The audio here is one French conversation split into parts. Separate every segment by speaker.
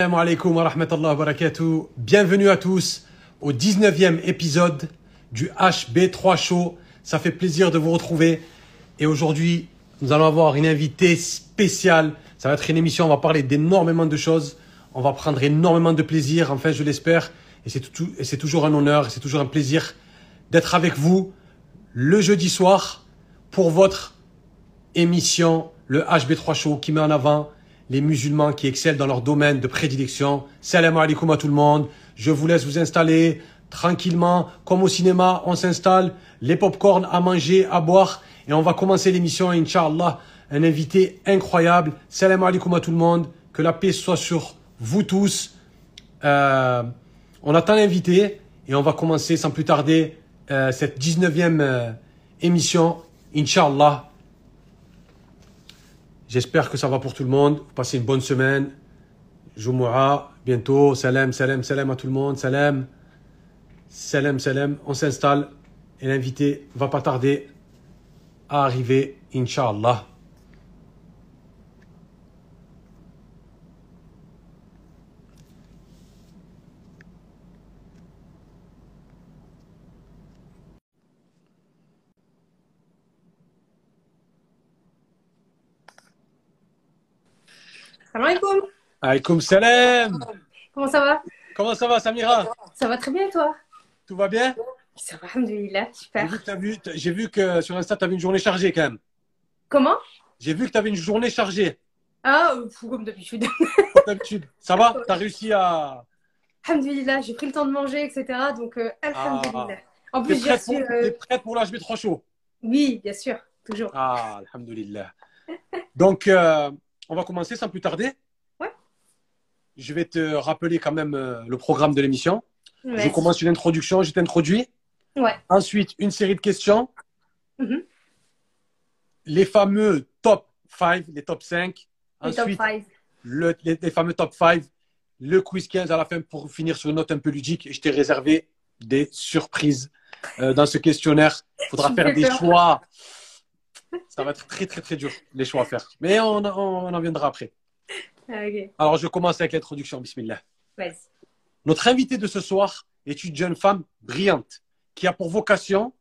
Speaker 1: Assalamu alaikum wa barakatuh. Bienvenue à tous au 19e épisode du HB3 Show. Ça fait plaisir de vous retrouver. Et aujourd'hui, nous allons avoir une invitée spéciale. Ça va être une émission, on va parler d'énormément de choses. On va prendre énormément de plaisir, enfin je l'espère. Et c'est et c'est toujours un honneur, c'est toujours un plaisir d'être avec vous le jeudi soir pour votre émission, le HB3 Show, qui met en avant les musulmans qui excellent dans leur domaine de prédilection. Salam alaikum à tout le monde. Je vous laisse vous installer tranquillement, comme au cinéma, on s'installe, les pop-corn à manger, à boire, et on va commencer l'émission, Inch'Allah. Un invité incroyable. Salam alaikum à tout le monde. Que la paix soit sur vous tous. Euh, on attend l'invité et on va commencer sans plus tarder euh, cette 19e euh, émission, Inch'Allah. J'espère que ça va pour tout le monde. Passez une bonne semaine. Jumu'ah, bientôt. Salam, salam, salam à tout le monde. Salam. Salam, salam. On s'installe et l'invité va pas tarder à arriver, Inch'Allah.
Speaker 2: Salam alaikum.
Speaker 1: Salam.
Speaker 2: Comment ça va?
Speaker 1: Comment ça va, Samira?
Speaker 2: Ça va très bien toi?
Speaker 1: Tout va bien?
Speaker 2: Ça va, alhamdoulilah,
Speaker 1: J'ai
Speaker 2: super.
Speaker 1: t'as vu- j'ai vu que sur Insta, tu avais une journée chargée quand même.
Speaker 2: Comment?
Speaker 1: J'ai vu que tu avais une journée chargée,
Speaker 2: Ah, euh, fou, comme d'habitude.
Speaker 1: comme d'habitude. Ça va? Tu as réussi à.
Speaker 2: alhamdoulilah, j'ai pris le temps de manger, etc. Donc, euh, alhamdoulilah. En
Speaker 1: T'es
Speaker 2: plus, j'ai
Speaker 1: prête, pour,
Speaker 2: reçu... euh,
Speaker 1: prête pour l'HB3 chaud
Speaker 2: Oui, bien sûr, toujours.
Speaker 1: Ah, alhamdoulilah. Donc, euh, on va commencer sans plus tarder.
Speaker 2: Ouais.
Speaker 1: Je vais te rappeler quand même euh, le programme de l'émission. Je commence une introduction, je t'introduis.
Speaker 2: Ouais.
Speaker 1: Ensuite, une série de questions.
Speaker 2: Mhm.
Speaker 1: Les fameux top 5, les top 5.
Speaker 2: Les top
Speaker 1: Ensuite,
Speaker 2: 5.
Speaker 1: le- les, les fameux top 5. Le quiz 15 à la fin pour finir sur une note un peu ludique. Et je t'ai réservé des surprises euh, dans ce questionnaire. Il faudra faire des choix. Ça va être très, très, très dur, les choix à faire. Mais on, on- on en viendra après.
Speaker 2: Ah,
Speaker 1: Alors, je commence avec l'introduction. Bismillah.
Speaker 2: vas-y.
Speaker 1: Notre invitée de ce soir est une jeune femme brillante qui a pour vocation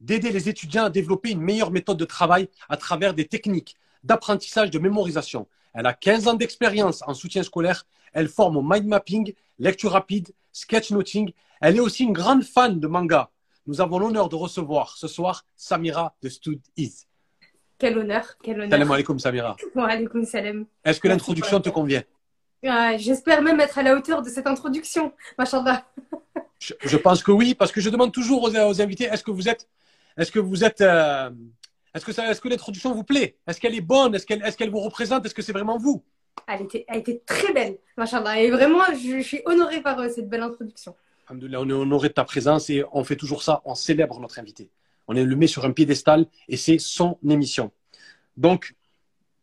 Speaker 1: d'aider les étudiants à développer une meilleure méthode de travail à travers des techniques d'apprentissage de mémorisation. Elle a 15 ans d'expérience en soutien scolaire. Elle forme au mind mapping, lecture rapide, sketchnoting. Elle est aussi une grande fan de manga. Nous avons l'honneur de recevoir ce soir Samira de Stud Is.
Speaker 2: Quel honneur, quel honneur.
Speaker 1: Salam alaikum Samira.
Speaker 2: Wa alaikum salam.
Speaker 1: Est-ce que l'introduction te convient
Speaker 2: Ah, J'espère même être à la hauteur de cette introduction, machallah.
Speaker 1: Je, je pense que oui, parce que je demande toujours aux, aux invités est-ce que vous êtes, est-ce que vous êtes, euh, est-ce que l'introduction vous plaît? Est-ce qu'elle est bonne? Est-ce qu'elle, qu'elle vous représente? Est-ce que c'est vraiment vous?
Speaker 2: Elle était, elle était très belle, machallah. Et vraiment, je, je suis honorée par euh, cette belle introduction.
Speaker 1: Alhamdoulilah, on est honoré de ta présence et on fait toujours ça, on célèbre notre invité. On le met sur un piédestal et c'est son émission. Donc,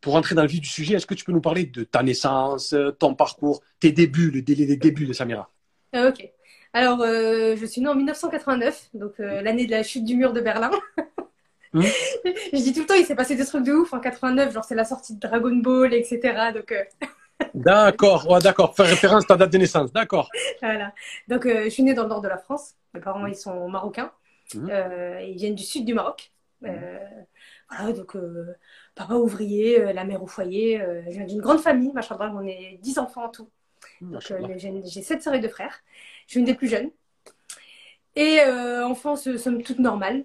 Speaker 1: pour entrer dans le vif du sujet, est-ce que tu peux nous parler de ta naissance, ton parcours, tes débuts, le délai des débuts de Samira?
Speaker 2: Ah, ok. Alors, euh, je suis née en 1989, donc euh, l'année de la chute du mur de Berlin.
Speaker 1: Hmm.
Speaker 2: je dis tout le temps, il s'est passé des trucs de ouf en 89, genre c'est la sortie de Dragon Ball, etc. Donc euh,
Speaker 1: D'accord, ouais, d'accord. Faire référence à ta date de naissance, d'accord.
Speaker 2: voilà. Donc euh, je suis née dans le nord de la France. Mes parents, ils sont marocains.
Speaker 1: Mhm.
Speaker 2: Euh, ils viennent du sud du Maroc. Euh, voilà, donc euh, papa ouvrier, la mère au foyer. je viens d'une grande famille, machallah, on est 10 enfants en tout. Donc,
Speaker 1: Machallah.
Speaker 2: euh, j'ai sept sœurs et deux frères. Je suis une des plus jeunes. Et enfance, somme toute normale.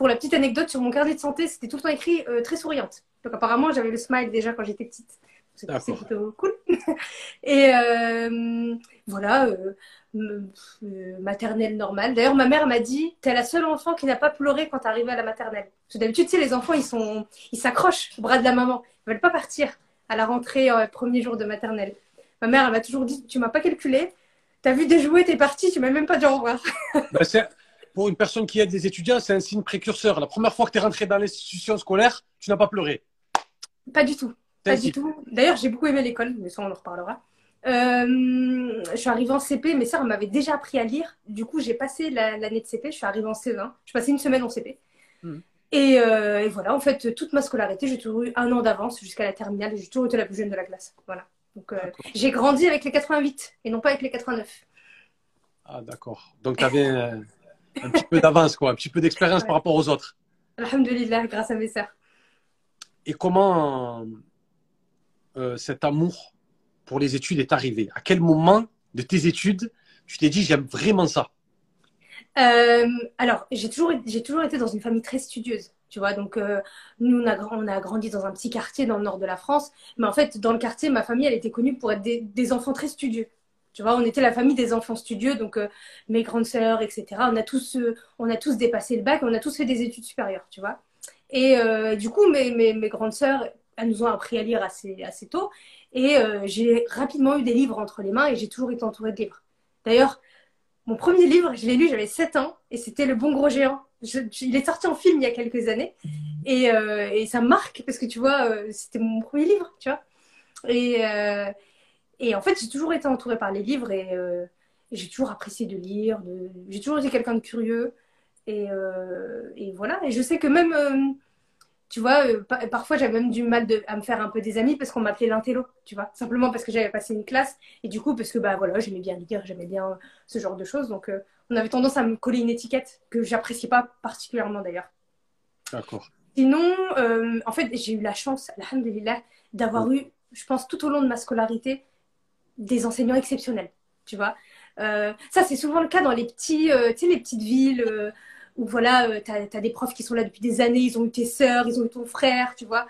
Speaker 2: Pour la petite anecdote, sur mon carnet de santé, c'était tout le temps écrit euh, très souriante. Donc apparemment, j'avais le smile déjà quand j'étais petite. C'est plutôt cool. et euh, voilà, euh, maternelle normale. D'ailleurs, ma mère m'a dit, t'es la seule enfant qui n'a pas pleuré quand t'es arrivée à la maternelle. Parce que d'habitude, tu sais, les enfants, ils sont, ils s'accrochent au bras de la maman. Ils veulent pas partir à la rentrée, euh, premier jour de maternelle. Ma mère, elle m'a toujours dit, tu m'as pas calculé. T'as vu des jouets, t'es parti, tu m'as même pas dit au revoir.
Speaker 1: Ben, pour une personne qui aide des étudiants, c'est un signe précurseur. La première fois que tu es rentré dans l'institution scolaire, tu n'as pas pleuré.
Speaker 2: Pas du tout. Pas du tout. D'ailleurs, j'ai beaucoup aimé l'école, mais ça, on en reparlera. Euh, je suis arrivée en CP, mes sœurs m'avaient déjà appris à lire. Du coup, j'ai passé la- l'année de CP, je suis arrivée en CE1. Je passé une semaine en CP. Et, euh, et voilà, en fait, toute ma scolarité, j'ai toujours eu un an d'avance jusqu'à la terminale. J'ai toujours été la plus jeune de la classe. Voilà. Donc, j'ai grandi avec les 88 et non pas avec les 89.
Speaker 1: Ah, d'accord. Donc, tu avais un, petit peu d'avance, quoi, un petit peu d'expérience par rapport aux autres.
Speaker 2: Alhamdulillah, grâce à mes sœurs.
Speaker 1: Et comment cet amour pour les études est arrivé À quel moment de tes études tu t'es dit j'aime vraiment ça?
Speaker 2: Euh, Alors, j'ai toujours, j'ai toujours été dans une famille très studieuse. Tu vois, donc euh, nous, on a, on a, grandi dans un petit quartier dans le nord de la France. Mais en fait, dans le quartier, ma famille, elle était connue pour être des, enfants très studieux. Tu vois, on était la famille des enfants studieux, donc euh, mes grandes sœurs, etc. On a tous, on a tous dépassé le bac, on a tous fait des études supérieures, tu vois. Et du coup, mes, mes, mes, grandes sœurs, elles nous ont appris à lire assez, assez tôt. Et j'ai rapidement eu des livres entre les mains et j'ai toujours été entourée de livres. D'ailleurs, mon premier livre, je l'ai lu, j'avais 7 ans, et c'était Le Bon Gros Géant. il est sorti en film il y a quelques années, et, euh, et ça marque, parce que tu vois, euh, c'était mon premier livre, tu vois. Et, euh, et en fait, j'ai toujours été entourée par les livres, et, j'ai toujours apprécié de lire, de... j'ai toujours été quelqu'un de curieux, et, et, voilà. Et je sais que même tu vois, euh, parfois j'avais même du mal de, à me faire un peu des amis parce qu'on m'appelait l'intello, tu vois, simplement parce que j'avais passé une classe et du coup parce que bah voilà, j'aimais bien lire, j'aimais bien ce genre de choses, donc euh, on avait tendance à me coller une étiquette que j'appréciais pas particulièrement d'ailleurs.
Speaker 1: D'accord.
Speaker 2: Sinon, euh, en fait, j'ai eu la chance, alhamdulillah, d'avoir eu, je pense, tout au long de ma scolarité, des enseignants exceptionnels, tu vois. ça, c'est souvent le cas dans les petits, tu sais, les petites villes où voilà, euh, tu as, des profs qui sont là depuis des années, ils ont eu tes sœurs, ils ont eu ton frère, tu vois.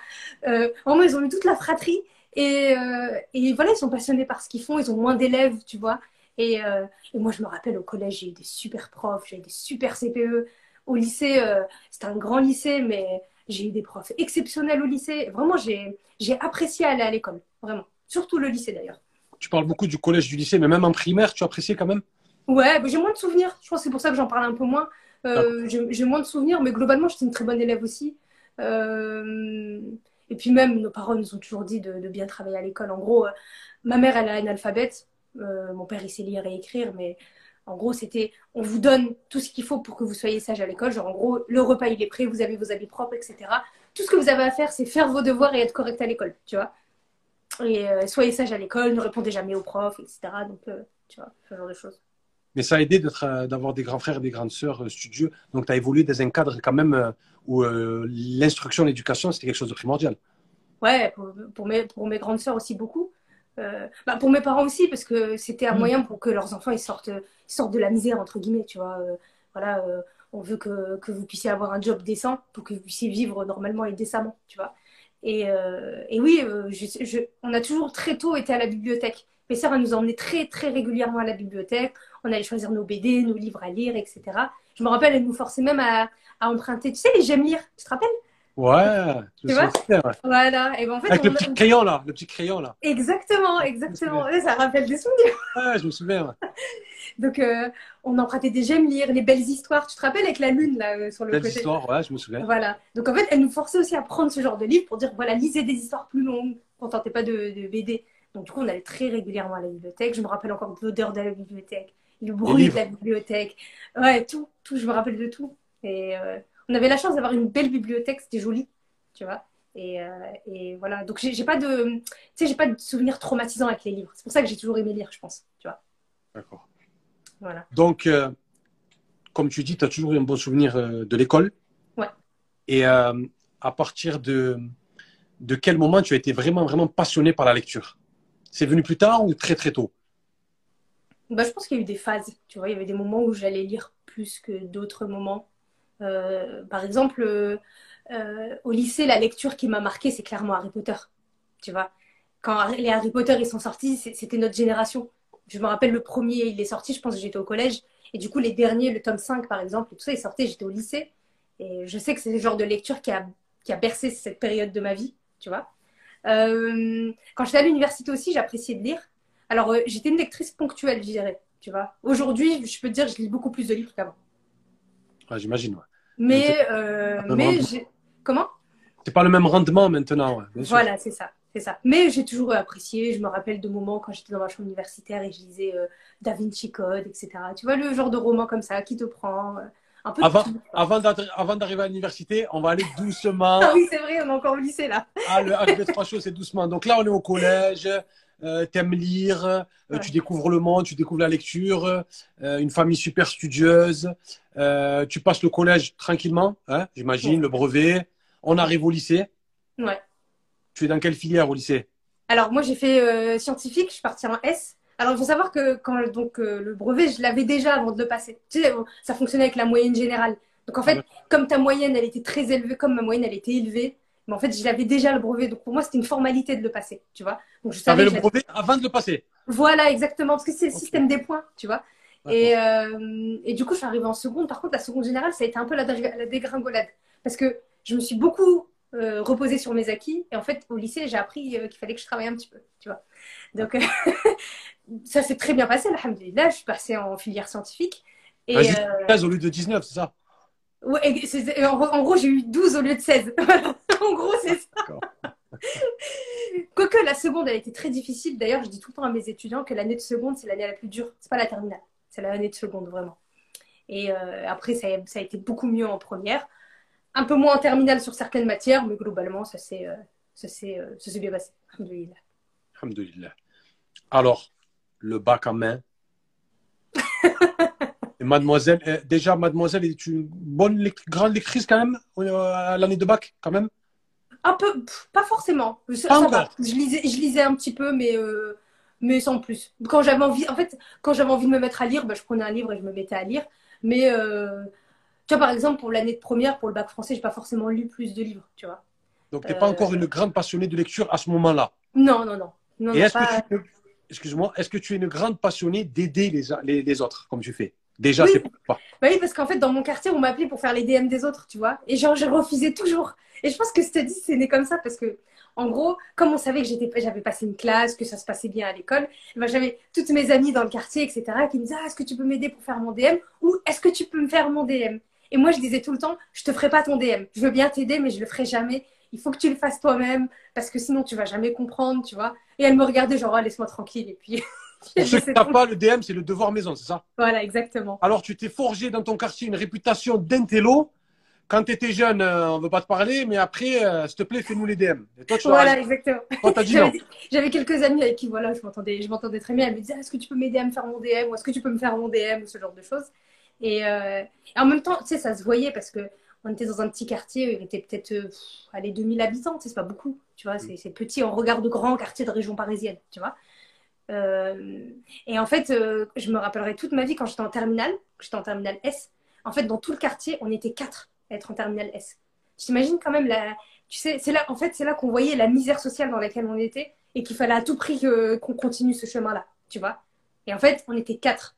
Speaker 2: Euh, vraiment, ils ont eu toute la fratrie. Et, euh, et, voilà, ils sont passionnés par ce qu'ils font, ils ont moins d'élèves, tu vois. Et, et, moi, je me rappelle au collège, j'ai eu des super profs, j'ai eu des super CPE. Au lycée, c'était un grand lycée, mais j'ai eu des profs exceptionnels au lycée. Vraiment, j'ai apprécié aller à l'école, vraiment. Surtout le lycée d'ailleurs.
Speaker 1: Tu parles beaucoup du collège, du lycée, mais même en primaire, tu appréciais quand même?
Speaker 2: Ouais, j'ai moins de souvenirs. Je pense que c'est pour ça que j'en parle un peu moins. Euh, j'ai moins de souvenirs, mais globalement, j'étais une très bonne élève aussi. Euh, et puis même, nos parents nous ont toujours dit de, bien travailler à l'école. En gros, euh, ma mère, elle a un alphabet. mon père, il sait lire et écrire, mais en gros, c'était on vous donne tout ce qu'il faut pour que vous soyez sage à l'école. Genre, en gros, le repas, il est prêt, vous avez vos habits propres, etc. Tout ce que vous avez à faire, c'est faire vos devoirs et être correct à l'école, tu vois. Et soyez sage à l'école, ne répondez jamais aux profs, etc. Donc, tu vois, ce genre de choses.
Speaker 1: Mais ça a aidé euh, d'avoir des grands frères et des grandes sœurs euh, studieux. Donc, tu as évolué dans un cadre quand même euh, où l'instruction, l'éducation, c'était quelque chose de primordial.
Speaker 2: Ouais, pour, mes, pour mes grandes sœurs aussi beaucoup. bah pour mes parents aussi, parce que c'était un mm. moyen pour que leurs enfants ils sortent, sortent de la misère, entre guillemets, tu vois. voilà, on veut que, que, vous puissiez avoir un job décent pour que vous puissiez vivre normalement et décemment, tu vois. Et, et oui, je, on a toujours très tôt été à la bibliothèque. Mes sœurs, elles nous emmenaient très, très régulièrement à la bibliothèque on allait choisir nos BD, nos livres à lire, etc. Je me rappelle, elle nous forçait même à, emprunter, tu sais, les j'aime lire, tu te rappelles?
Speaker 1: Ouais,
Speaker 2: tu vois? Voilà. Et ben, en fait,
Speaker 1: Avec le petit crayon là, le petit crayon là.
Speaker 2: Exactement, exactement. ça rappelle des souvenirs.
Speaker 1: Ouais, je me souviens.
Speaker 2: Donc, euh, on empruntait des j'aime lire, les belles histoires. Tu te rappelles avec la lune là euh, sur le
Speaker 1: belles
Speaker 2: côté?
Speaker 1: Belles histoires, ouais, je me souviens.
Speaker 2: Voilà. Donc en fait, elle nous forçait aussi à prendre ce genre de livre pour dire voilà, lisez des histoires plus longues. Contentait pas de, de BD. Donc du coup, on allait très régulièrement à la bibliothèque. Je me rappelle encore de l'odeur de la bibliothèque le bruit de la bibliothèque. Ouais, tout, tout, je me rappelle de tout. Et euh, on avait la chance d'avoir une belle bibliothèque, c'était joli, tu vois. Et, euh, et, voilà, donc j'ai pas de, tu sais, j'ai pas de souvenirs traumatisants avec les livres. C'est pour ça que j'ai toujours aimé lire, je pense, tu vois.
Speaker 1: D'accord.
Speaker 2: Voilà.
Speaker 1: Donc, euh, comme tu dis, tu as toujours eu un bon souvenir de l'école.
Speaker 2: Ouais.
Speaker 1: Et à partir de, de quel moment tu as été vraiment, vraiment passionné par la lecture? C'est venu plus tard ou très, très tôt?
Speaker 2: Bah, Je pense qu'il y a eu des phases. Tu vois, il y avait des moments où j'allais lire plus que d'autres moments. Euh, par exemple, euh, euh, au lycée, la lecture qui m'a marqué, c'est clairement Harry Potter. Tu vois, quand les Harry Potter ils sont sortis, c'était notre génération. Je me rappelle le premier, il est sorti, je pense que j'étais au collège. Et du coup, les derniers, le tome 5 par exemple, et tout ça, il sortait, j'étais au lycée. Et je sais que c'est le genre de lecture qui a, qui a bercé cette période de ma vie, tu vois. quand j'étais à l'université aussi, j'appréciais de lire. Alors, euh, j'étais une lectrice ponctuelle, je dirais. Tu vois. Aujourd'hui, je peux te dire, je lis beaucoup plus de livres qu'avant.
Speaker 1: J'imagine, ouais.
Speaker 2: Mais, euh, mais comment?
Speaker 1: C'est pas le même rendement maintenant, ouais,
Speaker 2: Voilà, c'est ça. C'est ça. Mais j'ai toujours apprécié. Je me rappelle de moments quand j'étais dans ma chambre universitaire et je lisais euh, Da Vinci Code, etc. Tu vois, le genre de roman comme ça qui te prend. un peu
Speaker 1: avant, avant d'arriver à l'université, on va aller doucement.
Speaker 2: ah oui, c'est vrai, on est encore au lycée là.
Speaker 1: ah, le HB3 show, c'est doucement. Donc là, on est au collège. Euh, t'aimes lire, euh,
Speaker 2: Ouais.
Speaker 1: tu découvres le monde, tu découvres la lecture, euh, une famille super studieuse. tu passes le collège tranquillement, hein, j'imagine,
Speaker 2: Ouais.
Speaker 1: le brevet. On arrive au lycée.
Speaker 2: Ouais.
Speaker 1: Tu es dans quelle filière au lycée?
Speaker 2: Alors moi j'ai fait scientifique, je suis partie en S. Alors il faut savoir que quand donc le brevet, je l'avais déjà avant de le passer. Tu sais, ça fonctionnait avec la moyenne générale. Donc en fait,
Speaker 1: Ouais.
Speaker 2: comme ta moyenne, elle était très élevée, comme ma moyenne, elle était élevée, mais en fait, je l'avais déjà le brevet. Donc pour moi, c'était une formalité de le passer, tu vois. Donc je savais
Speaker 1: le
Speaker 2: j'avais-
Speaker 1: brevet avant de le passer.
Speaker 2: Voilà, exactement, parce que c'est le système des points, tu vois. Et, euh, et du coup, je suis arrivée en seconde. Par contre, la seconde générale, ça a été un peu la, dég- la dégringolade. Parce que je me suis beaucoup euh, reposée sur mes acquis. Et en fait, au lycée, j'ai appris euh, qu'il fallait que je travaille un petit peu, tu vois. Donc, ça s'est très bien passé, alhamdoulilah. Je suis passée en filière scientifique. Et,
Speaker 1: Ah, juste
Speaker 2: euh,
Speaker 1: 16 au lieu de 19, c'est ça?
Speaker 2: Ouais, en, gros- j'ai eu 12 au lieu de 16. en gros, c'est ça. Quoique la seconde, elle était très difficile. D'ailleurs, je dis tout le temps à mes étudiants que l'année de seconde, c'est l'année la plus dure. C'est pas la terminale, c'est l'année de seconde, vraiment. Et euh, après, ça a, ça a été beaucoup mieux en première. Un peu moins en terminale sur certaines matières, mais globalement, ça s'est euh, euh, bien passé. Alhamdoulilah.
Speaker 1: Alhamdoulilah. Alors, le bac en main. Et mademoiselle, euh, déjà, mademoiselle est une bonne grande lectrice quand même euh, à l'année de bac, quand même?
Speaker 2: Un peu, pff, pas forcément. Ça,
Speaker 1: Pas
Speaker 2: ça
Speaker 1: encore.
Speaker 2: va. Je lisais, je lisais un petit peu, mais, euh, mais sans plus. Quand j'avais envie, en fait, quand j'avais envie de me mettre à lire, bah, je prenais un livre et je me mettais à lire. Mais euh, tu vois, par exemple, pour l'année de première, pour le bac français, j'ai pas forcément lu plus de livres, tu vois.
Speaker 1: Donc, tu n'es pas encore une grande passionnée de lecture à ce moment-là?
Speaker 2: Non, non, non. non,
Speaker 1: Et
Speaker 2: non,
Speaker 1: est-ce
Speaker 2: pas-
Speaker 1: que tu es, excuse-moi, est-ce que tu es une grande passionnée d'aider les, les, les autres, comme tu fais? Déjà,
Speaker 2: Oui.
Speaker 1: c'est pas.
Speaker 2: Bah oui, parce qu'en fait, dans mon quartier, on m'appelait pour faire les DM des autres, tu vois. Et genre, je refusais toujours. Et je pense que je te dis, c'est né comme ça parce que, en gros, comme on savait que j'étais, j'avais passé une classe, que ça se passait bien à l'école, bah, j'avais toutes mes amies dans le quartier, etc., qui me disaient, ah, est-ce que tu peux m'aider pour faire mon DM ou est-ce que tu peux me faire mon DM Et moi, je disais tout le temps, je te ferai pas ton DM. Je veux bien t'aider, mais je le ferai jamais. Il faut que tu le fasses toi-même parce que sinon, tu vas jamais comprendre, tu vois. Et elle me regardait, genre, Ah, laisse-moi tranquille. Et puis,
Speaker 1: Pour ceux qui n'ont pas, le DM, c'est le devoir maison, c'est ça
Speaker 2: Voilà, exactement.
Speaker 1: Alors, tu t'es forgé dans ton quartier une réputation d'intello. Quand tu étais jeune, euh, on ne veut pas te parler, mais après, euh, s'il te plaît, fais-nous les DM. Et toi, tu
Speaker 2: Voilà,
Speaker 1: as
Speaker 2: exactement. J'avais quelques amis avec qui voilà, je m'entendais, très bien. Elles me disaient, est-ce que tu peux m'aider à me faire mon DM ou est-ce que tu peux me faire mon DM ou ce genre de choses. Et, euh, et en même temps, tu sais, ça se voyait parce que on était dans un petit quartier, il était peut-être, euh, pff, allez, 2000 habitants, tu sais, c'est pas beaucoup, tu vois, c'est c'est petit en regard de grand quartier de région parisienne, tu vois. Euh, et en fait, euh, je me rappellerai toute ma vie quand j'étais en terminale, j'étais en terminale S. En fait, dans tout le quartier, on était quatre à être en terminale S. Tu t'imagines quand même tu sais, c'est là, en fait, c'est là qu'on voyait la misère sociale dans laquelle on était et qu'il fallait à tout prix qu'on continue ce chemin-là, tu vois. Et en fait, on était quatre,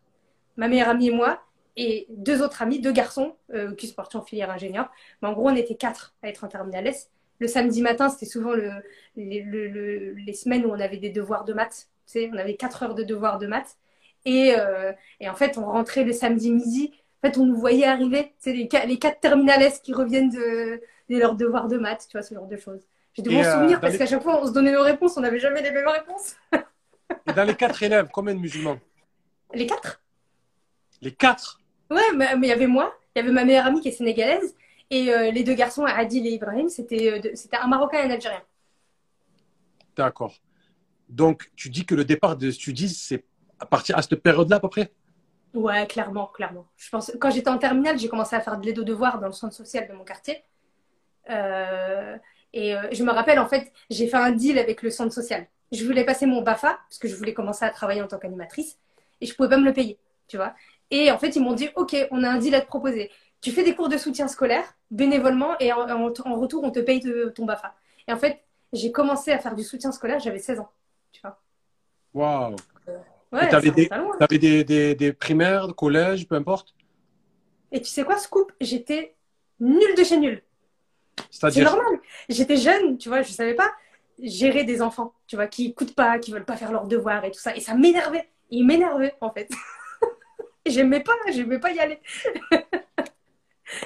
Speaker 2: ma meilleure amie et moi, et deux autres amis, deux garçons euh, qui se portaient en filière ingénieur. Mais en gros, on était quatre à être en terminale S. Le samedi matin, c'était souvent le, les, le- le- les semaines où on avait des devoirs de maths. Tu sais, on avait quatre heures de devoirs de maths. Et, euh, et en fait, on rentrait le samedi midi. En fait, on nous voyait arriver. C'est les, les quatre terminales qui reviennent de, de leurs devoirs de maths, tu vois, ce genre de choses. J'ai de bons
Speaker 1: euh,
Speaker 2: souvenirs parce
Speaker 1: les-
Speaker 2: qu'à chaque fois, on se donnait nos réponses, on n'avait jamais les mêmes réponses.
Speaker 1: Et dans les quatre élèves, combien de musulmans?
Speaker 2: Les quatre?
Speaker 1: Les quatre?
Speaker 2: Ouais, mais il y avait moi, il y avait ma meilleure amie qui est sénégalaise, et euh, les deux garçons, Adil et Ibrahim, c'était un Marocain et un Algérien.
Speaker 1: D'accord. Donc, tu dis que le départ de Studis, c'est à partir à cette période-là, à peu près?
Speaker 2: Ouais, clairement, clairement. Je pense, quand j'étais en terminale, j'ai commencé à faire de l'aide devoirs dans le centre social de mon quartier. Euh, et euh, je me rappelle, en fait, j'ai fait un deal avec le centre social. Je voulais passer mon BAFA, parce que je voulais commencer à travailler en tant qu'animatrice, et je pouvais pas me le payer, tu vois. Et en fait, ils m'ont dit, OK, on a un deal à te proposer. Tu fais des cours de soutien scolaire, bénévolement, et en, retour, on te paye ton BAFA. Et en fait, j'ai commencé à faire du soutien scolaire, j'avais 16 ans, tu vois.
Speaker 1: Waouh
Speaker 2: Ouais,
Speaker 1: des-. Tu avais des, des, des primaires, collèges, peu importe?
Speaker 2: Et tu sais quoi, Scoop? J'étais nulle de chez nulle. C'est normal. J'étais jeune, tu vois, je savais pas gérer des enfants, tu vois, qui écoutent pas, qui veulent pas faire leurs devoirs et tout ça. Et ça m'énervait. Ils m'énervaient, en fait. J'aimais pas, j'aimais pas y aller.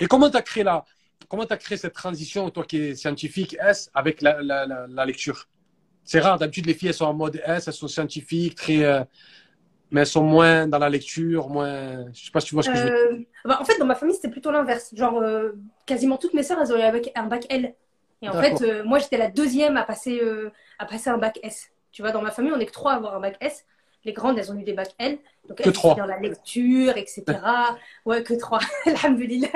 Speaker 1: Et comment tu as créé la, comment créé cette transition, toi qui es scientifique S, avec la, la, la, la lecture? C'est rare, d'habitude les filles elles sont en mode S, elles sont scientifiques, très, euh, mais elles sont moins dans la lecture, moins. Je sais pas si tu vois ce que je veux dire.
Speaker 2: Euh, bah, en fait, dans ma famille, c'était plutôt l'inverse. Genre, euh, quasiment toutes mes sœurs, elles ont eu un bac, L. Et en fait, moi, j'étais la deuxième à passer, à passer un bac S, Tu vois, dans ma famille, on est que trois à avoir un bac S. Les grandes, elles ont eu des bacs L. Donc,
Speaker 1: Que
Speaker 2: elles étaient dans la lecture, etc. ouais, que trois. Alhamdulillah.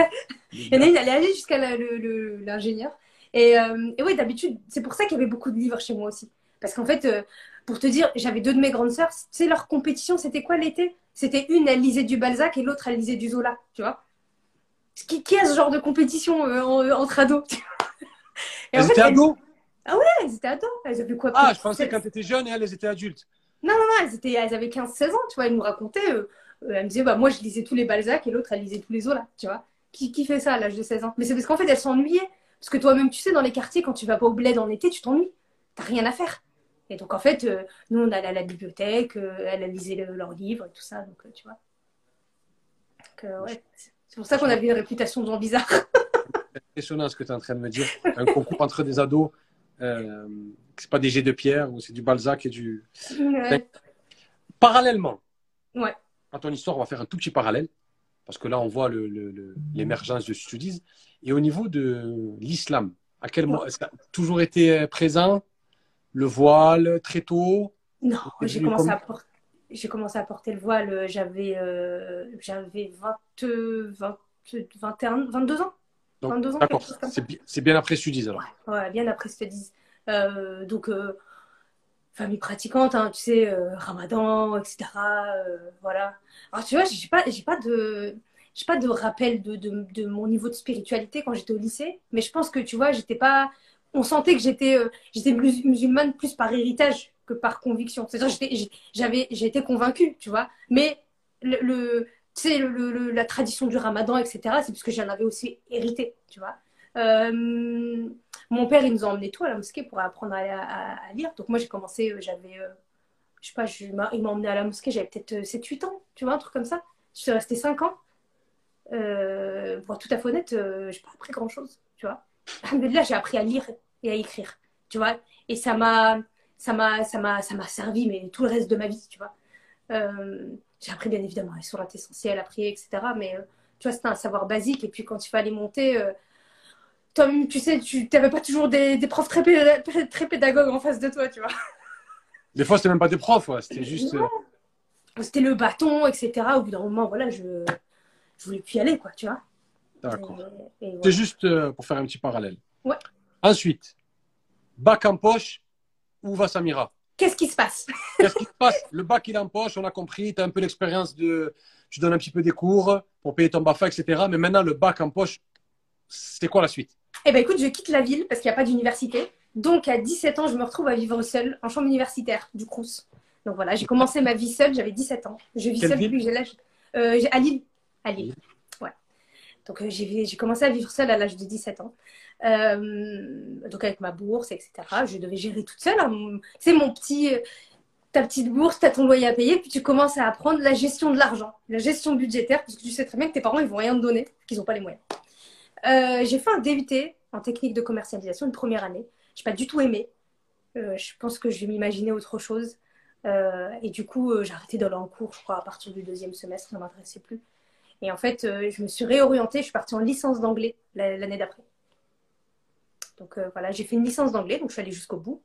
Speaker 2: Il y en a une, elle est allée jusqu'à l'ingénieur. Et, euh, et ouais, d'habitude, c'est pour ça qu'il y avait beaucoup de livres chez moi aussi. Parce qu'en fait, euh, pour te dire, j'avais deux de mes grandes sœurs, tu sais, leur compétition, c'était quoi l'été? C'était une, elle lisait du Balzac et l'autre, elle lisait du Zola, tu vois? Qui, qui a ce genre de compétition euh, en- entre ados en
Speaker 1: Elles
Speaker 2: fait,
Speaker 1: étaient
Speaker 2: elles,
Speaker 1: ados?
Speaker 2: Elles étaient ados. Elles avaient quoi
Speaker 1: Ah, je pensais
Speaker 2: 16
Speaker 1: quand tu étais jeune et elles étaient adultes.
Speaker 2: Non, elles, étaient, elles avaient 15-16 ans, tu vois. Elles nous racontaient. euh, euh, elles me disaient, bah, moi, je lisais tous les Balzac et l'autre, elle lisait tous les Zola, tu vois. Qui, qui fait ça à l'âge de 16 ans? Mais c'est parce qu'en fait, elles s'ennuyaient. Parce que toi-même, tu sais, dans les quartiers, quand tu vas pas au bled en été, tu t'ennuies. T'as rien à faire. Et donc, en fait, euh, nous, on allait à la bibliothèque, euh, elles elles lisaient le- leurs livres et tout ça, donc, euh, tu vois. Donc, euh, ouais. C'est pour ça qu'on avait une réputation de gens bizarres.
Speaker 1: C'est impressionnant ce que tu es en train de me dire. Un concours entre des ados, euh, c'est pas des jets de pierre, ou c'est du Balzac et du.
Speaker 2: Ouais.
Speaker 1: Parallèlement
Speaker 2: Ouais.
Speaker 1: à ton histoire, on va faire un tout petit parallèle, parce que là, on voit l'émergence de Studies. Et au niveau de l'islam, à quel moment ça a toujours été présent? Le voile, très tôt?
Speaker 2: Non, j'ai commencé
Speaker 1: comme-
Speaker 2: à porter. J'ai commencé à porter le voile, euh, j'avais euh, j'avais 20, 20, 21, 22 ans.
Speaker 1: Donc,
Speaker 2: 22 ans,
Speaker 1: D'accord, c'est bi- c'est bien après Studies alors.
Speaker 2: Ouais, bien après, je te dis. Euh, donc, euh, famille pratiquante, hein, tu sais, euh, ramadan, etc. euh, voilà. Alors, tu vois, j'ai pas, j'ai pas de. J'ai pas de rappel de, de, de mon niveau de spiritualité quand j'étais au lycée, mais je pense que tu vois, j'étais pas. On sentait que j'étais euh, j'étais mus- musulmane plus par héritage que par conviction. C'est-à-dire, j'étais- j'avais, été convaincue, tu vois. Mais le, le- la tradition du ramadan, etc., c'est parce que j'en avais aussi hérité, tu vois. Euh, mon père, il nous a emmenés tout à la mosquée pour apprendre à, lire. Donc moi, j'ai commencé, euh, j'avais, euh, je sais pas, je il m'a emmené à la mosquée, j'avais peut-être euh, 7-8 ans, tu vois, un truc comme ça. Je suis restée 5 ans. Pour être tout à fait honnête, euh, j'ai pas appris grand-chose, tu vois. Alhamdoulilah, j'ai appris à lire et à écrire, tu vois. Et ça m'a, ça m'a, ça m'a, ça m'a servi, mais tout le reste de ma vie, tu vois. Euh, j'ai appris bien évidemment les sourates essentielles à prier, etc. Mais euh, tu vois, c'était un savoir basique. Et puis quand il fallait monter, euh, toi-même, tu sais, tu n'avais pas toujours des, des profs très, très pédagogues en face de toi, tu vois.
Speaker 1: Des fois, c'était même pas des profs, ouais, c'était juste.
Speaker 2: C'était le bâton, etc. Au bout d'un moment, voilà, je, je voulais plus y aller, quoi, tu vois.
Speaker 1: D'accord. C'est juste euh, pour faire un petit parallèle.
Speaker 2: Ouais.
Speaker 1: Ensuite, bac en poche, où va Samira?
Speaker 2: Qu'est-ce qui se passe?
Speaker 1: Qu'est-ce qui se passe? Le bac, il est en poche, on a compris, tu as un peu l'expérience de. Tu donnes un petit peu des cours pour payer ton BAFA, etc. Mais maintenant, le bac en poche, c'est quoi la suite?
Speaker 2: Eh ben écoute, je quitte la ville parce qu'il n'y a pas d'université. Donc à 17 ans, je me retrouve à vivre seule en chambre universitaire du Crous. Donc voilà, j'ai commencé ma vie seule, j'avais 17 ans. Je vis
Speaker 1: Quelle
Speaker 2: seule depuis que j'ai l'âge. Euh, à Lille. À Lille. Donc euh, j'ai commencé à vivre seule à l'âge de 17 ans. Euh, donc avec ma bourse, etc. Je devais gérer toute seule. hein. C'est mon petit. euh, Ta petite bourse, t'as ton loyer à payer, puis tu commences à apprendre la gestion de l'argent, la gestion budgétaire, parce que tu sais très bien que tes parents, ils vont rien te donner, qu'ils n'ont pas les moyens. J'ai fait un DUT en technique de commercialisation une première année. J'ai pas du tout aimé. Je pense que je vais m'imaginer autre chose. Et du coup, j'ai arrêté d'aller en cours, je crois, à partir du deuxième semestre, ça ne m'intéressait plus. Et en fait, euh, je me suis réorientée, je suis partie en licence d'anglais la- l'année d'après. Donc euh, voilà, j'ai fait une licence d'anglais, donc je suis allée jusqu'au bout.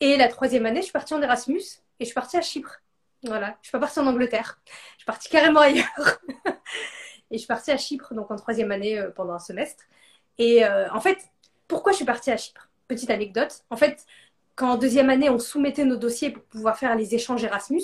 Speaker 2: Et la troisième année, je suis partie en Erasmus et je suis partie à Chypre. Voilà, je suis pas partie en Angleterre, je suis partie carrément ailleurs. et je suis partie à Chypre, donc en troisième année euh, pendant un semestre. Et en fait, pourquoi je suis partie à Chypre? Petite anecdote. En fait, quand en deuxième année, on soumettait nos dossiers pour pouvoir faire les échanges Erasmus.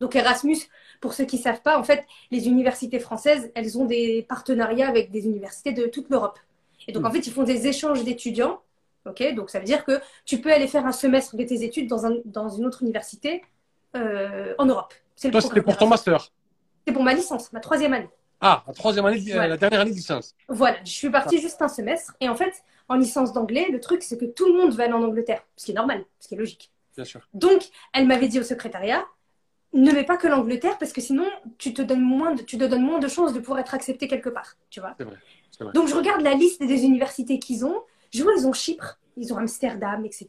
Speaker 2: Donc Erasmus, pour ceux qui ne savent pas, en fait, les universités françaises, elles ont des partenariats avec des universités de toute l'Europe. Et donc,
Speaker 1: Mm.
Speaker 2: en fait, ils font des échanges d'étudiants. ok? Donc, ça veut dire que tu peux aller faire un semestre de tes études dans, un, dans une autre université euh, en Europe. C'est le
Speaker 1: Toi, c'était pour ton master?
Speaker 2: C'est pour ma licence, ma troisième année.
Speaker 1: Ah, la troisième année,
Speaker 2: Ouais.
Speaker 1: la dernière année de licence.
Speaker 2: Voilà, je suis partie juste un semestre. Et en fait, en licence d'anglais, le truc, c'est que tout le monde va aller en Angleterre. Ce qui est normal, ce qui est logique.
Speaker 1: Bien sûr.
Speaker 2: Donc, elle m'avait dit au secrétariat, ne mets pas que l'Angleterre parce que sinon, tu te donnes moins de, tu te donnes moins de chances de pouvoir être accepté quelque part, tu vois.
Speaker 1: Vrai. Vrai.
Speaker 2: Donc, je regarde la liste des universités qu'ils ont. Je vois, ils ont Chypre, ils ont Amsterdam, etc.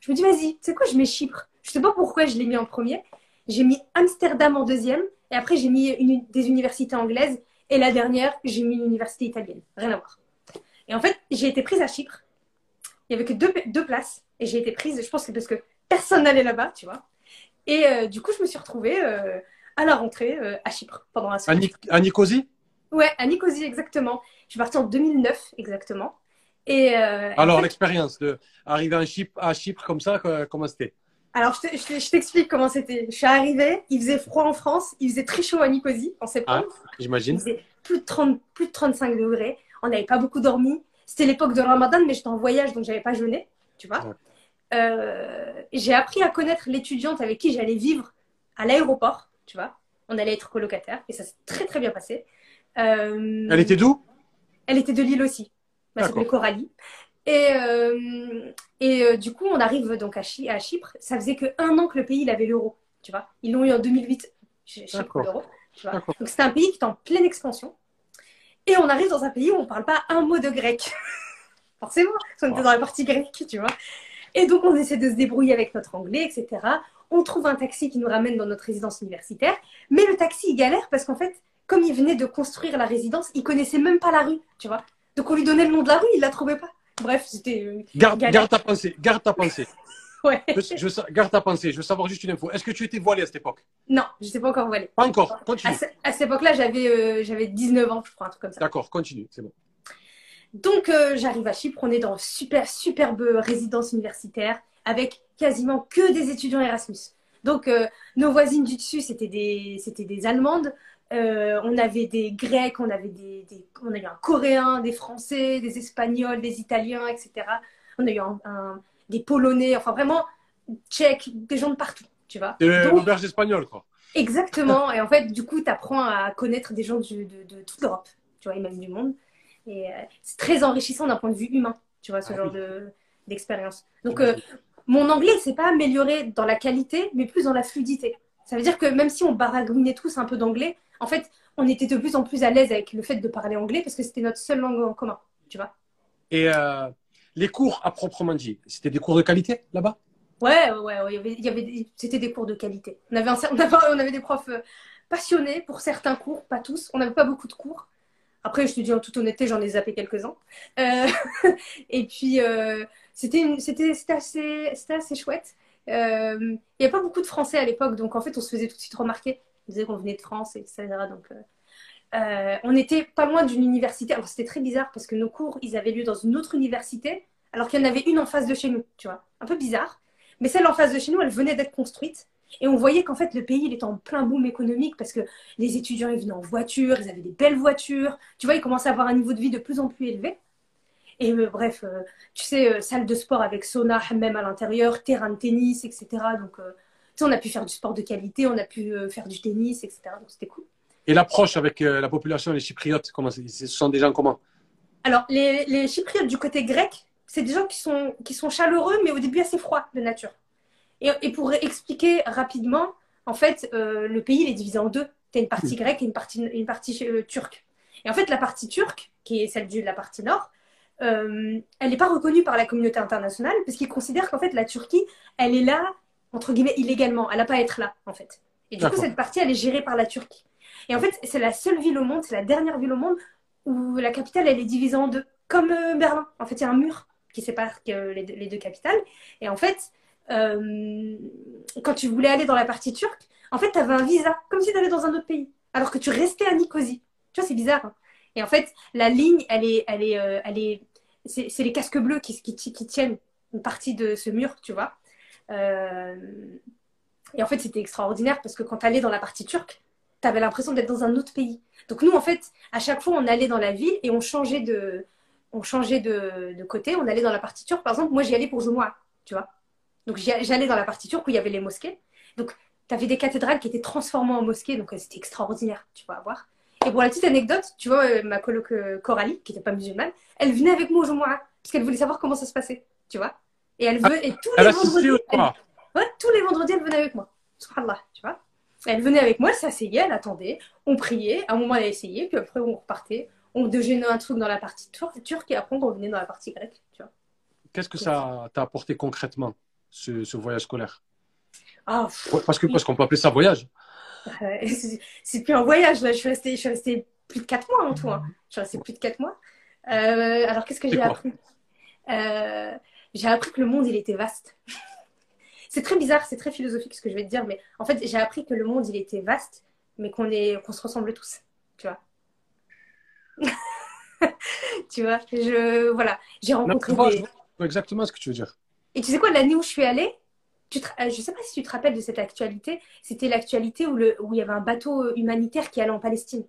Speaker 2: Je me dis, vas-y, tu sais quoi, je mets Chypre? Je sais pas pourquoi je l'ai mis en premier. J'ai mis Amsterdam en deuxième. Et après, j'ai mis une- des universités anglaises. Et la dernière, j'ai mis une université italienne. Rien à voir. Et en fait, j'ai été prise à Chypre. Il y avait que deux, deux places. Et j'ai été prise, je pense que parce que personne n'allait là-bas, tu vois. Et euh, du coup, je me suis retrouvée euh, à la rentrée euh, à Chypre pendant un
Speaker 1: À. Nic- à Nicosie?
Speaker 2: Ouais, à Nicosie, exactement. Je suis partie en 2009, exactement. Et
Speaker 1: Alors, l'expérience de arriver en Chypre, à Chypre comme ça, comment c'était?
Speaker 2: Alors je te- je te- je t'explique comment c'était. Je suis arrivée, il faisait froid en France, il faisait très chaud à Nicosie en septembre. Il
Speaker 1: J'imagine.
Speaker 2: faisait plus de 30, plus de 35 degrés. On n'avait pas beaucoup dormi. C'était l'époque de Ramadan, mais j'étais en voyage, donc j'avais pas jeûné, tu vois.
Speaker 1: Ouais.
Speaker 2: Euh, j'ai appris à connaître l'étudiante avec qui j'allais vivre à l'aéroport, tu vois. On allait être colocataires, et ça s'est très très bien passé. Euh,
Speaker 1: Elle était d'où?
Speaker 2: Elle était de Lille aussi. Elle
Speaker 1: D'accord.
Speaker 2: s'appelait Coralie. Et, euh, et euh, du coup, on arrive donc à, Chypre. Ça faisait que un an que le pays il avait l'euro, tu vois. Ils l'ont eu en 2008, Ch- Chypre l'euro. Donc c'était un pays qui était en pleine expansion. Et on arrive dans un pays où on parle pas un mot de grec. Forcément, parce qu'on était
Speaker 1: Wow.
Speaker 2: dans la partie grecque, tu vois. Et donc on essaie de se débrouiller avec notre anglais, etc. On trouve un taxi qui nous ramène dans notre résidence universitaire. Mais le taxi, il galère parce qu'en fait, comme il venait de construire la résidence, il connaissait même pas la rue, tu vois. Donc on lui donnait le nom de la rue, il la trouvait pas. Bref, c'était.
Speaker 1: garde, garde ta pensée, garde ta pensée.
Speaker 2: Ouais.
Speaker 1: Je, je garde ta pensée, je veux savoir juste une info. Est-ce que tu étais voilée à cette époque?
Speaker 2: Non, je sais pas encore aller.
Speaker 1: Pas encore,
Speaker 2: À,
Speaker 1: continue.
Speaker 2: ce- à cette époque-là, j'avais euh, j'avais 19 ans, je crois, un truc comme ça.
Speaker 1: D'accord, continue, c'est bon.
Speaker 2: Donc euh, j'arrive à Chypre, on est dans une super superbe résidence universitaire avec quasiment que des étudiants Erasmus. Donc euh, nos voisines du dessus, c'était des, des Allemandes. Euh, on avait des Grecs, on avait des, des- on a eu un Coréen, des Français, des Espagnols, des Italiens, etc. On a eu un- un- des Polonais, enfin vraiment Tchèques, des gens de partout, tu vois.
Speaker 1: C'est
Speaker 2: Donc,
Speaker 1: l'auberge espagnole, quoi.
Speaker 2: Exactement. Et en fait, du coup, tu apprends à connaître des gens du- de, de toute l'Europe, tu vois, et même du monde. Et euh, c'est très enrichissant d'un point de vue humain, tu vois, ce
Speaker 1: Ah
Speaker 2: genre
Speaker 1: oui.
Speaker 2: de, d'expérience. Donc, euh, mon anglais, il s'est pas amélioré dans la qualité, mais plus dans la fluidité. Ça veut dire que même si on baragouinait tous un peu d'anglais, en fait, on était de plus en plus à l'aise avec le fait de parler anglais parce que c'était notre seule langue en commun, tu vois.
Speaker 1: Et euh, les cours à proprement dit, c'était des cours de qualité là-bas?
Speaker 2: Ouais, ouais, ouais, il y avait, il y avait c'était des cours de qualité. On avait, un on avait, on avait des profs passionnés pour certains cours, pas tous. On n'avait pas beaucoup de cours. Après, je te dis en toute honnêteté, j'en ai zappé quelques-uns. Euh, et puis, euh, c'était assez, assez chouette. Euh, Il n'y a pas beaucoup de Français à l'époque, donc en fait, on se faisait tout de suite remarquer. On disait qu'on venait de France, etc. Donc, euh, euh, on était pas loin d'une université. Alors, c'était très bizarre parce que nos cours, ils avaient lieu dans une autre université, alors qu'il y en avait une en face de chez nous, tu vois. Un peu bizarre. Mais celle en face de chez nous, elle venait d'être construite. Et on voyait qu'en fait, le pays, il était en plein boom économique parce que les étudiants, ils venaient en voiture, ils avaient des belles voitures. Tu vois, ils commençaient à avoir un niveau de vie de plus en plus élevé. Et euh, bref, euh, tu sais, euh, salle de sport avec sauna, même à l'intérieur, terrain de tennis, etc. Donc, tu sais, on a pu faire du sport de qualité, on a pu faire du tennis, etc. Donc, c'était cool.
Speaker 1: Et l'approche avec la population, les Chypriotes, comment ce sont des gens comment
Speaker 2: Alors, les, les Chypriotes du côté grec, c'est des gens qui sont, qui sont chaleureux, mais au début assez froids de nature. Et, et pour expliquer rapidement, en fait, euh, le pays il est divisé en deux. Tu as une partie grecque et une partie, une partie euh, turque. Et en fait, la partie turque, qui est celle de la partie nord, euh, elle n'est pas reconnue par la communauté internationale parce qu'ils considèrent qu'en fait, la Turquie, elle est là, entre guillemets, illégalement. Elle n'a pas à être là, en fait. Et du coup, cette partie, elle est gérée par la Turquie. Et en fait, c'est la seule ville au monde, c'est la dernière ville au monde où la capitale, elle est divisée en deux. Comme Berlin. En fait, il y a un mur qui sépare les, deux, les deux capitales. Et en fait, euh, quand tu voulais aller dans la partie turque, en fait, tu avais un visa, comme si tu allais dans un autre pays. Alors que tu restais à Nicosie. Tu vois, c'est bizarre. hein. Et en fait, la ligne, elle est, elle est, euh, elle est, c'est les casques bleus qui, tiennent une partie de ce mur, tu vois. Euh, et en fait, c'était extraordinaire parce que quand tu allais dans la partie turque, tu avais l'impression d'être dans un autre pays. Donc nous, en fait, à chaque fois, on allait dans la ville et on changeait de, on changeait de, côté. On allait dans la partie turque. Par exemple, moi, j'y allais pour Jumu'ah, tu vois. Donc j'allais dans la partie turque où il y avait les mosquées. Donc tu avais des cathédrales qui étaient transformées en mosquées. Donc euh, c'était extraordinaire, tu vois, à voir. Et pour la petite anecdote, tu vois, euh, ma coloc euh, Coralie, qui n'était pas musulmane, elle venait avec moi au Jumu'ah parce qu'elle voulait savoir comment ça se passait, tu vois. Et elle veut, et tous les vendredis, elle-. Ouais, tous les vendredis, elle venait avec moi. Subhanallah, tu vois. Elle venait avec moi, elle s'asseyait, elle attendait, on priait, à un moment elle essayait, puis après on repartait, on déjeunait un truc dans la partie tur- turque et après on revenait dans la partie grecque, tu vois.
Speaker 1: Qu'est-ce que ça t'a apporté concrètement, ce, ce voyage scolaire Ouais, Parce que parce qu'on peut appeler ça voyage.
Speaker 2: euh, c'est plus un voyage, là, je suis restée, je suis restée plus de 4 mois en tout, hein. Je suis restée plus de 4 mois. Euh, alors qu'est-ce que j'ai appris? Euh, J'ai appris que le monde, il était vaste. c'est très bizarre, c'est très philosophique ce que je vais te dire, mais en fait, j'ai appris que le monde, il était vaste, mais qu'on qu'on se ressemble tous, tu vois. tu vois, je, voilà, j'ai rencontré
Speaker 1: Non,
Speaker 2: des...
Speaker 1: je vois exactement ce que tu veux dire.
Speaker 2: Et tu sais quoi, l'année où je suis allée, tu te- euh, je sais pas si tu te rappelles de cette actualité, c'était l'actualité où, le, où il y avait un bateau euh, humanitaire qui allait en Palestine.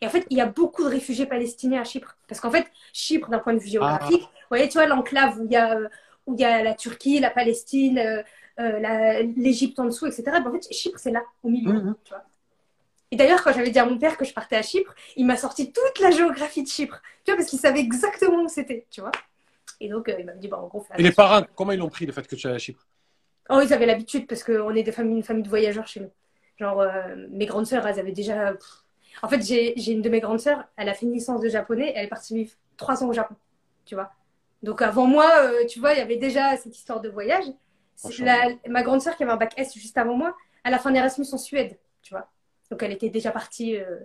Speaker 2: Et en fait, il y a beaucoup de réfugiés palestiniens à Chypre. Parce qu'en fait, Chypre, d'un point de vue géographique, vous voyez, tu vois, l'enclave où il y a, où il y a la Turquie, la Palestine, euh, euh, l'Égypte en dessous, etc. Ben, en fait, Chypre, c'est là, au milieu.
Speaker 1: Mhm.
Speaker 2: tu vois. Et d'ailleurs, quand j'avais dit à mon père que je partais à Chypre, il m'a sorti toute la géographie de Chypre. Tu vois, parce qu'il savait exactement où c'était, tu vois. Et donc, euh, il m'a dit, bah, en gros,
Speaker 1: Et les parents, comment ils l'ont pris le fait que tu es à Chypre
Speaker 2: Oh, ils avaient l'habitude parce qu'on est des familles, une famille de voyageurs chez nous. Genre, euh, mes grandes sœurs, elles avaient déjà. En fait, j'ai une de mes grandes sœurs, elle a fait une licence de japonais, elle est partie vivre trois ans au Japon, tu vois. Donc, avant moi, euh, tu vois, il y avait déjà cette histoire de voyage. La- ma grande sœur qui avait un bac S juste avant moi, elle a fait un Erasmus en Suède, tu vois. Donc, elle était déjà partie, euh,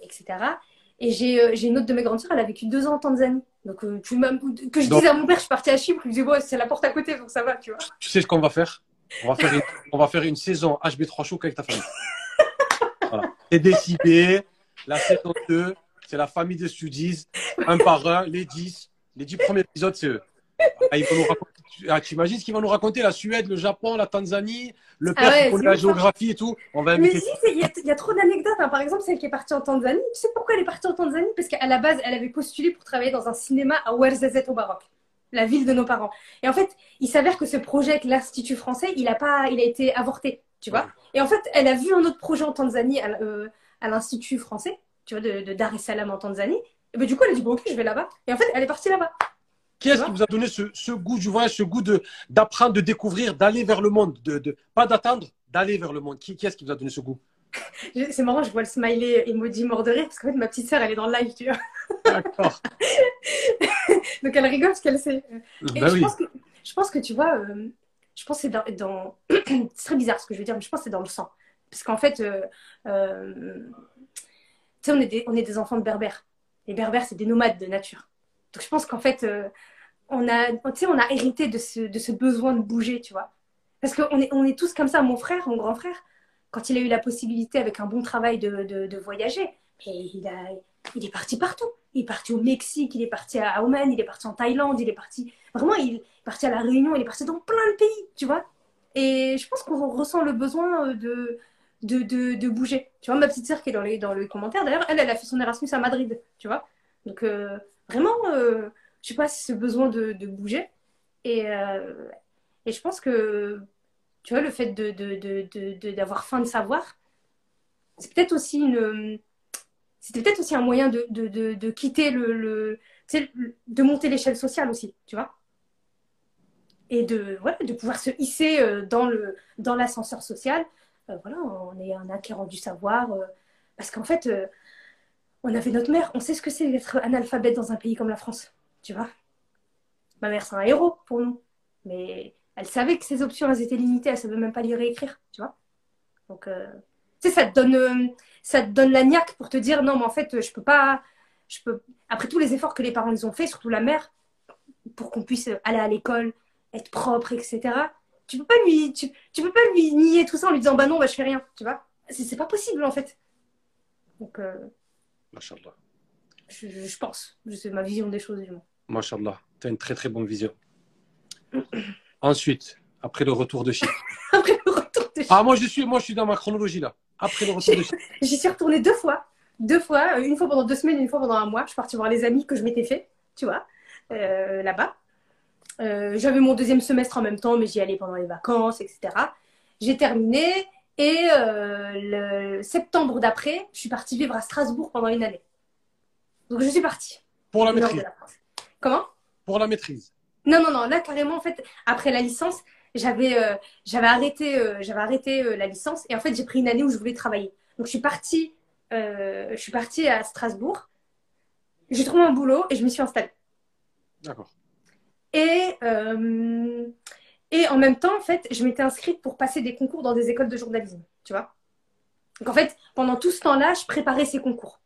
Speaker 2: etc. Et j'ai euh, j'ai une autre de mes grandes sœurs, elle a vécu deux ans en Tanzanie. Donc, euh, tu que je
Speaker 1: Donc-
Speaker 2: disais à mon père, je suis partie à Chypre, il me disait, bon, c'est la porte à côté, donc ça va, tu vois.
Speaker 1: Tu sais ce qu'on va faire? On va faire, une, on va faire une saison HB3 Show avec ta famille. Voilà. C'est décidé. La saison 2, c'est la famille des Studies, un par un, les 10. Les 10 premiers épisodes, c'est eux. Ah, ils vont nous raconter, ah, tu imagines ce qu'ils vont nous raconter La Suède, le Japon, la Tanzanie, le
Speaker 2: Ah
Speaker 1: père
Speaker 2: ouais,
Speaker 1: qui connaît
Speaker 2: c'est
Speaker 1: la géographie et tout. On va
Speaker 2: Mais
Speaker 1: inviter.
Speaker 2: si, c'est- il y, a- il y a trop d'anecdotes. hein. Par exemple, celle qui est partie en Tanzanie. Tu sais pourquoi elle est partie en Tanzanie? Parce qu'à la base, elle avait postulé pour travailler dans un cinéma à Ouarzazate au Maroc, la ville de nos parents. Et en fait, il s'avère que ce projet avec l'Institut français, il a, pas, il a été avorté, tu vois? Et en fait, elle a vu un autre projet en Tanzanie à, euh, à l'Institut français, tu vois, de, de Dar es Salaam en Tanzanie. Et ben, du coup, elle a dit, bon, ok, je vais là-bas. Et en fait, elle est partie là-bas.
Speaker 1: Qui est-ce qui vous a donné ce, ce goût du voyage, ce goût d'apprendre, de découvrir, d'aller vers le monde, de, de pas d'attendre, d'aller vers le monde Qui, qui est-ce qui vous a donné ce goût?
Speaker 2: C'est marrant, je vois le smiley emoji mort de rire, parce qu'en fait, ma petite sœur, elle est dans le live, tu vois.
Speaker 1: D'accord.
Speaker 2: Donc, elle rigole parce qu'elle sait. Et
Speaker 1: Ben
Speaker 2: je,
Speaker 1: oui.
Speaker 2: pense que, je pense que tu vois, euh, je pense que c'est dans, dans- c'est très bizarre ce que je veux dire, mais je pense que c'est dans le sang. Parce qu'en fait, euh, euh, tu sais, on est, des, on est des enfants de berbères. Les berbères, c'est des nomades de nature. Donc je pense qu'en fait, euh, on, a, on a hérité de ce, de ce besoin de bouger, tu vois. Parce qu'on est, on est tous comme ça. Mon frère, mon grand frère, quand il a eu la possibilité avec un bon travail de, de, voyager, il, a, il est parti partout. Il est parti au Mexique, il est parti à Oman, il est parti en Thaïlande, il est parti. Vraiment, il est parti à La Réunion, il est parti dans plein de pays, tu vois. Et je pense qu'on ressent le besoin euh, de, de, de, de bouger. Tu vois, ma petite sœur qui est dans les, dans le commentaire, d'ailleurs, elle, elle a fait son Erasmus à Madrid, tu vois. Donc, euh, vraiment, euh, je sais pas si ce besoin de, bouger. Et, euh, et je pense que, tu vois, le fait de, de, de, de- d'avoir faim de savoir, c'est peut-être aussi une. C'était peut-être aussi un moyen de, quitter le, de monter l'échelle sociale aussi, tu vois. Et de, voilà, de pouvoir se hisser euh, dans, le, dans l'ascenseur social. Euh, voilà, on est un acquérant du savoir. parce qu'en fait, on avait notre mère, on sait ce que c'est d'être analphabète dans un pays comme la France, tu vois. Ma mère, c'est un héros pour nous. Mais elle savait que ses options, elles étaient limitées, elle savait même pas lire et écrire, tu vois. Donc, euh, tu sais, ça te donne, euh, ça te donne la niaque pour te dire, non, mais en fait, je peux pas, je peux, après tous les efforts que les parents ils ont fait, surtout la mère, pour qu'on puisse aller à l'école, être propre, etc. Tu peux pas lui, tu, tu peux pas lui nier tout ça en lui disant, bah non, bah je fais rien, tu vois. C'est c'est pas possible, en fait. Donc, euh, je, je- je pense, c'est ma vision des choses, du moins.
Speaker 1: Machallah. Tu as une très très bonne vision. Ensuite, après le retour de Chypre.
Speaker 2: Après le retour de
Speaker 1: Ah, moi je suis, moi, je suis dans ma chronologie là. Après le retour de Chypre.
Speaker 2: J'y suis retournée deux fois. Deux fois, euh, une fois pendant deux semaines, une fois pendant un mois. Je suis partie voir les amis que je m'étais fait, tu vois, euh, là-bas. Euh, J'avais mon deuxième semestre en même temps, mais j'y allais pendant les vacances, etc. J'ai terminé et euh, le septembre d'après, je suis partie vivre à Strasbourg pendant une année. Donc je suis partie.
Speaker 1: Pour la maîtrise.
Speaker 2: Comment
Speaker 1: Pour la maîtrise.
Speaker 2: Non, non, non. Là, carrément, en fait, après la licence, j'avais euh, j'avais arrêté, euh, j'avais arrêté euh, la licence et en fait, j'ai pris une année où je voulais travailler. Donc, je suis partie, je suis partie à Strasbourg. J'ai trouvé un boulot et je m'y suis installée.
Speaker 1: D'accord.
Speaker 2: Et, et en même temps, en fait, je m'étais inscrite pour passer des concours dans des écoles de journalisme, tu vois. Donc, en fait, pendant tout ce temps-là, je préparais ces concours.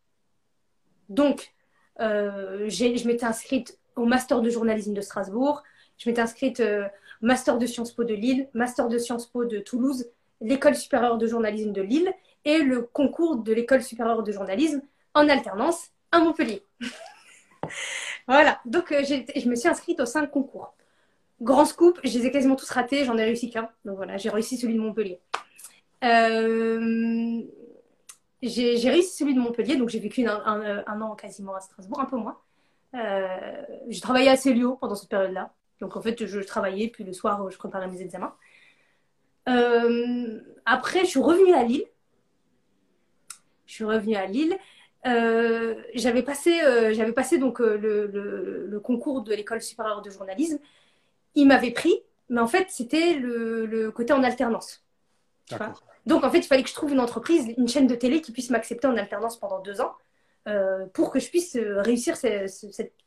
Speaker 2: Donc, je m'étais inscrite au master de journalisme de Strasbourg. Je m'étais inscrite euh, Master de Sciences Po de Lille, Master de Sciences Po de Toulouse, l'École supérieure de journalisme de Lille et le concours de l'École supérieure de journalisme en alternance à Montpellier. voilà, donc euh, je me suis inscrite aux cinq concours. Grand scoop, je les ai quasiment tous ratés, j'en ai réussi qu'un. Donc voilà, j'ai réussi celui de Montpellier. Euh, j'ai réussi celui de Montpellier, donc j'ai vécu un, an quasiment à Strasbourg, un peu moins. Euh, j'ai travaillé à Célio pendant cette période-là. Donc en fait, je travaillais, puis le soir, je préparais mes examens. Euh, après, je suis revenue à Lille. Je suis revenue à Lille. Euh, j'avais passé, j'avais passé donc le, le, concours de l'école supérieure de journalisme. Il m'avait pris, mais en fait, c'était le, le, côté en alternance. Donc en fait, il fallait que je trouve une entreprise, une chaîne de télé qui puisse m'accepter en alternance pendant deux ans euh, pour que je puisse euh, réussir ce,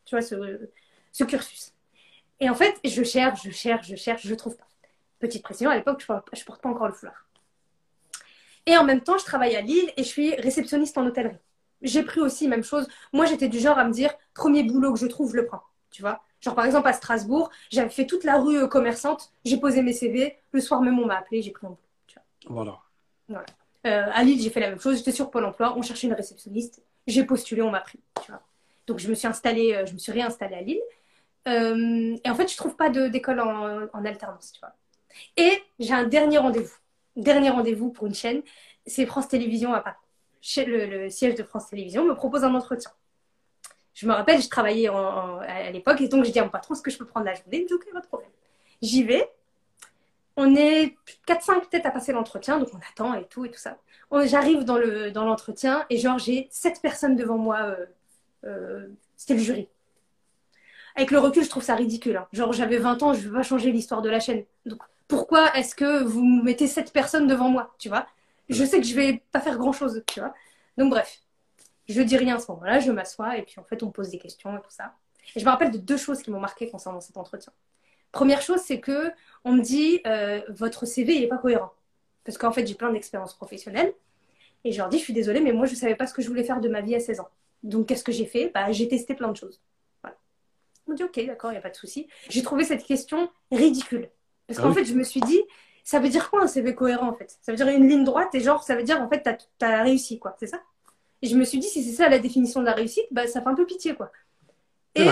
Speaker 2: tu vois, ce, cursus. Et en fait, je cherche, je cherche, je cherche, je ne trouve pas. Petite précision, à l'époque, je ne porte pas encore le foulard. Et en même temps, je travaille à Lille et je suis réceptionniste en hôtellerie. J'ai pris aussi même chose. Moi, j'étais du genre à me dire, premier boulot que je trouve, je le prends. Tu vois Genre, par exemple, à Strasbourg, j'avais fait toute la rue euh, commerçante, j'ai posé mes CV, le soir même, on m'a appelé, j'ai pris un boulot.
Speaker 1: Voilà.
Speaker 2: voilà. à Lille, j'ai fait la même chose. J'étais sur Pôle emploi, on cherchait une réceptionniste j'ai postulé, on m'a pris. Donc je me suis installée, euh, je me suis réinstallée à Lille. Euh, et en fait, je trouve pas d'école en, alternance. Et j'ai un dernier rendez-vous. Dernier rendez-vous pour une chaîne, c'est France Télévisions à Paris. Le, le, siège de France Télévisions me propose un entretien. Je me rappelle, je travaillais à l'époque et donc je dis à mon patron, est-ce que je peux prendre la journée? Il me dit, ok, pas problème. J'y vais. On est 4-5 peut-être à passer l'entretien, donc on attend et tout et tout ça. J'arrive dans l'entretien dans et genre j'ai sept personnes devant moi. Euh, euh, c'était le jury. Avec le recul, je trouve ça ridicule. Hein. Genre j'avais 20 ans, je ne veux pas changer l'histoire de la chaîne. Donc pourquoi est-ce que vous mettez sept personnes devant moi, tu vois? Je sais que je vais pas faire grand-chose, tu vois Donc bref, je dis rien à ce moment-là, je m'assois et puis en fait on me pose des questions et tout ça. Et je me rappelle de deux choses qui m'ont marqué concernant cet entretien. Première chose, c'est que on me dit euh, votre CV il est pas cohérent parce qu'en fait, j'ai plein d'expériences professionnelles. Et je leur dis, je suis désolée, mais moi, je ne savais pas ce que je voulais faire de ma vie à 16 ans. Donc, qu'est-ce que j'ai fait? Bah, J'ai testé plein de choses. Voilà. On me dit, ok, d'accord, il n'y a pas de souci. J'ai trouvé cette question ridicule. Parce qu'en ah fait, je me suis dit, ça veut dire quoi un CV cohérent, en fait? Ça veut dire une ligne droite et genre, ça veut dire, en fait, tu as, réussi, quoi. C'est ça? Et je me suis dit, si c'est ça la définition de la réussite, bah, ça fait un peu pitié, quoi. Et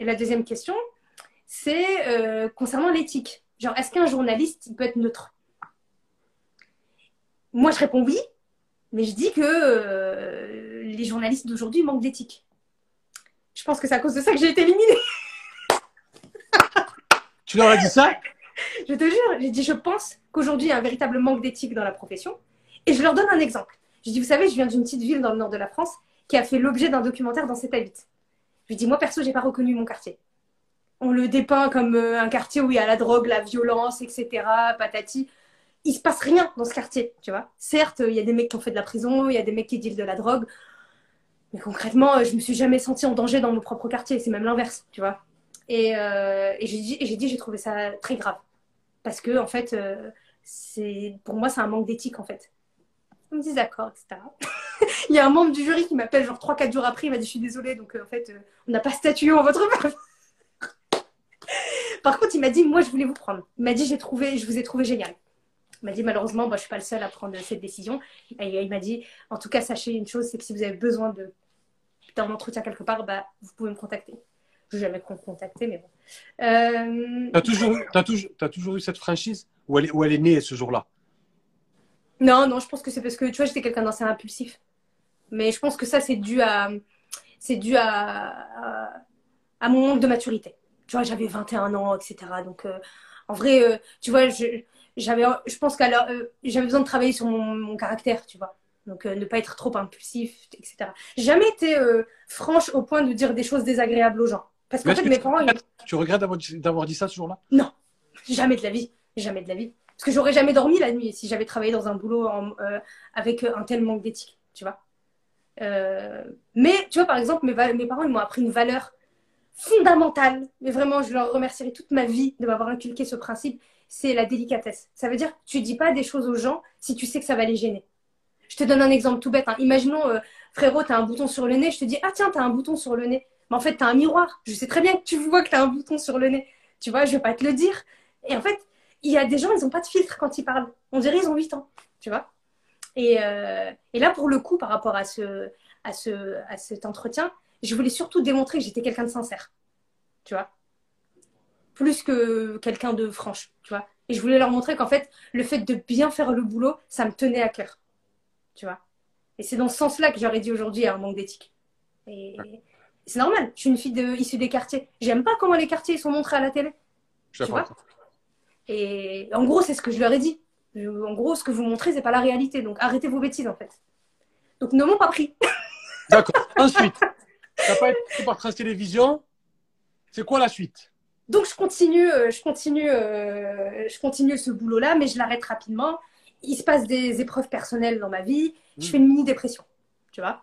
Speaker 2: la, deuxième question, c'est euh, concernant l'éthique. Genre, est-ce qu'un journaliste, il peut être neutre? Moi, je réponds oui, mais je dis que euh, les journalistes d'aujourd'hui manquent d'éthique. Je pense que c'est à cause de ça que j'ai été éliminée.
Speaker 1: tu leur as dit ça?
Speaker 2: Je te jure, j'ai dit je pense qu'aujourd'hui il y a un véritable manque d'éthique dans la profession. Et je leur donne un exemple. Je dis, vous savez, je viens d'une petite ville dans le nord de la France qui a fait l'objet d'un documentaire dans cette habite. Je lui dis, moi perso, j'ai pas reconnu mon quartier. On le dépeint comme euh, un quartier où il y a la drogue, la violence, etc. Patati il se passe rien dans ce quartier, tu vois. Certes, il y a des mecs qui ont fait de la prison, il y a des mecs qui dealent de la drogue, mais concrètement, je me suis jamais sentie en danger dans mon propre quartier. C'est même l'inverse, tu vois. Et, euh, j'ai dit, j'ai trouvé ça très grave parce que en fait, euh, c'est pour moi, c'est un manque d'éthique en fait. On me dit d'accord, etc. il y a un membre du jury qui m'appelle genre 3-4 jours après, il m'a dit je suis désolée, donc euh, en fait, on n'a pas statué en votre faveur. Par contre, il m'a dit moi je voulais vous prendre. Il m'a dit j'ai trouvé, je vous ai trouvé génial. Il m'a dit malheureusement, moi, je ne suis pas le seul à prendre cette décision. Et il m'a dit, en tout cas, sachez une chose, c'est que si vous avez besoin d'un entretien quelque part, bah, vous pouvez me contacter. Je n'ai jamais contacté, mais bon.
Speaker 1: Euh... Tu as, toujours, as, toujours, as toujours eu cette franchise? Ou elle, est, elle est née ce jour-là?
Speaker 2: Non, non, je pense que c'est parce que, tu vois, j'étais quelqu'un d'assez impulsif. Mais je pense que ça, c'est dû à, c'est dû à, à, mon manque de maturité. Tu vois, j'avais 21 ans, etc. Donc, euh, en vrai, euh, tu vois, je, j'avais, je pense qu'à euh, j'avais besoin de travailler sur mon, caractère, tu vois. Donc, ne pas être trop impulsif, etc. J'ai jamais été franche au point de dire des choses désagréables aux gens. Parce qu'en fait, mes parents.
Speaker 1: Tu regrettes d'avoir dit ça ce jour-là?
Speaker 2: Non, jamais de la vie. Jamais de la vie. Parce que j'aurais jamais dormi la nuit si j'avais travaillé dans un boulot avec un tel manque d'éthique, tu vois. mais, tu vois, par exemple, mes, mes parents, ils m'ont appris une valeur fondamentale. Mais vraiment, je leur remercierai toute ma vie de m'avoir inculqué ce principe c'est la délicatesse. Ça veut dire tu dis pas des choses aux gens si tu sais que ça va les gêner. Je te donne un exemple tout bête. Hein. Imaginons, euh, frérot, tu as un bouton sur le nez. Je te dis, ah tiens, tu as un bouton sur le nez. Mais en fait, tu as un miroir. Je sais très bien que tu vois que tu as un bouton sur le nez. Tu vois, je vais pas te le dire. Et en fait, il y a des gens, ils n'ont pas de filtre quand ils parlent. On dirait ils ont 8 ans, tu vois. Et, euh, et, là, pour le coup, par rapport à, ce, à, ce, à cet entretien, je voulais surtout démontrer que j'étais quelqu'un de sincère, tu vois. Plus que quelqu'un de franche, tu vois. Et je voulais leur montrer qu'en fait, le fait de bien faire le boulot, ça me tenait à cœur, tu vois. Et c'est dans ce sens-là que j'aurais dit aujourd'hui à un manque d'éthique. Et c'est normal, je suis une fille de, issue des quartiers. J'aime pas comment les quartiers sont montrés à la télé.
Speaker 1: Je tu vois
Speaker 2: Et en gros, c'est ce que je leur ai dit. en gros, ce que vous montrez, c'est pas la réalité. Donc arrêtez vos bêtises, en fait. Donc ne m'ont pas pris.
Speaker 1: D'accord. Ensuite, t'as pas été par France Télévisions. C'est quoi la suite?
Speaker 2: Donc je continue, euh, je continue, euh, je continue ce boulot-là, mais je l'arrête rapidement. Il se passe des épreuves personnelles dans ma vie. Je hmm. fais une mini dépression, tu vois.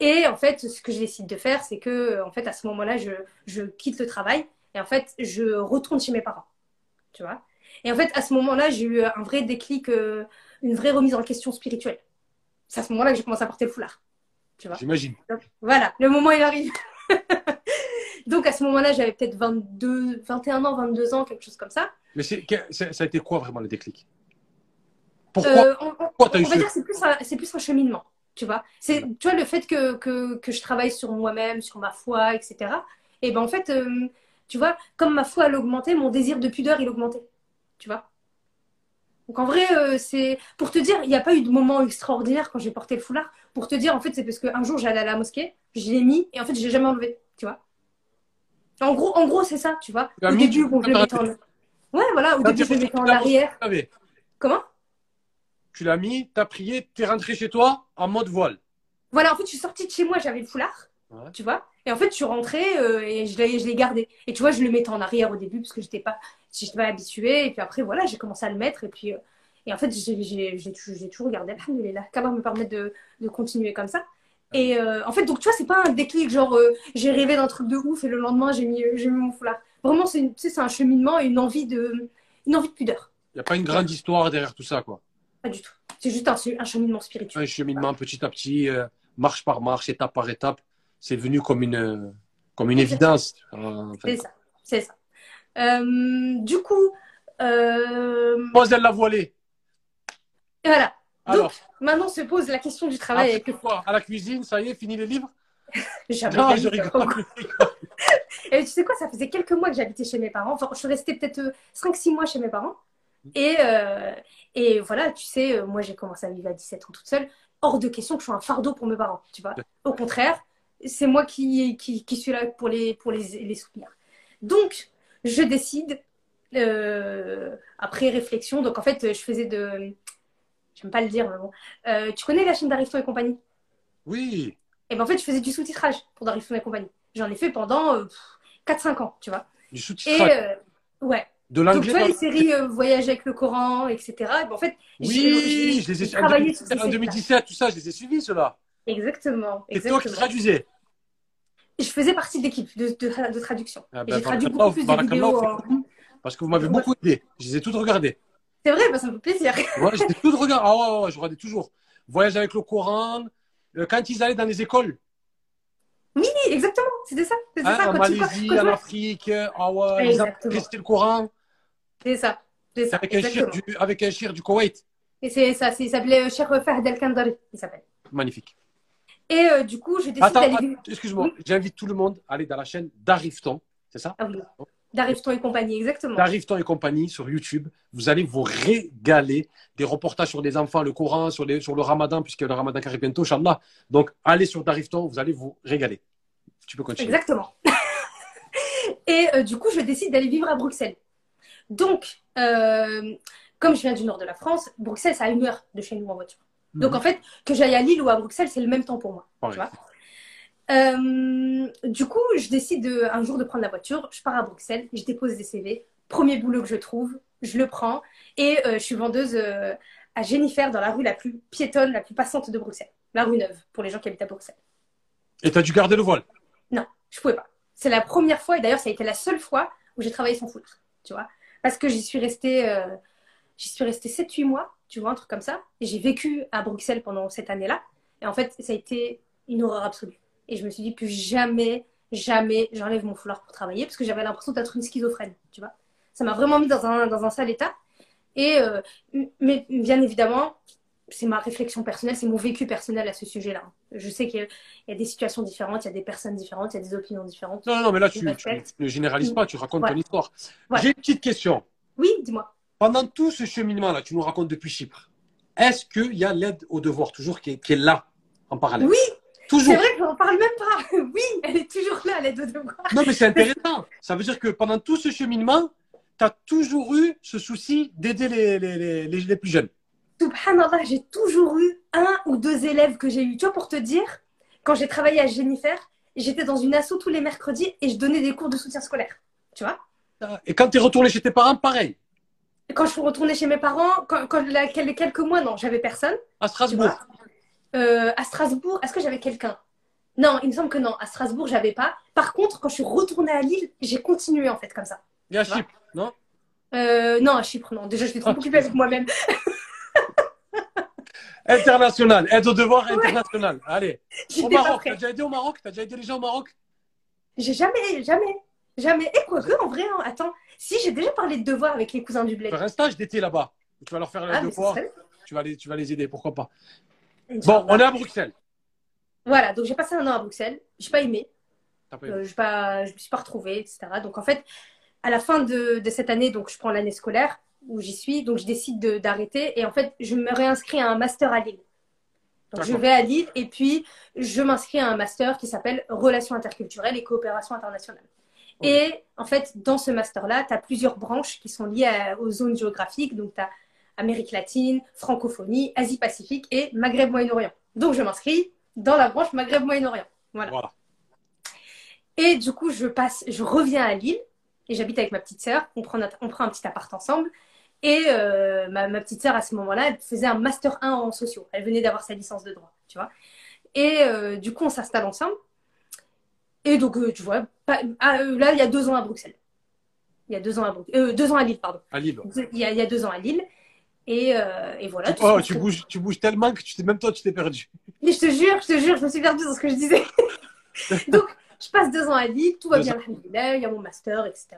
Speaker 2: Et en fait, ce que je décide de faire, c'est que, en fait, à ce moment-là, je, je, quitte le travail et en fait, je retourne chez mes parents, tu vois. Et en fait, à ce moment-là, j'ai eu un vrai déclic, euh, une vraie remise en question spirituelle. C'est à ce moment-là que j'ai commencé à porter le foulard, tu vois.
Speaker 1: J'imagine.
Speaker 2: Voilà, le moment il arrive. Donc à ce moment-là, j'avais peut-être 22, 21 ans, 22 ans, quelque chose comme ça.
Speaker 1: Mais ça a été quoi vraiment le déclic? Pourquoi,
Speaker 2: euh, on, on, va dire c'est plus, un, plus un cheminement tu vois. C'est, tu vois, le fait que, que, que je travaille sur moi-même, sur ma foi, etc. Et ben en fait, euh, tu vois, comme ma foi elle augmentait, mon désir de pudeur il augmentait, tu vois. Donc en vrai, euh, c'est pour te dire, il n'y a pas eu de moment extraordinaire quand j'ai porté le foulard. Pour te dire, en fait, c'est parce qu'un jour j'allais à la mosquée, je l'ai mis et en fait je l'ai jamais enlevé, tu vois. En gros, en gros, c'est ça, tu vois. Au début, bon, je le mettais en... Ouais, voilà, au début, je le mettais en arrière. Comment?
Speaker 1: Tu l'as mis, tu as prié, tu es rentré chez toi en mode voile.
Speaker 2: Voilà, en fait, je suis sortie de chez moi, j'avais le foulard, tu vois. Et en fait, je suis rentrée euh, et je l'ai, gardé. Et tu vois, je le mettais en arrière au début parce que je n'étais pas, pas habituée. Et puis après, voilà, j'ai commencé à le mettre. Et puis, euh, et en fait, j'ai, toujours gardé. Alhamdulillah, qu'Allah me permettre de, de continuer comme ça. Et euh, en fait, donc tu vois, c'est pas un déclic genre j'ai rêvé d'un truc de ouf et le lendemain j'ai mis, mis mon foulard. Vraiment, c'est, un cheminement et une envie de, une envie de pudeur.
Speaker 1: Il n'y a pas une grande histoire derrière tout ça, quoi?
Speaker 2: Pas du tout. C'est juste un, cheminement spirituel.
Speaker 1: Un cheminement petit à petit, euh, marche par marche, étape par étape. C'est venu comme une, comme une évidence.
Speaker 2: C'est ça. C'est ça. Euh, du coup. Euh...
Speaker 1: Pose elle la voilée.
Speaker 2: Et voilà. Alors, Donc, maintenant se pose la question du travail.
Speaker 1: Avec quoi À la cuisine, ça y est, fini les livres
Speaker 2: Jamais. Non, je rigole. Et tu sais quoi, ça faisait quelques mois que j'habitais chez mes parents. Enfin, je suis restée peut-être 5-6 mois chez mes parents. Et, euh, et voilà, tu sais, euh, moi j'ai commencé à vivre à 17 ans toute seule. Hors de question que je sois un fardeau pour mes parents, tu vois. Au contraire, c'est moi qui, qui, qui, suis là pour les, pour les, les soutenir. Donc, je décide, euh, après réflexion, donc en fait, je faisais de. J'aime pas le dire, mais bon. Euh, tu connais la chaîne d'Arifton et compagnie?
Speaker 1: Oui.
Speaker 2: Et ben en fait, je faisais du sous-titrage pour D'Arifton et compagnie. J'en ai fait pendant 4-5 ans, tu vois.
Speaker 1: Du sous-titrage
Speaker 2: Et ouais.
Speaker 1: De l'anglais. Donc,
Speaker 2: tu vois, les séries euh, Voyage avec le Coran, etc. Ben, en fait,
Speaker 1: oui, je les ai travaillé en 2017, tout ça, je les ai suivis, ceux-là.
Speaker 2: Exactement.
Speaker 1: C'est toi qui traduisais
Speaker 2: Je faisais partie de l'équipe de, de, traduction. Ah ben, j'ai traduit beaucoup plus de vidéos.
Speaker 1: Parce que vous m'avez beaucoup aidé. Je les ai toutes regardées.
Speaker 2: C'est vrai, bah, ça me fait plaisir.
Speaker 1: ouais, j'ai toutes regardées. Ah ouais, ouais, je regardais toujours. Voyage avec le Coran. Euh, quand ils allaient dans les écoles.
Speaker 2: Oui, exactement. C'était ça.
Speaker 1: Hein, ça. En Malaisie, en Afrique. Ah ouais, ils avaient le Coran.
Speaker 2: C'est ça. C'est ça.
Speaker 1: Avec un, chir du, avec un du Koweït.
Speaker 2: Et c'est ça, il s'appelait Cheikh Fahd al-Kandari, il s'appelle.
Speaker 1: Magnifique.
Speaker 2: Et euh, du coup, je décide d'aller.
Speaker 1: Excuse-moi, j'invite tout le monde à aller dans la chaîne d'Arifton, c'est ça?
Speaker 2: Ah oui. D'Arifton et compagnie, exactement.
Speaker 1: D'Arifton et compagnie sur YouTube. Vous allez vous régaler. Des reportages sur les enfants, le Coran, sur, les, sur le Ramadan, puisque le Ramadan qui arrive bientôt, Inch'Allah. Donc, allez sur D'Arifton, vous allez vous régaler. Tu peux continuer.
Speaker 2: Exactement. et euh, du coup, je décide d'aller vivre à Bruxelles. Donc, euh, comme je viens du nord de la France, Bruxelles, c'est à une heure de chez nous en voiture. Mhm. Donc, en fait, que j'aille à Lille ou à Bruxelles, c'est le même temps pour moi. Tu vois euh, du coup, je décide de, un jour de prendre la voiture, je pars à Bruxelles, je dépose des CV. Premier boulot que je trouve, je le prends et euh, je suis vendeuse à Jennifer dans la rue la plus piétonne, la plus passante de Bruxelles. La rue Neuve, pour les gens qui habitent à Bruxelles.
Speaker 1: Et tu as dû garder le voile?
Speaker 2: Non, je pouvais pas. C'est la première fois, et d'ailleurs, ça a été la seule fois où j'ai travaillé sans foulard. Tu vois parce que j'y suis restée, euh, j'y suis restée 7-8 mois, tu vois, un truc comme ça. Et j'ai vécu à Bruxelles pendant cette année-là. Et en fait, ça a été une horreur absolue. Et je me suis dit, plus jamais, jamais, j'enlève mon foulard pour travailler, parce que j'avais l'impression d'être une schizophrène, tu vois. Ça m'a vraiment mis dans un, dans un sale état. Et, euh, mais bien évidemment, c'est ma réflexion personnelle, c'est mon vécu personnel à ce sujet-là. Je sais qu'il y a des situations différentes, il y a des personnes différentes, il y a des opinions différentes.
Speaker 1: Non, non, mais là, tu, ne généralises pas, tu racontes
Speaker 2: Ouais.
Speaker 1: ton histoire.
Speaker 2: Ouais.
Speaker 1: J'ai une petite question.
Speaker 2: Oui, dis-moi.
Speaker 1: Pendant tout ce cheminement-là, tu nous racontes depuis Chypre, est-ce qu'il y a l'aide au devoir toujours qui est, qui est là, en parallèle?
Speaker 2: Oui,
Speaker 1: Toujours.
Speaker 2: c'est vrai que j'en parle même pas. Oui, elle est toujours là, l'aide au devoir.
Speaker 1: Non, mais c'est intéressant. Ça veut dire que pendant tout ce cheminement, tu as toujours eu ce souci d'aider les, les, les, les- les plus jeunes.
Speaker 2: Subhanallah, j'ai toujours eu un ou deux élèves que j'ai eu. Tu vois, pour te dire, quand j'ai travaillé à Jennifer, j'étais dans une asso tous les mercredis et je donnais des cours de soutien scolaire. Tu vois?
Speaker 1: Et quand tu es retourné chez tes parents, pareil.
Speaker 2: Quand je suis retournée chez mes parents, quand, quand la- quelques mois, non, j'avais personne.
Speaker 1: À Strasbourg.
Speaker 2: Euh, à Strasbourg, est-ce que j'avais quelqu'un? Non, il me semble que non. À Strasbourg, j'avais pas. Par contre, quand je suis retournée à Lille, j'ai continué en fait comme ça.
Speaker 1: Et à Chypre, non?
Speaker 2: Euh, non, à Chypre, non. Déjà, j'étais trop
Speaker 1: Ah.
Speaker 2: occupée avec moi-même.
Speaker 1: International. Aide au devoir international. Allez. Au Maroc. T'as déjà aidé au Maroc? T'as déjà aidé les gens au Maroc?
Speaker 2: J'ai jamais, jamais, jamais. Et quoique, en vrai, hein, attends, si j'ai déjà parlé de devoirs avec les cousins du bled.
Speaker 1: Faire un stage d'été là-bas. Tu vas leur faire
Speaker 2: Ah,
Speaker 1: les devoirs. Tu vas, les, tu vas les aider, pourquoi pas. Bon, on est à Bruxelles.
Speaker 2: Voilà, donc j'ai passé un an à Bruxelles. J'ai pas aimé.
Speaker 1: Pas aimé.
Speaker 2: Euh, je ne me suis pas retrouvée, etc. Donc en fait, à la fin de, de cette année, donc je prends l'année scolaire où j'y suis, donc je décide de- d'arrêter et en fait, je me réinscris à un master à Lille. Donc je vais à Lille et puis je m'inscris à un master qui s'appelle Relations interculturelles et coopération internationale. Et en fait, dans ce master-là, tu as plusieurs branches qui sont liées à- aux zones géographiques. Donc tu as Amérique latine, francophonie, Asie-Pacifique et Maghreb-Moyen-Orient. Donc je m'inscris dans la branche Maghreb-Moyen-Orient. Voilà.
Speaker 1: Voilà.
Speaker 2: Et du coup, je passe, je reviens à Lille et j'habite avec ma petite sœur. On prend, on prend un petit appart ensemble. Et euh, ma, ma petite sœur, à ce moment-là, elle faisait un master 1 en sociaux. Elle venait d'avoir sa licence de droit, tu vois. Et euh, du coup, on s'installe ensemble. Et donc, euh, tu vois, pas- ah, euh, là, il y a deux ans à Bruxelles. Il y a deux ans à Bruxelles. Euh, deux ans à Lille, pardon.
Speaker 1: À Lille.
Speaker 2: Il y a, il y a deux ans à Lille. Et, euh, et voilà.
Speaker 1: Tu, oh, tu, bouges, tu bouges tellement que tu même toi, tu t'es perdu.
Speaker 2: Mais je te jure, je te jure, je me suis perdue dans ce que je disais. Donc, je passe deux ans à Lille, tout va bien, il y a mon master, etc.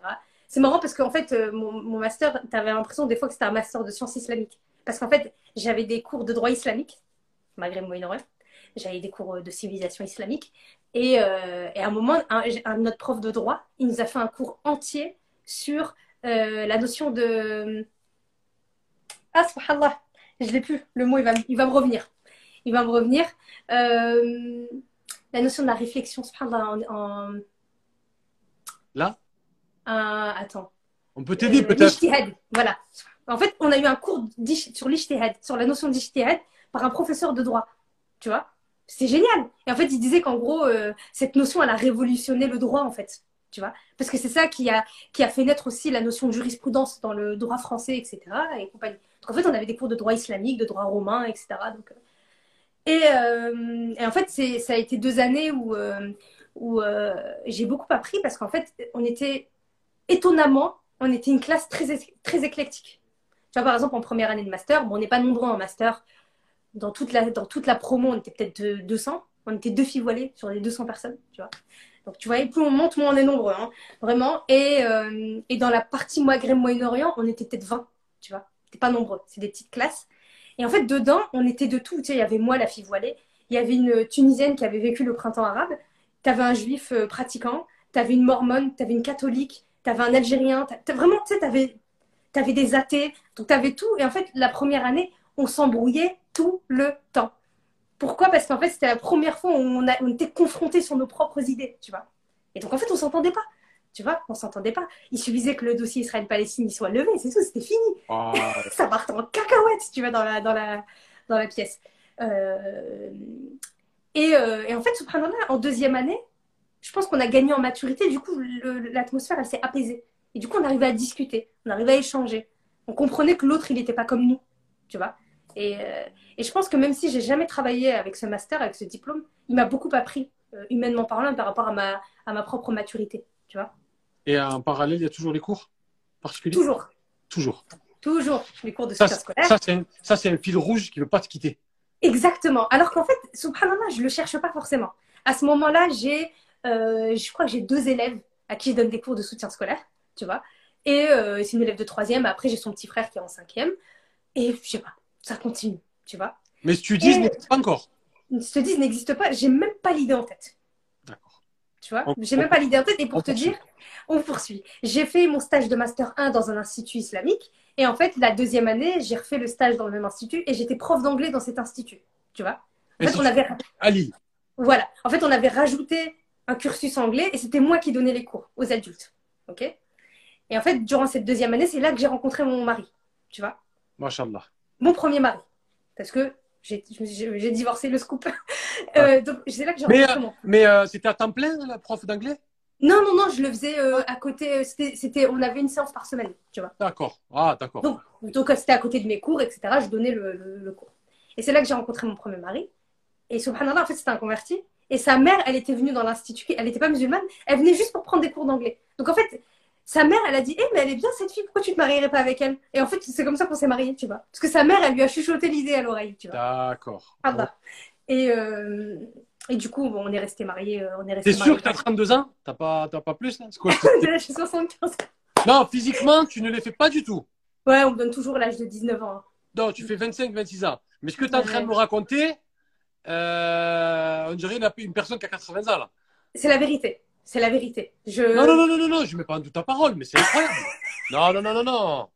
Speaker 2: C'est marrant parce qu'en fait, mon, mon master, tu avais l'impression des fois que c'était un master de sciences islamiques. Parce qu'en fait, j'avais des cours de droit islamique, malgré le Moyen-Orient. J'avais des cours de civilisation islamique. Et, euh, et à un moment, un, un- notre prof de droit, il nous a fait un cours entier sur euh, la notion de. Ah, subhanallah, je l'ai plus. Le mot, il va, me- il va me revenir. Il va me revenir. Euh, la notion de la réflexion, subhanallah, en. en
Speaker 1: Là,
Speaker 2: attends.
Speaker 1: on peut t'aider
Speaker 2: Euh,
Speaker 1: peut-être.
Speaker 2: voilà. En fait, on a eu un cours sur l'ijtihad, sur la notion d'ijtihad, par un professeur de droit. Tu vois C'est génial. Et en fait, il disait qu'en gros, euh, cette notion, elle a révolutionné le droit, en fait. Tu vois Parce que c'est ça qui a, qui a fait naître aussi la notion de jurisprudence dans le droit français, etc. Et compagnie. Donc, en fait, on avait des cours de droit islamique, de droit romain, etc. Euh, et, euh, et en fait, ça a été deux années où, où j'ai beaucoup appris parce qu'en fait, on était étonnamment, on était une classe très, très éclectique. Tu vois, par exemple, en première année de master, bon, on n'est pas nombreux en master. Dans toute la, dans toute la promo, on était peut-être de- 200. On était deux filles voilées sur les 200 personnes, tu vois. Donc, tu vois, et plus on monte, moins on est nombreux, hein, vraiment. Et, euh, et dans la partie Maghreb-Moyen-Orient, on était peut-être 20, tu vois. C'était pas nombreux, c'est des petites classes. Et en fait, dedans, on était de tout. Tu sais, il y avait moi, la fille voilée. Il y avait une Tunisienne qui avait vécu le printemps arabe. Tu avais un juif euh, pratiquant. Tu avais une mormone. Tu avais une catholique. Tu avais un Algérien. Vraiment, tu sais, tu avais, des athées. Donc, tu avais tout. Et en fait, la première année, on s'embrouillait tout le temps. Pourquoi? Parce qu'en fait, c'était la première fois où on, a- on était confrontés sur nos propres idées, tu vois. Et donc, en fait, on s'entendait pas. Tu vois, on s'entendait pas. Il suffisait que le dossier Israël-Palestine soit levé, c'est tout, c'était fini
Speaker 1: Ah,
Speaker 2: ça part en cacahuète, tu vois, dans la, dans la, dans la pièce. Euh, et, euh, et en fait, subhanallah, en deuxième année, je pense qu'on a gagné en maturité. Du coup, l'atmosphère, elle s'est apaisée. Et du coup, on arrivait à discuter, on arrivait à échanger. On comprenait que l'autre, il n'était pas comme nous, tu vois. Et, euh, et je pense que même si j'ai jamais travaillé avec ce master, avec ce diplôme, il m'a beaucoup appris, euh, humainement parlant, par rapport à ma, à ma propre maturité, tu vois.
Speaker 1: Et en parallèle, il y a toujours les cours particuliers?
Speaker 2: Toujours,
Speaker 1: Toujours.
Speaker 2: toujours, les cours de
Speaker 1: Ça,
Speaker 2: scolaire.
Speaker 1: ça, c'est un, ça, c'est un fil rouge qui ne veut pas te quitter.
Speaker 2: Exactement. Alors qu'en fait, subhanallah, je le cherche pas forcément. À ce moment-là, j'ai, euh, je crois que j'ai deux élèves à qui je donne des cours de soutien scolaire, tu vois. Et euh, c'est une élève de troisième. Après, j'ai son petit frère qui est en cinquième. Et je sais pas, ça continue, tu vois.
Speaker 1: Mais tu dis, n'existe pas encore.
Speaker 2: Ce 10 n'existe pas. J'ai même pas l'idée en tête.
Speaker 1: D'accord.
Speaker 2: Tu vois, j'ai même pas l'idée en tête. Et pour te
Speaker 1: poursuit.
Speaker 2: dire, on poursuit. J'ai fait mon stage de master 1 dans un institut islamique. Et en fait, la deuxième année, j'ai refait le stage dans le même institut et j'étais prof d'anglais dans cet institut. Tu vois En
Speaker 1: Et
Speaker 2: fait,
Speaker 1: si
Speaker 2: on avait,
Speaker 1: À Lille.
Speaker 2: voilà. En fait, on avait rajouté un cursus anglais et c'était moi qui donnais les cours aux adultes. OK? Et en fait, durant cette deuxième année, c'est là que j'ai rencontré mon mari. Tu vois?
Speaker 1: Machallah.
Speaker 2: Mon premier mari. Parce que j'ai divorcé le scoop. Euh, donc, c'est là que j'ai
Speaker 1: Mais,
Speaker 2: rencontré mon
Speaker 1: Mais euh, c'était à temps plein, la prof d'anglais?
Speaker 2: Non, non, non, je le faisais euh, à côté. euh, C'était, on avait une séance par semaine, tu vois.
Speaker 1: D'accord. Ah, d'accord.
Speaker 2: Donc, donc euh, c'était à côté de mes cours, etc. Je donnais le, le- le cours. Et c'est là que j'ai rencontré mon premier mari. Et subhanallah, en fait, c'était un converti. Et sa mère, elle était venue dans l'institut. Elle n'était pas musulmane. Elle venait juste pour prendre des cours d'anglais. Donc, en fait, sa mère, elle a dit, eh, mais elle est bien cette fille. Pourquoi tu te marierais pas avec elle? Et en fait, c'est comme ça qu'on s'est mariés, tu vois. Parce que sa mère, elle lui a chuchoté l'idée à l'oreille, tu vois.
Speaker 1: D'accord.
Speaker 2: Ah bah. Et, euh, et du coup, bon, on est restés mariés. euh, On est restés
Speaker 1: T'es sûr que t'as 32 ans? T'as pas, pas plus là C'est quoi,
Speaker 2: J'ai 75.
Speaker 1: Non, physiquement, tu ne les fais pas du tout.
Speaker 2: Ouais, on me donne toujours l'âge de 19 ans. hein.
Speaker 1: Non, tu fais 25, 26 ans. Mais ce que tu es en train de me raconter, euh, on dirait une, une personne qui a 80 ans là.
Speaker 2: C'est la vérité. C'est la vérité. Je...
Speaker 1: Non, non, non, non, non, non, je mets pas en doute ta parole, mais c'est incroyable. non, non, non, non, non.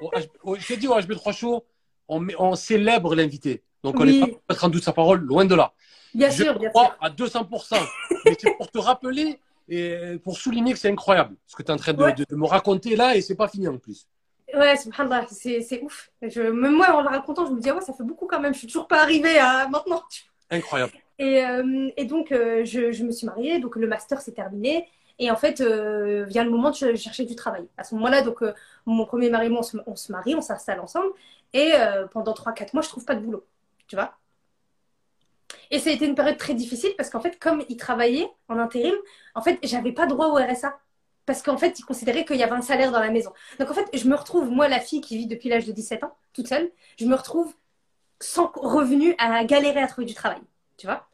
Speaker 1: Au H- au- je t'ai dit, au HB3 Show, on, met- on célèbre l'invité. Donc on n'est pas pour mettre en doute sa parole, loin de là.
Speaker 2: Bien
Speaker 1: je
Speaker 2: sûr, bien
Speaker 1: crois
Speaker 2: sûr.
Speaker 1: à 200%. mais c'est pour te rappeler et pour souligner que c'est incroyable ce que tu es en train de,
Speaker 2: Ouais.
Speaker 1: de- de me raconter là et c'est pas fini en plus.
Speaker 2: Ouais, subhanallah, c'est c'est ouf. Je... Même moi, en le racontant, je me dis, ah ouais, ça fait beaucoup quand même. Je suis toujours pas arrivée à maintenant.
Speaker 1: Incroyable.
Speaker 2: Et, euh, et donc, euh, je, me suis mariée. Donc, le master s'est terminé. Et en fait, euh, vient le moment de ch- chercher du travail. À ce moment-là, donc, mon premier mari et moi, on se, marie, on s'installe ensemble. Et pendant 3-4 mois, je trouve pas de boulot. Tu vois? Et ça a été une période très difficile parce qu'en fait, comme il travaillait en intérim, en fait, j'avais pas droit au RSA. Parce qu'en fait, il considérait qu'il y avait un salaire dans la maison. Donc en fait, je me retrouve, moi, la fille qui vit depuis l'âge de 17 ans, toute seule, je me retrouve sans revenu à galérer à trouver du travail. Tu vois?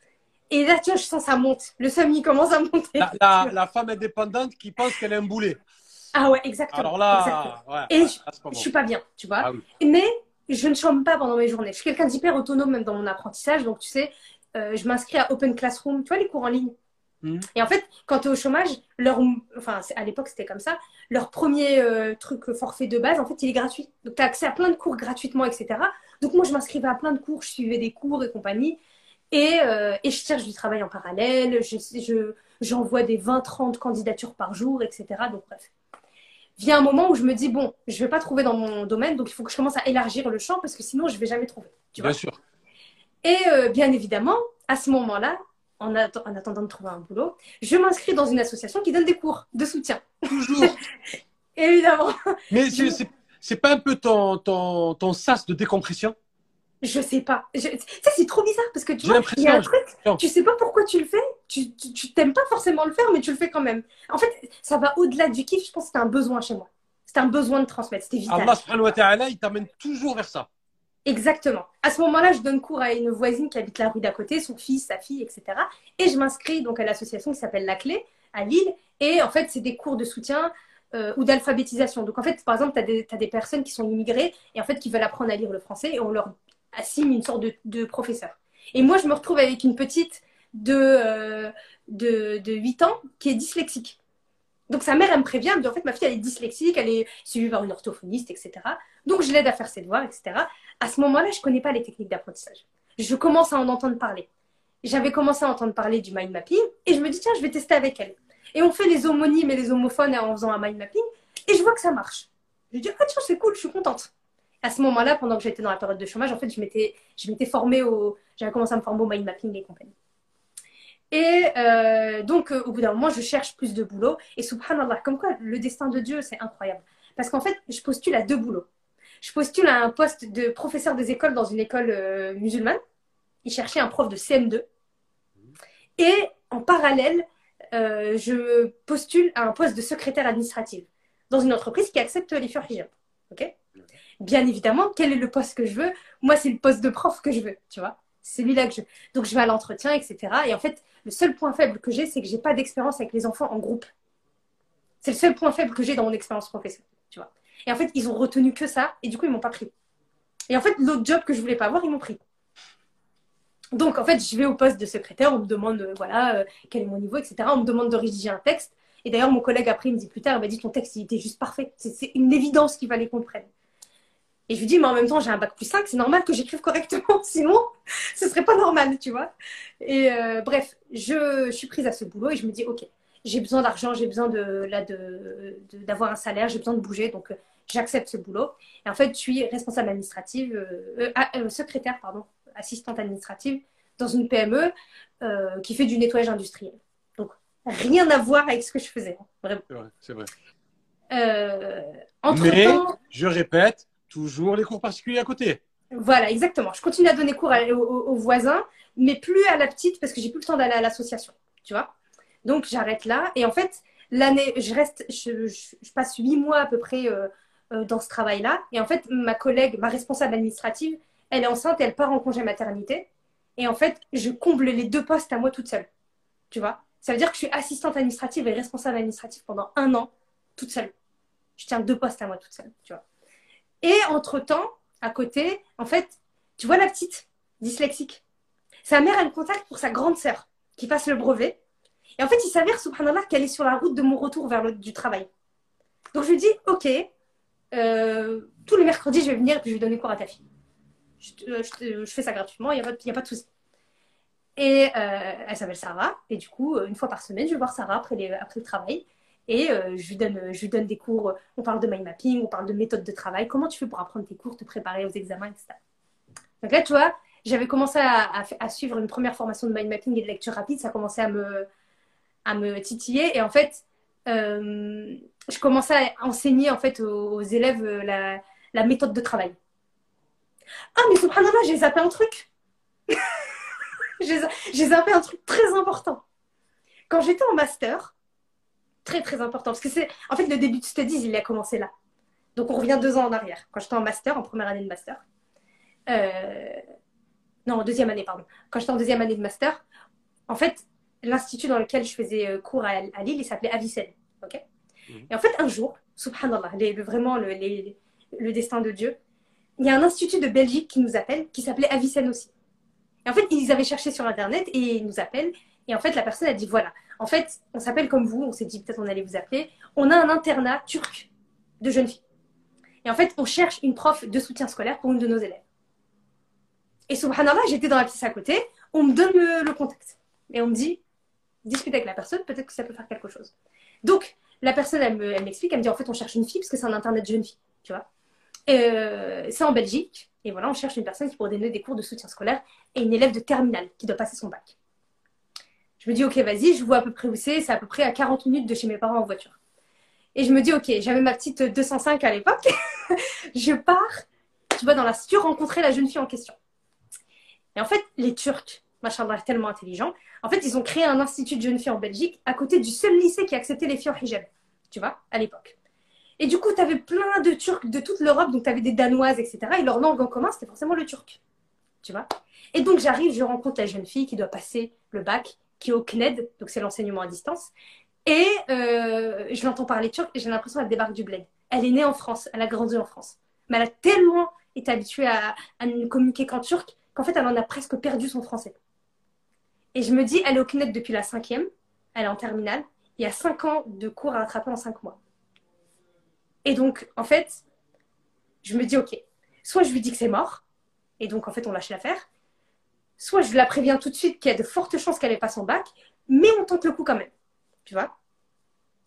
Speaker 2: Et là, tu vois, je sens ça monte. Le SAMI commence à monter.
Speaker 1: La, la- la femme indépendante qui pense qu'elle est un boulet.
Speaker 2: Ah ouais, exactement.
Speaker 1: Alors là,
Speaker 2: exactement.
Speaker 1: ouais,
Speaker 2: Et je-
Speaker 1: bon.
Speaker 2: suis pas bien, tu vois.
Speaker 1: Ah oui.
Speaker 2: Mais je ne chôme pas pendant mes journées. Je suis quelqu'un d'hyper autonome même dans mon apprentissage. Donc, tu sais, euh, je m'inscris à Open Classroom, tu vois, les cours en ligne?
Speaker 1: Mhm.
Speaker 2: Et en fait, quand tu es au chômage, leur, enfin, à l'époque, c'était comme ça. Leur premier euh, truc forfait de base, en fait, il est gratuit. Donc, tu as accès à plein de cours gratuitement, etc. Donc, moi, je m'inscrivais à plein de cours, je suivais des cours et compagnie. Et, euh, et je cherche du travail en parallèle. Je, je, j'envoie des 20-30 candidatures par jour, etc. Donc, bref. Vient un moment où je me dis, bon, je vais pas trouver dans mon domaine, donc il faut que je commence à élargir le champ parce que sinon, je vais jamais trouver. Tu vois
Speaker 1: Bien sûr.
Speaker 2: et euh, bien évidemment, à ce moment-là, en, atte- en attendant de trouver un boulot, je m'inscris dans une association qui donne des cours de soutien.
Speaker 1: Toujours.
Speaker 2: Évidemment,
Speaker 1: Mais c'est- pas un peu ton, ton, ton sas de décompression
Speaker 2: je sais pas. Je- Ça, c'est trop bizarre parce que tu vois, il y a un truc, tu sais pas pourquoi tu le fais, tu, tu, tu t'aimes pas forcément le faire, mais tu le fais quand même. En fait, ça va au-delà du kiff, je pense que c'est un besoin chez moi. C'est un besoin de transmettre, c'était vital.
Speaker 1: Allah subhanahu wa ta'ala, il t'amène toujours vers ça.
Speaker 2: Exactement. À ce moment-là, je donne cours à une voisine qui habite la rue d'à côté, son fils, sa fille, etc. Et je m'inscris donc à l'association qui s'appelle La Clé à Lille. Et en fait, c'est des cours de soutien euh, ou d'alphabétisation. Donc en fait, par exemple, tu as des, des personnes qui sont immigrées et en fait qui veulent apprendre à lire le français et on leur assigne une sorte de, professeur. Et moi, je me retrouve avec une petite de, euh, de, de 8 ans qui est dyslexique. Donc sa mère, elle me prévient, elle me dit en fait, ma fille, elle est dyslexique, elle est suivie par une orthophoniste, etc. Donc je l'aide à faire ses devoirs, etc. À ce moment-là, je ne connais pas les techniques d'apprentissage. Je commence à en entendre parler. J'avais commencé à entendre parler du mind mapping et je me dis, tiens, je vais tester avec elle. Et on fait les homonymes et les homophones en faisant un mind mapping et je vois que ça marche. Je dis, ah tiens, c'est cool, je suis contente. À ce moment-là, pendant que j'étais dans la période de chômage, en fait, je m'étais, formée au, j'avais commencé à me former au mind mapping et compagnie. Et euh, donc, euh, au bout d'un moment, je cherche plus de boulot. Et subhanallah, comme quoi, le destin de Dieu, c'est incroyable. Parce qu'en fait, je postule à deux boulots. Je postule à un poste de professeur des écoles dans une école euh, musulmane. Il cherchait un prof de CM2. Et en parallèle, je postule à un poste de secrétaire administrative dans une entreprise qui accepte les furs hijab. Ok? Bien évidemment, quel est le poste que je veux? Moi, c'est le poste de prof que je veux, tu vois? C'est celui-là que je. Donc, je vais à l'entretien, etc. Et en fait, le seul point faible que j'ai, c'est que j'ai pas d'expérience avec les enfants en groupe. C'est le seul point faible que j'ai dans mon expérience professionnelle. tu vois? Et en fait, ils ont retenu que ça, et du coup, ils m'ont pas pris. Et en fait, l'autre job que je voulais pas avoir, ils m'ont pris. Donc, en fait, je vais au poste de secrétaire, on me demande, euh, voilà, euh, quel est mon niveau, etc. On me demande de rédiger un texte. Et d'ailleurs, mon collègue, après, il me dit plus tard, il m'a dit, ton texte, il était juste parfait. C'est une évidence qu'il fallait qu'on prenne. Et je lui dis, mais en même temps, j'ai un bac plus 5, c'est normal que j'écrive correctement, sinon, ce serait pas normal, tu vois. Et euh, bref, je, je, suis prise à ce boulot et je me dis, ok, j'ai besoin d'argent, j'ai besoin de, là, de, d'avoir un salaire, j'ai besoin de bouger, donc j'accepte ce boulot. Et en fait, je suis responsable administrative, euh, ah, secrétaire, pardon, assistante administrative dans une PME euh, qui fait du nettoyage industriel. Donc, rien à voir avec ce que je faisais. Hein, vraiment.
Speaker 1: C'est vrai, c'est vrai.
Speaker 2: Euh,
Speaker 1: Mais, je répète, toujours les cours particuliers à côté.
Speaker 2: Voilà, exactement. Je continue à donner cours aux, voisins, mais plus à la petite parce que j'ai plus le temps d'aller à l'association. Tu vois Donc, j'arrête là. Et en fait, l'année, je reste, je, passe huit mois à peu près euh, dans ce travail-là. Et en fait, ma collègue, ma responsable administrative, elle est enceinte et elle part en congé maternité. Et en fait, je comble les deux postes à moi toute seule. Tu vois Ça veut dire que je suis assistante administrative et responsable administrative pendant un an, toute seule. Je tiens deux postes à moi toute seule, tu vois. Et entre-temps, à côté, en fait, tu vois la petite dyslexique? Sa mère, elle contacte pour sa grande sœur qui passe le brevet. Et en fait, il s'avère, subhanallah, qu'elle est sur la route de mon retour vers le du travail. Donc je lui dis, ok, euh, tous les mercredis, je vais venir et je vais donner cours à ta fille. Euh, je, fais ça gratuitement, il n'y a, a pas de souci. Et euh, elle s'appelle Sarah. Et du coup, une fois par semaine, je vais voir Sarah après le travail. Et euh, je, lui donne, je lui donne des cours. On parle de mind mapping, on parle de méthode de travail. Comment tu fais pour apprendre tes cours, te préparer aux examens, etc. Donc là, tu vois, j'avais commencé à, suivre une première formation de mind mapping et de lecture rapide. Ça commençait à me, à me titiller. Et en fait, je commençais à enseigner en fait aux, élèves la, la méthode de travail. Ah, mais subhanallah, j'ai zappé un truc. j'ai zappé un truc très important. Quand j'étais en master, très très important, parce que c'est. En fait, le début de studies, il a commencé là. Donc, on revient deux ans en arrière. Quand j'étais en master, en première année de master. Euh, non, en deuxième année, pardon. Quand j'étais en deuxième année de master, en fait, l'institut dans lequel je faisais euh, cours à, Lille, il s'appelait Avicenne. ok? Mhm. Et en fait, un jour, subhanallah, vraiment le, le destin de Dieu, il y a un institut de Belgique qui nous appelle, qui s'appelait Avicenne aussi. Et en fait, ils avaient cherché sur Internet et ils nous appellent. Et en fait, la personne a dit voilà, en fait, on s'appelle comme vous, on s'est dit peut-être on allait vous appeler. On a un internat turc de jeunes filles. Et en fait, on cherche une prof de soutien scolaire pour une de nos élèves. Et subhanallah, j'étais dans la pièce à côté, on me donne le, contact. Et on me dit discute avec la personne, peut-être que ça peut faire quelque chose. Donc, la personne, elle m'explique, elle, me dit en fait, on cherche une fille parce que c'est un internet de jeunes filles, tu vois. Euh, c'est en Belgique. Et voilà, on cherche une personne qui pourrait donner des cours de soutien scolaire et une élève de terminale qui doit passer son bac. Je me dis, ok, vas-y, je vois à peu près où c'est. C'est à peu près à 40 minutes de chez mes parents en voiture. Et je me dis, ok, j'avais ma petite 205 à l'époque. je pars, tu vois, dans la l'institut rencontrer la jeune fille en question. Et en fait, les Turcs, machin tellement intelligents, en fait, ils ont créé un institut de jeunes filles en Belgique à côté du seul lycée qui acceptait les filles en hijab, tu vois, à l'époque. Et du coup, tu avais plein de Turcs de toute l'Europe, donc tu avais des Danoises, etc. Et leur langue en commun, c'était forcément le turc. Tu vois Et donc, j'arrive, je rencontre la jeune fille qui doit passer le bac, qui est au CNED, donc c'est l'enseignement à distance. Et euh, je l'entends parler turc et j'ai l'impression qu'elle débarque du bled. Elle est née en France, elle a grandi en France. Mais elle a tellement été habituée à, à ne communiquer qu'en turc qu'en fait, elle en a presque perdu son français. Et je me dis, elle est au CNED depuis la cinquième, elle est en terminale, il y a cinq ans de cours à rattraper en cinq mois. Et donc, en fait, je me dis, OK, soit je lui dis que c'est mort, et donc, en fait, on lâche l'affaire, soit je la préviens tout de suite qu'il y a de fortes chances qu'elle ait pas son bac, mais on tente le coup quand même. Tu vois?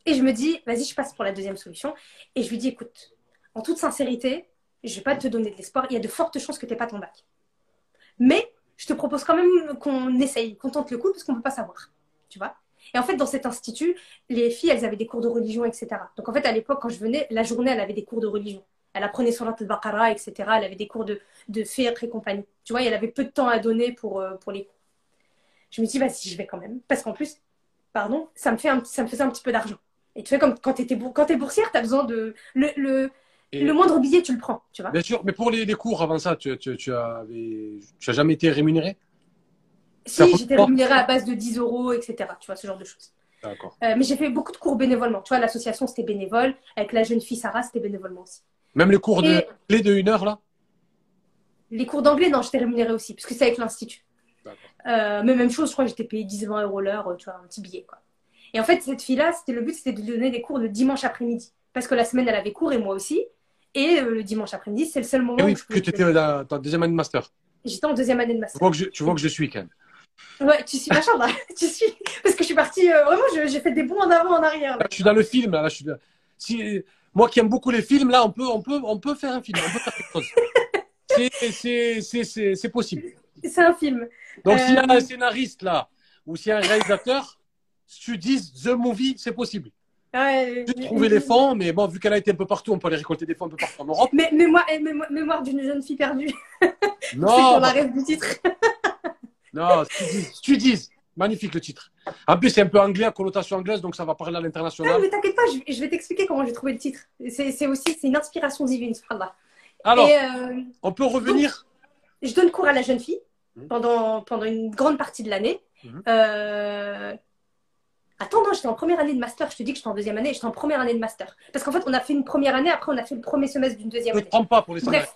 Speaker 2: Et je me dis, vas-y, je passe pour la deuxième solution. Et je lui dis, écoute, en toute sincérité, je vais pas te donner de l'espoir, il y a de fortes chances que tu n'aies pas ton bac. Mais je te propose quand même qu'on essaye, qu'on tente le coup, parce qu'on ne peut pas savoir. Tu vois? Et en fait, dans cet institut, les filles, elles avaient des cours de religion, etc. Donc en fait, à l'époque, quand je venais, la journée, elle avait des cours de religion. Elle apprenait sur al-Baqarah, etc. Elle avait des cours de, de et compagnie. Tu vois, elle avait peu de temps à donner pour, euh, pour les cours. Je me dis, vas-y, je vais quand même. Parce qu'en plus, pardon, ça me, fait ça me faisait un petit peu d'argent. Et tu vois, comme quand tu es boursière, tu as besoin de. Le, le, le, moindre billet, tu le prends, tu vois.
Speaker 1: Bien sûr, mais pour les, les cours avant ça, tu, tu, tu, avais, tu as jamais été rémunéré?
Speaker 2: Si, j'étais rémunérée à base de 10 euros, etc. Tu vois, ce genre de choses.
Speaker 1: D'accord.
Speaker 2: Euh, mais j'ai fait beaucoup de cours bénévolement. Tu vois, l'association, c'était bénévole. Avec la jeune fille Sarah, c'était bénévolement aussi.
Speaker 1: Même les cours de
Speaker 2: Et-
Speaker 1: clé de une heure, là
Speaker 2: Les cours d'anglais, non, j'étais rémunérée aussi, parce que c'est avec l'Institut. Euh, mais même chose, je crois que j'étais payée 10-20 euros l'heure, euh, tu vois, un petit billet, quoi. Et en fait, cette fille-là, c'était le but, c'était de donner des cours le dimanche après-midi. Parce que la semaine, elle avait cours et moi aussi. Et euh, le dimanche après-midi, c'est le seul moment
Speaker 1: Eh oui,
Speaker 2: où je
Speaker 1: que tu étais dans ta deuxième année de master.
Speaker 2: J'étais en deuxième année de
Speaker 1: Tu
Speaker 2: master.
Speaker 1: vois que je, tu vois que je suis quand même.
Speaker 2: Ouais, tu suis machin là. tu suis. Parce que je suis partie. euh, vraiment, j'ai fait des bons en avant, en arrière. là.
Speaker 1: Là, je suis dans le film. Là, je suis dans- si, moi qui aime beaucoup les films, là, on peut, on peut, on peut faire un film. On peut faire quelque chose. C'est- possible.
Speaker 2: C'est un film.
Speaker 1: Donc, s'il y a
Speaker 2: Euh,
Speaker 1: un scénariste là, ou s'il y a un réalisateur, tu dis The Movie, c'est possible.
Speaker 2: Ouais,
Speaker 1: Tu trouver les fonds, mais bon, vu qu'elle a été un peu partout, on peut aller récolter des fonds un peu partout en Europe.
Speaker 2: Mais mémoire, eh, mémoire, mémoire d'une jeune fille perdue. c'est
Speaker 1: Non,
Speaker 2: qu'on
Speaker 1: bah,
Speaker 2: arrête du titre.
Speaker 1: non, Studies, Studies. Magnifique le titre. En plus, c'est un peu anglais, à connotation anglaise, donc ça va parler à
Speaker 2: Non,
Speaker 1: l'international.
Speaker 2: mais t'inquiète pas, je, je vais t'expliquer comment j'ai trouvé le titre. C'est aussi c'est une inspiration divine, subhanallah.
Speaker 1: Alors,
Speaker 2: Et euh,
Speaker 1: on peut revenir.
Speaker 2: je donne cours à la jeune fille
Speaker 1: Mhm.
Speaker 2: pendant, pendant une grande partie de l'année.
Speaker 1: Mhm.
Speaker 2: Euh, Attends, non, j'étais en première année de master. Je te dis que j'étais en deuxième année. J'étais en première année de master. Parce qu'en fait, on a fait une première année, après, on a fait le premier semestre d'une deuxième
Speaker 1: Ne te
Speaker 2: année.
Speaker 1: trompe pas pour les
Speaker 2: Bref.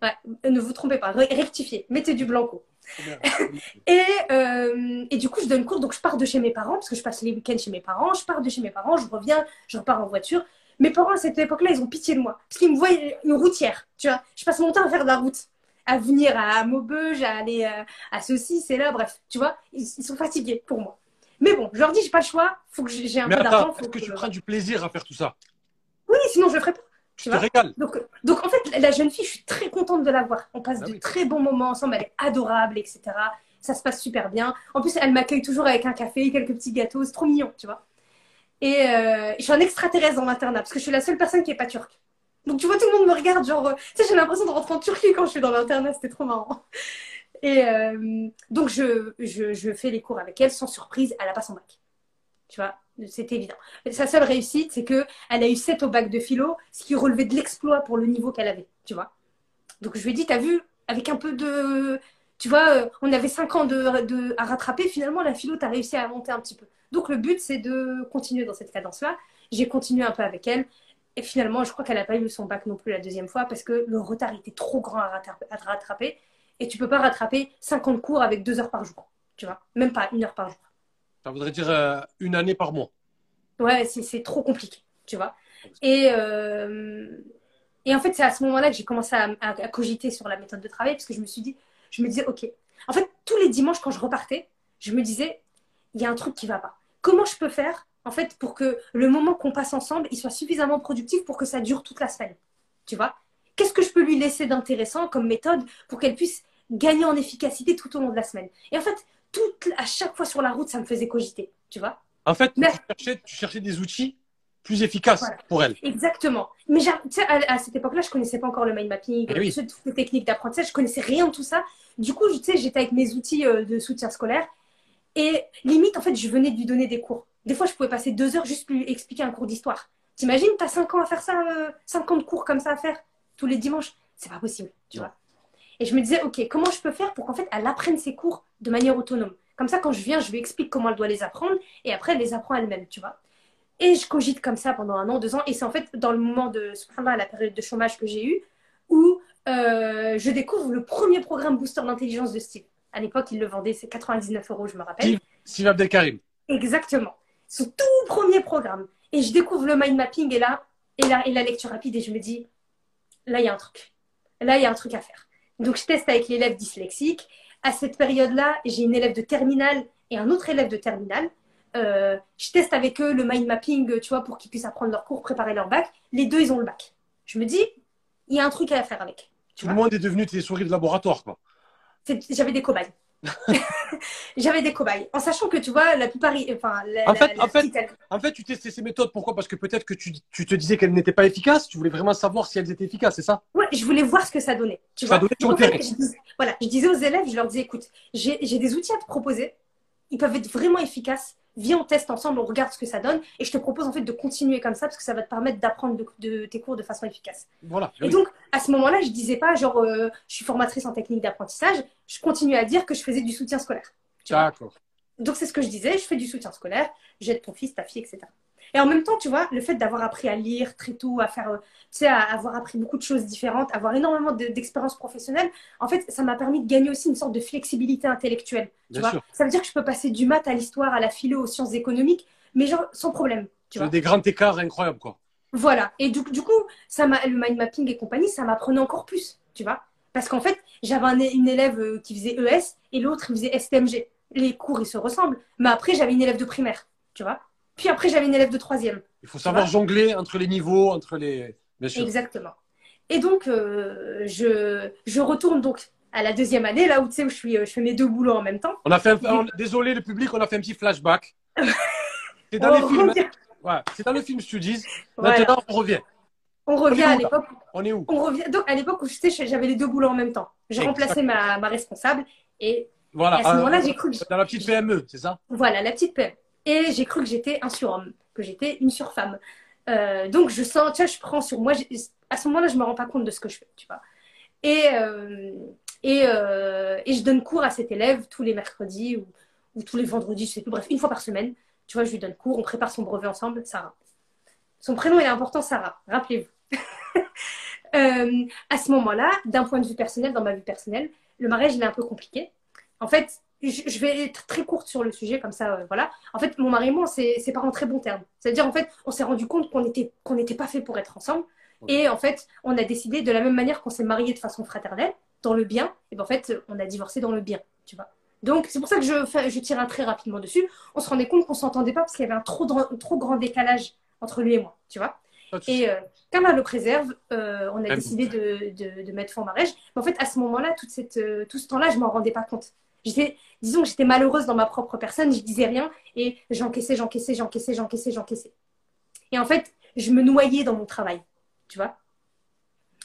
Speaker 2: Ouais, ne vous trompez pas. Rectifiez. Mettez du blanco. Et, euh, et du coup, je donne cours. Donc, je pars de chez mes parents, parce que je passe les week-ends chez mes parents. Je pars de chez mes parents, je reviens, je repars en voiture. Mes parents, à cette époque-là, ils ont pitié de moi. Parce qu'ils me voient une routière. Tu vois, je passe mon temps à faire de la route. À venir à Maubeuge, à aller euh, à ceci, c'est là, bref. Tu vois, ils, ils sont fatigués pour moi. Mais bon, je leur dis, j'ai pas le choix. Faut que j'ai un
Speaker 1: Mais
Speaker 2: peu d'argent.
Speaker 1: est-ce que
Speaker 2: que-
Speaker 1: tu prends du plaisir à faire tout ça?
Speaker 2: Oui, sinon je le ferais pas.
Speaker 1: Tu
Speaker 2: Tu
Speaker 1: te régales.
Speaker 2: Donc, donc en fait, la jeune fille, je suis très contente de la voir. On passe
Speaker 1: Ah
Speaker 2: de
Speaker 1: oui.
Speaker 2: très bons moments ensemble, elle est adorable, etc. Ça se passe super bien. En plus, elle m'accueille toujours avec un café, quelques petits gâteaux, c'est trop mignon, tu vois. Et euh, je suis un extraterrestre dans l'internat, parce que je suis la seule personne qui est pas turque. Donc tu vois, tout le monde me regarde, genre, euh, tu sais, j'ai l'impression de rentrer en Turquie quand je suis dans l'internat, c'était trop marrant. Et euh, donc je, je, je fais les cours avec elle, sans surprise, elle a pas son bac. Tu vois, c'est évident. Sa seule réussite, c'est que elle a eu 7 au bac de philo, ce qui relevait de l'exploit pour le niveau qu'elle avait, tu vois. Donc je lui ai dit, t'as vu, avec un peu de... Tu vois, euh, on avait 5 ans de, de- à rattraper, finalement, la philo, t'as réussi à monter un petit peu. Donc le but, c'est de continuer dans cette cadence-là. J'ai continué un peu avec elle. Et finalement, je crois qu'elle n'a pas eu son bac non plus la deuxième fois parce que le retard était trop grand à rattraper. et tu peux pas rattraper 50 cours avec 2 heures par jour. Tu vois, même pas une heure par jour.
Speaker 1: Ça voudrait dire euh, une année par mois.
Speaker 2: Ouais, c'est trop compliqué, tu vois. Et, euh, et en fait, c'est à ce moment-là que j'ai commencé à, à- cogiter sur la méthode de travail parce que je me suis dit, je me disais, ok. En fait, tous les dimanches quand je repartais, je me disais, il y a un truc qui va pas. Comment je peux faire, en fait, pour que le moment qu'on passe ensemble, il soit suffisamment productif pour que ça dure toute la semaine, tu vois? Qu'est-ce que je peux lui laisser d'intéressant comme méthode pour qu'elle puisse gagner en efficacité tout au long de la semaine? Et en fait, toute, à chaque fois sur la route, ça me faisait cogiter, tu vois
Speaker 1: En fait,
Speaker 2: Mais-
Speaker 1: tu, cherchais, tu cherchais des outils plus efficaces
Speaker 2: Voilà.
Speaker 1: pour elle.
Speaker 2: Exactement. Mais j'ai- tu sais, à, à cette époque-là, je connaissais pas encore le mind mapping,
Speaker 1: Eh oui.
Speaker 2: sais, toutes les techniques d'apprentissage, je connaissais rien de tout ça. Du coup, tu sais, j'étais avec mes outils euh, de soutien scolaire et limite, en fait, je venais de lui donner des cours. Des fois, je pouvais passer deux heures juste lui expliquer un cours d'histoire. T'imagines, t'as cinq ans à faire ça, euh, cinq ans de cours comme ça à faire tous les dimanches? C'est pas possible, tu vois. Et je me disais, ok, comment je peux faire pour qu'en fait, elle apprenne ses cours de manière autonome? Comme ça, quand je viens, je lui explique comment elle doit les apprendre et après, elle les apprend elle-même, tu vois. Et je cogite comme ça pendant un an, deux ans. Et c'est en fait dans le moment de subhanallah, la période de chômage que j'ai eue où euh, je découvre le premier programme booster d'intelligence de Steve. À l'époque, il le vendait, c'est 99 euros, je me rappelle.
Speaker 1: Steve. Abdelkarim.
Speaker 2: Exactement. Son tout premier programme. Et je découvre le mind mapping et là, et la, et la lecture rapide et je me dis, là, il y a un truc. Là, il y a un truc à faire. Donc, je teste avec l'élève dyslexique. À cette période-là, j'ai une élève de terminale et un autre élève de terminale. Euh, je teste avec eux le mind mapping, tu vois, pour qu'ils puissent apprendre leur cours, préparer leur bac. Les deux, ils ont le bac. Je me dis, il y a un truc à faire avec. Tu
Speaker 1: Tout le monde est devenu tes souris de laboratoire, quoi.
Speaker 2: J'avais des cobayes. J'avais des cobayes. En sachant que, tu vois, la plupart, enfin, la,
Speaker 1: En fait-
Speaker 2: la-
Speaker 1: en fait-
Speaker 2: petite, elle-
Speaker 1: En fait, tu testais ces méthodes. Pourquoi? Parce que peut-être que tu, tu te disais qu'elles n'étaient pas efficaces. Tu voulais vraiment savoir si elles étaient efficaces, c'est ça?
Speaker 2: Ouais, je voulais voir ce que ça donnait. Tu
Speaker 1: Ça
Speaker 2: vois
Speaker 1: donnait sur
Speaker 2: Donc,
Speaker 1: le
Speaker 2: en fait,
Speaker 1: terrain.
Speaker 2: je dis- voilà, je disais aux élèves, je leur disais, écoute, j'ai j'ai des outils à te proposer. Ils peuvent être vraiment efficaces. Viens, on teste ensemble, on regarde ce que ça donne. Et je te propose en fait de continuer comme ça parce que ça va te permettre d'apprendre de, de tes cours de façon efficace.
Speaker 1: Voilà.
Speaker 2: Et donc, à ce moment-là, je disais pas, genre, euh, je suis formatrice en technique d'apprentissage. Je continuais à dire que je faisais du soutien scolaire.
Speaker 1: D'accord.
Speaker 2: donc c'est ce que je disais, je fais du soutien scolaire, j'aide ton fils, ta fille, etc. Et en même temps, tu vois, le fait d'avoir appris à lire très tôt, à faire, euh, tu sais, à avoir appris beaucoup de choses différentes, avoir énormément de- d'expérience professionnelle, en fait, ça m'a permis de gagner aussi une sorte de flexibilité intellectuelle. Tu vois ça veut dire que je peux passer du maths à l'histoire, à la philo, aux sciences économiques, mais genre sans problème. Tu vois
Speaker 1: des grands écarts incroyables, quoi.
Speaker 2: voilà. Et du, du coup, ça le mind mapping et compagnie, ça m'apprenait encore plus, tu vois. Parce qu'en fait, j'avais un- une élève euh, qui faisait ES et l'autre, il faisait STMG. Les cours, ils se ressemblent. Mais après, j'avais une élève de primaire, tu vois. Puis après, j'avais une élève de troisième.
Speaker 1: Il faut savoir jongler entre les niveaux, entre les. Bien sûr.
Speaker 2: Exactement. Et donc, euh, je, je retourne donc à la deuxième année, là où tu sais, où je, suis, euh, je fais mes deux boulots en même temps.
Speaker 1: On a fait un... on- Désolé, le public, on a fait un petit flashback. C'est dans les films. Ouais, c'est dans le film Studies.
Speaker 2: voilà.
Speaker 1: Maintenant, on revient.
Speaker 2: On revient
Speaker 1: On
Speaker 2: à l'époque
Speaker 1: On est où
Speaker 2: on revient donc à l'époque où tu sais, j'avais les deux boulots en même temps. J'ai remplacé ma, ma responsable et,
Speaker 1: Voilà.
Speaker 2: et à ce
Speaker 1: euh,
Speaker 2: moment-là, j'ai cru que
Speaker 1: Dans la petite PME, c'est ça?
Speaker 2: Voilà la petite PM. Et j'ai cru que j'étais un surhomme, que j'étais une surfemme. Euh, donc je sens, vois, je prends sur moi. À ce moment-là, je me rends pas compte de ce que je fais, tu vois. Et euh, et, euh, et je donne cours à cet élève tous les mercredis ou, ou tous les vendredis, je sais plus. Bref, une fois par semaine. Tu vois, je lui donne cours, on prépare son brevet ensemble, Sarah. Son prénom est important, Sarah. Rappelez-vous. À ce moment-là, d'un point de vue personnel, dans ma vie personnelle, le mariage il est un peu compliqué. En fait, je, je vais être très courte sur le sujet, comme ça, euh, voilà. En fait, mon mari et moi, c'est c'est pas en très bons termes. C'est-à-dire, en fait, on s'est rendu compte qu'on était qu'on n'était pas fait pour être ensemble. Et en fait, on a décidé de la même manière qu'on s'est marié de façon fraternelle, dans le bien, et ben en fait, on a divorcé dans le bien, tu vois. Donc, c'est pour ça que je, je tire un trait rapidement dessus. On se rendait compte qu'on s'entendait pas parce qu'il y avait un trop, grand- trop grand décalage entre lui et moi, tu vois.
Speaker 1: Souci.
Speaker 2: Et euh, comme elle le préserve, euh, on a décidé de, de, de mettre fin au mariage. Mais en fait, à ce moment-là, toute cette, euh, tout ce temps-là, je m'en rendais pas compte. J'étais, disons que j'étais malheureuse dans ma propre personne, je disais rien et j'encaissais, j'encaissais, j'encaissais, j'encaissais, j'encaissais. Et en fait, je me noyais dans mon travail, tu vois.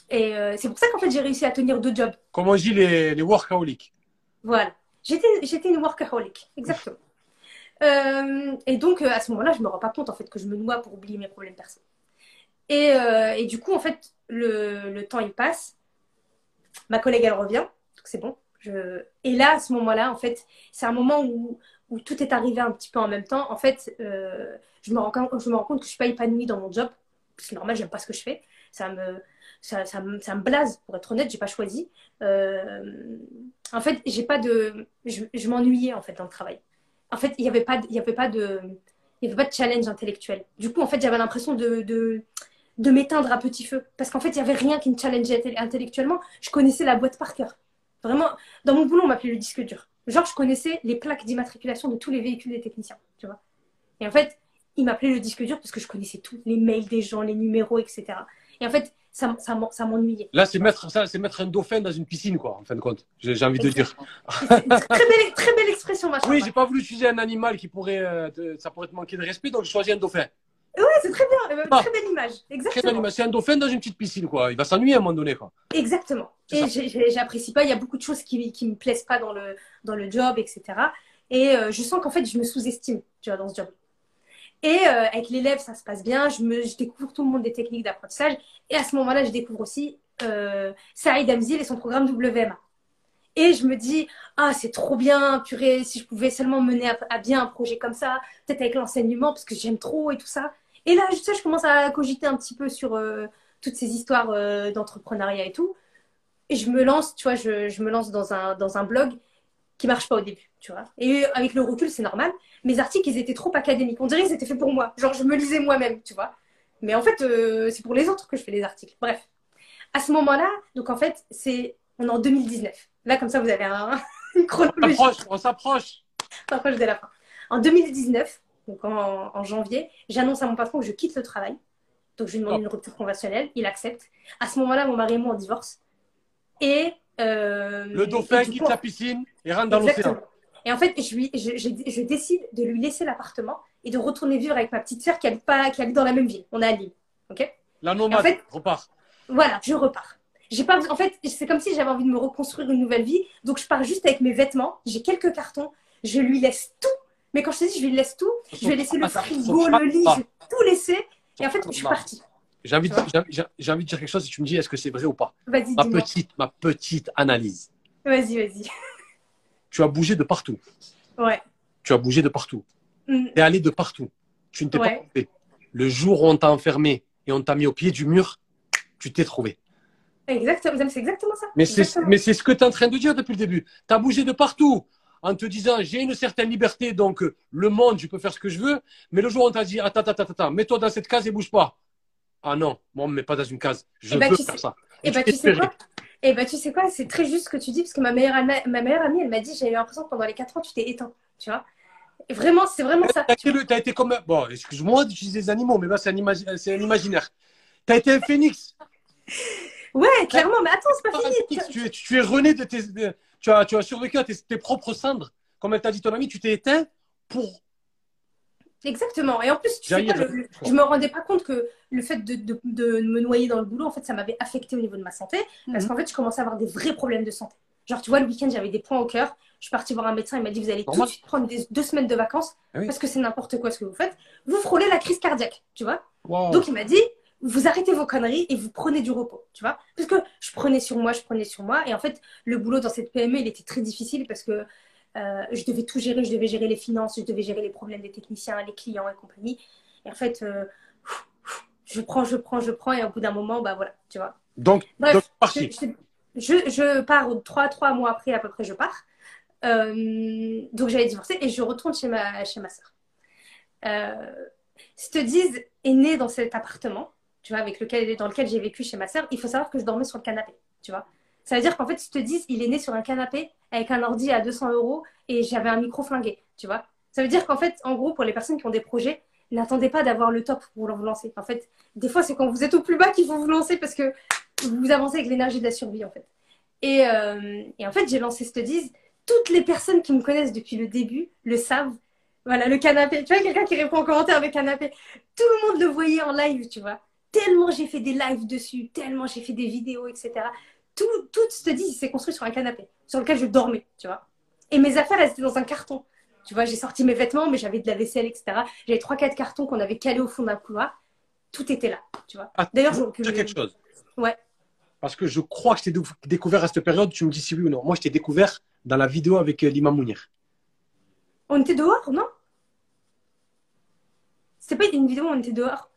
Speaker 2: Et euh, c'est pour ça qu'en fait, j'ai réussi à tenir deux jobs.
Speaker 1: Comme on dit, les, les workaholics?
Speaker 2: Voilà. J'étais, j'étais une workaholic, exactement. Euh, et donc, euh, à ce moment-là, je me rends pas compte en fait que je me noie pour oublier mes problèmes personnels. Et, euh, et du coup, en fait, le, le temps il passe. Ma collègue elle revient, donc c'est bon. Et là, à ce moment-là, en fait, c'est un moment où, tout est arrivé un petit peu en même temps. En fait, euh, je, me rends, compte- me que je suis pas épanouie dans mon job. C'est normal, j'aime pas ce que je fais. Ça me, ça, ça ça me blase, pour être honnête, j'ai pas choisi. Euh, en fait, pas de, je, je m'ennuyais en fait dans le travail. En fait, il y avait pas, il avait pas de, il avait pas de challenge intellectuel. Du coup, en fait, j'avais l'impression de, de, de m'éteindre à petit feu, parce qu'en fait, il y avait rien qui me challengeait intel- intellectuellement. Je connaissais la boîte par cœur. Vraiment, dans mon boulot, on m'appelait le disque dur. Genre, je connaissais les plaques d'immatriculation de tous les véhicules des techniciens, tu vois. Et en fait, il m'appelait le disque dur parce que je connaissais tout, les mails des gens, les numéros, etc. Et en fait, ça, ça, ça m'ennuyait.
Speaker 1: Là, c'est mettre, ça, c'est mettre un dauphin dans une piscine, quoi, en fin de compte. J'ai envie de dire.
Speaker 2: Très belle, très belle expression, machin.
Speaker 1: Oui, j'ai pas voulu utiliser un animal qui pourrait, euh, te- ça pourrait te manquer de respect, donc j'ai choisi un dauphin.
Speaker 2: Ouais, c'est très bien,
Speaker 1: Ah.
Speaker 2: très belle image. Exactement.
Speaker 1: C'est un dauphin dans une petite piscine, quoi. Il va s'ennuyer à un moment donné, quoi.
Speaker 2: Exactement. Et j'apprécie pas. Il y a beaucoup de choses qui, qui me plaisent pas dans le, dans le job, etc. Et euh, je sens qu'en fait, je me sous-estime, tu vois, dans ce job. Et euh, avec l'élève, ça se passe bien. Je, me, je découvre tout le monde des techniques d'apprentissage. Et à ce moment-là, je découvre aussi euh, Saïd Amzil et son programme WMA. Et je me dis, ah, c'est trop bien, purée, si je pouvais seulement mener à, à bien un projet comme ça, peut-être avec l'enseignement, parce que j'aime trop et tout ça. Et là, je commence à cogiter un petit peu sur euh, toutes ces histoires euh, d'entrepreneuriat et tout. Et je me lance, tu vois, je, je me lance dans un, dans un blog qui marche pas au début, tu vois. Et avec le recul, c'est normal. Mes articles, ils étaient trop académiques. On dirait qu'ils étaient faits pour moi. Genre, je me lisais moi-même, tu vois. Mais en fait, euh, c'est pour les autres que je fais les articles. Bref. À ce moment-là, donc en fait, c'est on est en 2019. Là, comme ça, vous avez un, une
Speaker 1: On
Speaker 2: chronologie.
Speaker 1: s'approche, on s'approche.
Speaker 2: S'approche de la fin. En 2019, donc en, en janvier, j'annonce à mon patron que je quitte le travail. Donc je lui demande
Speaker 1: Oh.
Speaker 2: une rupture conventionnelle, il accepte. À ce moment-là, mon mari et moi on divorce. Et euh,
Speaker 1: Le dauphin quitte
Speaker 2: coup,
Speaker 1: la piscine et rentre dans l'océan.
Speaker 2: Et en fait, je, lui, je, je, je décide de lui laisser l'appartement et de retourner vivre avec ma petite sœur qui habite, pas, qui habite dans la même ville. On est à Lille. Ok?
Speaker 1: La nomade
Speaker 2: En fait-
Speaker 1: repart.
Speaker 2: Voilà, je repars. J'ai pas, en fait, c'est comme si j'avais envie de me reconstruire une nouvelle vie. Donc, je pars juste avec mes vêtements. J'ai quelques cartons. Je lui laisse tout. Mais quand je te dis, je lui laisse tout, je vais laisser le frigo, le lit, je vais tout laisser. Et en fait, je suis partie.
Speaker 1: J'ai envie, de- j'ai- envie de dire quelque chose et tu me dis est-ce que c'est vrai ou pas?
Speaker 2: Vas-y,
Speaker 1: Ma petite, ma petite analyse.
Speaker 2: Vas-y, vas-y.
Speaker 1: Tu as bougé de partout.
Speaker 2: Ouais.
Speaker 1: tu as bougé de partout.
Speaker 2: Mm.
Speaker 1: Tu es allé de partout. Tu ne t'es
Speaker 2: Ouais.
Speaker 1: pas trompé. Le jour où on t'a enfermé et on t'a mis au pied du mur, tu t'es trouvé.
Speaker 2: Exactement, c'est exactement ça.
Speaker 1: Mais c'est,
Speaker 2: Exactement.
Speaker 1: mais c'est ce que tu es en train de dire depuis le début. Tu as bougé de partout en te disant j'ai une certaine liberté, donc euh, le monde, je peux faire ce que je veux. Mais le jour où on t'a dit attends, attends, attends, attends, mets-toi dans cette case et bouge pas. Ah non, moi, on me met pas dans une case. Je
Speaker 2: Eh ben,
Speaker 1: veux
Speaker 2: tu
Speaker 1: faire
Speaker 2: sais-
Speaker 1: ça.
Speaker 2: Et bah,
Speaker 1: t'es
Speaker 2: tu sais quoi Et bah, tu sais quoi C'est très juste ce que tu dis, parce que ma meilleure, ama- ma meilleure amie, elle m'a dit j'ai eu l'impression que pendant les 4 ans, tu t'es éteint. Tu vois Et vraiment, c'est vraiment ça.
Speaker 1: T'as été, le- t'as été comme Bon, excuse-moi d'utiliser des animaux, mais là, c'est un, c'est un imaginaire. Tu as été un phénix.
Speaker 2: Ouais, clairement, mais attends, c'est pas fini.
Speaker 1: Tu, es, tu es rené de tes. Tu, as, tu as survécu à tes, tes propres cendres. Comme elle t'a dit ton ami, tu t'es éteint pour.
Speaker 2: Exactement. Et en plus, tu sais je me rendais pas compte que le fait de, de- de me noyer dans le boulot, en fait, ça m'avait affecté au niveau de ma santé. Parce
Speaker 1: Mhm.
Speaker 2: qu'en fait, je commençais à avoir des vrais problèmes de santé. Genre, tu vois, le week-end, j'avais des points au cœur. Je suis partie voir un médecin, il m'a dit Vous allez tout de suite prendre des- deux semaines de vacances
Speaker 1: Ah oui.
Speaker 2: parce que c'est n'importe quoi ce que vous faites. Vous frôlez la crise cardiaque, tu vois.
Speaker 1: Wow.
Speaker 2: Donc, il m'a dit Vous arrêtez vos conneries et vous prenez du repos, tu vois. Parce que je prenais sur moi, je prenais sur moi. Et en fait, le boulot dans cette PME, il était très difficile parce que euh, je devais tout gérer. Je devais gérer les finances, je devais gérer les problèmes des techniciens, les clients et compagnie. Et en fait, euh, je prends, je prends, je prends. Et au bout d'un moment, bah voilà, tu vois.
Speaker 1: donc,
Speaker 2: Bref,
Speaker 1: donc, parti.
Speaker 2: je, je, je pars trois, trois mois après, à peu près, je pars. Euh, donc j'avais divorcé et je retourne chez ma, chez ma soeur. Euh, est né dans cet appartement, tu vois, avec lequel, dans lequel j'ai vécu chez ma soeur. Il faut savoir que je dormais sur le canapé, tu vois. Ça veut dire qu'en fait, Studies, il est né sur un canapé avec un ordi à 200 euros et j'avais un micro flingué, tu vois. Ça veut dire qu'en fait, en gros, pour les personnes qui ont des projets, n'attendez pas d'avoir le top pour vous lancer. En fait, des fois, c'est quand vous êtes au plus bas qu'il faut vous lancer parce que vous avancez avec l'énergie de la survie, en fait. Et, euh, en fait, j'ai lancé Studies. Toutes les personnes qui me connaissent depuis le début le savent. Voilà, le canapé. Tu vois, quelqu'un qui répond en commentaire le canapé. Tout le monde le voyait en live, tu vois. Tellement j'ai fait des lives dessus, tellement j'ai fait des vidéos, etc. Tout, tout Studies, il s'est construit sur un canapé, sur lequel je dormais, tu vois. Et mes affaires, elles étaient dans un carton. Tu vois, j'ai sorti mes vêtements, mais j'avais de la vaisselle, etc. J'avais trois, quatre cartons qu'on avait calés au fond d'un couloir. Tout était là, tu vois.
Speaker 1: Ah,
Speaker 2: D'ailleurs,
Speaker 1: je
Speaker 2: je
Speaker 1: quelque chose?
Speaker 2: Ouais.
Speaker 1: Parce que je crois que je t'ai découvert à cette période, tu me dis si oui ou non. Moi, je t'ai découvert dans la vidéo avec euh, l'imam Mounir.
Speaker 2: On était dehors, non? C'était pas une vidéo où on était dehors?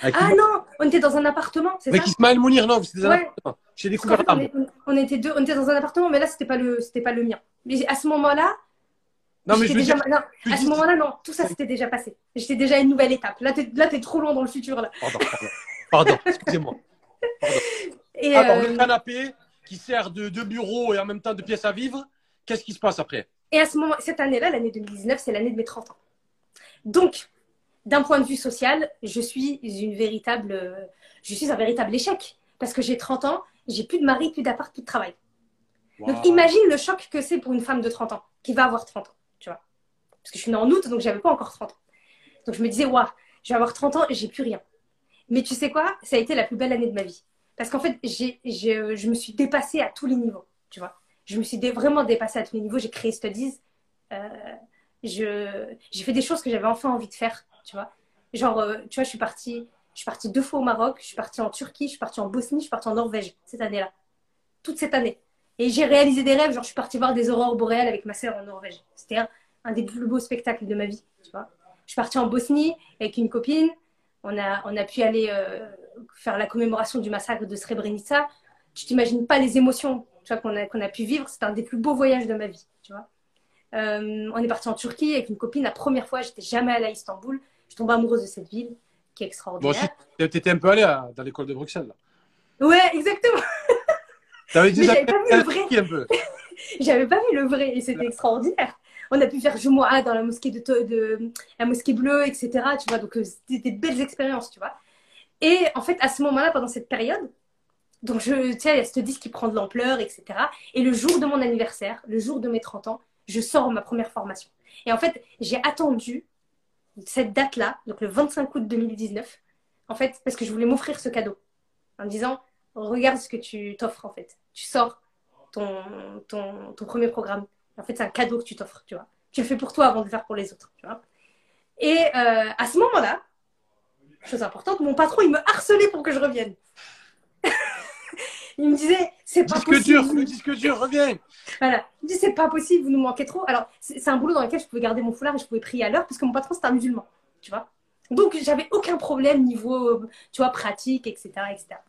Speaker 1: Avec,
Speaker 2: Ah non, on était dans un appartement, c'est
Speaker 1: avec
Speaker 2: ça
Speaker 1: Ismaël Mounir, non, c'était dans
Speaker 2: Ouais.
Speaker 1: un appartement. T'ai
Speaker 2: Parce qu'en
Speaker 1: découvert
Speaker 2: fait,
Speaker 1: là.
Speaker 2: on, est- on était deux, on était dans un appartement, mais là c'était pas le, c'était pas le mien. Mais à ce moment-là,
Speaker 1: Non, mais je
Speaker 2: déjà,
Speaker 1: dire.
Speaker 2: non, à ce moment-là, non, tout ça c'était déjà passé. J'étais déjà à une nouvelle étape. Là, t'es, là, t'es trop loin dans le futur là.
Speaker 1: Pardon, pardon. Pardon, excusez-moi.
Speaker 2: Et
Speaker 1: Alors,
Speaker 2: euh,
Speaker 1: le canapé qui sert de, de bureau et en même temps de pièce à vivre, qu'est-ce qui se passe après?
Speaker 2: Et à ce moment, cette année-là, l'année 2019, c'est l'année de mes 30 ans. Donc, d'un point de vue social, je suis une véritable, je suis un véritable échec parce que j'ai 30 ans, j'ai plus de mari, plus d'appart, plus de travail. Donc, imagine le choc que c'est pour une femme de 30 ans qui va avoir 30 ans, tu vois. Parce que je suis née en août, donc j'avais pas encore 30 ans. Donc, je me disais, waouh, je vais avoir 30 ans et j'ai plus rien. Mais tu sais quoi? Ça a été la plus belle année de ma vie. Parce qu'en fait, j'ai, j'ai- je me suis dépassée à tous les niveaux, tu vois. Je me suis dé- vraiment dépassée à tous les niveaux. J'ai créé Studies. Euh, je, j'ai fait des choses que j'avais enfin envie de faire, tu vois. Genre, euh, tu vois, je suis partie, je suis partie deux fois au Maroc, je suis partie en Turquie, je suis partie en Bosnie, je suis partie en Norvège cette année-là. Toute cette année. Et j'ai réalisé des rêves, genre je suis partie voir des aurores boréales avec ma sœur en Norvège. C'était un, un des plus beaux spectacles de ma vie, tu vois. Je suis partie en Bosnie avec une copine. On a, on a pu aller euh, faire la commémoration du massacre de Srebrenica. Tu t'imagines pas les émotions qu'on a, qu'on a pu vivre. C'était un des plus beaux voyages de ma vie, tu vois. Euh, on est parti en Turquie avec une copine. La première fois, j'étais jamais allée à Istanbul. Je tombe amoureuse de cette ville qui est
Speaker 1: Bon,
Speaker 2: extraordinaire.
Speaker 1: aussi, t'étais un peu allé à- dans l'école de Bruxelles. là.
Speaker 2: Ouais, exactement.
Speaker 1: T'avais
Speaker 2: j'avais pas vu le vrai.
Speaker 1: un peu.
Speaker 2: J'avais pas vu le vrai et c'était extraordinaire. On a pu faire Jumoa dans la mosquée de la mosquée bleue, etc. Tu vois, donc euh, c'était des belles expériences, tu vois. Et en fait, à ce moment-là, pendant cette période, donc je, tu sais, il y a ce disque qui prend de l'ampleur, etc. Et le jour de mon anniversaire, le jour de mes 30 ans, je sors ma première formation. Et en fait, j'ai attendu cette date-là, donc le 25 août 2019, en fait, parce que je voulais m'offrir ce cadeau. En disant, regarde ce que tu t'offres, en fait. Tu sors ton, ton, ton premier programme. En fait, c'est un cadeau que tu t'offres, tu vois. Tu le fais pour toi avant de le faire pour les autres, tu vois. Et euh, à ce moment-là, chose importante, mon patron, il me harcelait pour que je revienne. Il me disait, c'est pas
Speaker 1: Disque
Speaker 2: possible.
Speaker 1: dur, le disque dur, reviens.
Speaker 2: Voilà. Il me dit, c'est pas possible, vous nous manquez trop. Alors, c'est un boulot dans lequel je pouvais garder mon foulard et je pouvais prier à l'heure parce que mon patron, c'était un musulman. Tu vois Donc, j'avais aucun problème niveau, tu vois, pratique, etc. etc.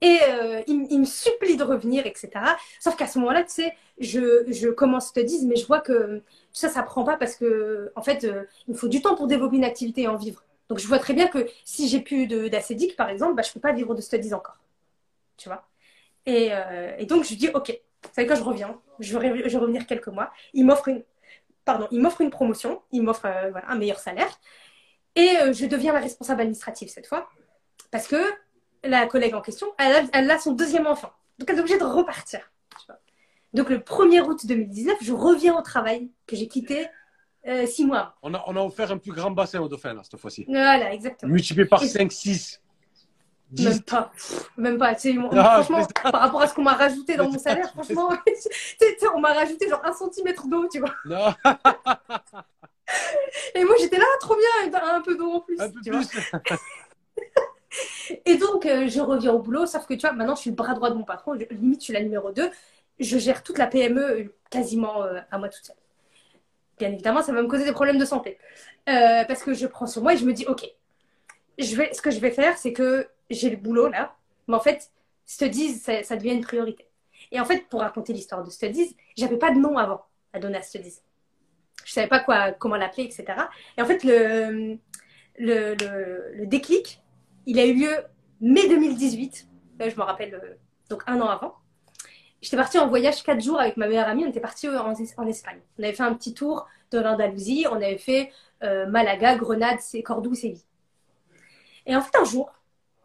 Speaker 2: Et euh, il, me supplie de revenir, etc. Sauf qu'à ce moment-là, tu sais, je, je commence te dire, mais je vois que ça, ça prend pas parce que, en fait, euh, il me faut du temps pour développer une activité et en vivre. Donc, je vois très bien que si j'ai plus d'acédique, par exemple, bah, je peux pas vivre de studies encore. Tu vois et, euh, et donc, je lui dis, OK, vous savez quoi, je reviens. Je vais, je vais revenir quelques mois. Il m'offre une, pardon, il m'offre une promotion. Il m'offre euh, voilà, un meilleur salaire. Et euh, je deviens la responsable administrative cette fois. Parce que la collègue en question, elle a, elle a son deuxième enfant. Donc, elle est obligée de repartir. tu vois. Donc, le 1er août 2019, je reviens au travail que j'ai quitté six mois avant.
Speaker 1: On a, on a offert un plus grand bassin au dauphin, là, cette fois-ci.
Speaker 2: Voilà, exactement.
Speaker 1: Multiplié par
Speaker 2: Et-
Speaker 1: 5, 6, 10.
Speaker 2: Même pas. Même pas. Tu sais, moi,
Speaker 1: Ah,
Speaker 2: franchement, par rapport à ce qu'on m'a rajouté dans mon salaire, franchement, on m'a rajouté genre un centimètre d'eau, tu vois.
Speaker 1: Non,
Speaker 2: Et moi, j'étais là, trop bien, un peu d'eau en plus.
Speaker 1: un peu
Speaker 2: tu vois.
Speaker 1: plus.
Speaker 2: Et donc, euh, je reviens au boulot, sauf que tu vois, maintenant, je suis le bras droit de mon patron, je- limite, je suis la numéro 2. Je gère toute la PME euh, quasiment euh, à moi toute seule. Bien évidemment, ça va me causer des problèmes de santé. Euh, parce que je prends sur moi et je me dis, OK, je vais, ce que je vais faire, c'est que j'ai le boulot là, mais en fait, Studies, ça, devient une priorité. Et en fait, pour raconter l'histoire de Studies, j'avais pas de nom avant à donner à Studies. Je savais pas quoi, comment l'appeler, etc. Et en fait, le, le, le, déclic, il a eu lieu mai 2018. Là, je me rappelle, euh, donc un an avant. J'étais partie en voyage quatre jours avec ma meilleure amie. On était parti en, en Espagne. On avait fait un petit tour de l'Andalousie. On avait fait euh, Malaga, Grenade, Cordoue, Séville. Et en fait, un jour,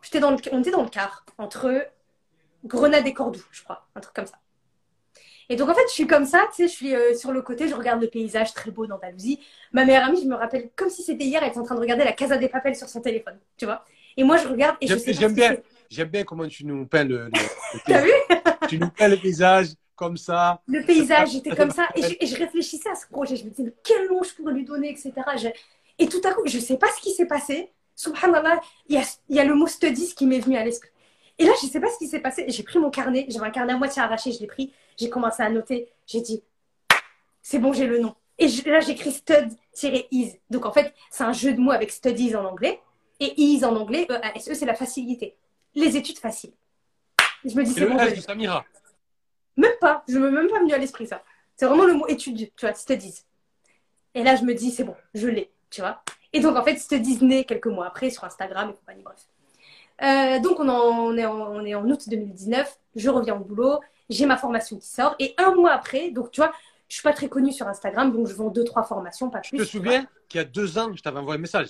Speaker 2: j'étais dans le, on était dans le car entre Grenade et Cordoue, je crois, un truc comme ça. Et donc en fait, je suis comme ça, tu sais, je suis euh, sur le côté, je regarde le paysage très beau d'Andalousie. Ma meilleure amie, je me rappelle comme si c'était hier, elle était en train de regarder la Casa des Papel sur son téléphone, tu vois. Et moi, je regarde et je sais pas
Speaker 1: j'aime bien, j'aime bien comment tu nous peins le, le-
Speaker 2: T'as vu?
Speaker 1: Tu nous peins le paysage comme ça.
Speaker 2: le paysage, j'étais comme ça, et je, et je réfléchissais à ce projet. Je me disais, quel nom je pourrais lui donner, etc. Je- Et tout à coup, je sais pas ce qui s'est passé. Subhanallah, il y a, il y a le mot studies qui m'est venu à l'esprit. Et là, je sais pas ce qui s'est passé. J'ai pris mon carnet, j'avais un carnet à moitié arraché, je l'ai pris, j'ai commencé à noter. J'ai dit, c'est bon, j'ai le nom. Et je- là, j'écris stud-is. Donc en fait, c'est un jeu de mots avec studies en anglais. Et is en anglais, E-A-S-E, c'est la facilité. Les études faciles. Je me dis,
Speaker 1: C'est le
Speaker 2: bon, l'ai.
Speaker 1: de Samira.
Speaker 2: Même pas, je me même pas venu à l'esprit ça. C'est vraiment le mot étude, tu vois, studies. Et là, je me dis, c'est bon, je l'ai, tu vois. Et donc, en fait, studies naît quelques mois après sur Instagram et compagnie, bref. Euh, donc, on, en- on est en, on est en août 2019, je reviens au boulot, j'ai ma formation qui sort, et un mois après, donc tu vois, je suis pas très connue sur Instagram, donc je vends deux, trois formations, pas plus.
Speaker 1: te souviens qu'il y a deux ans, je t'avais envoyé un message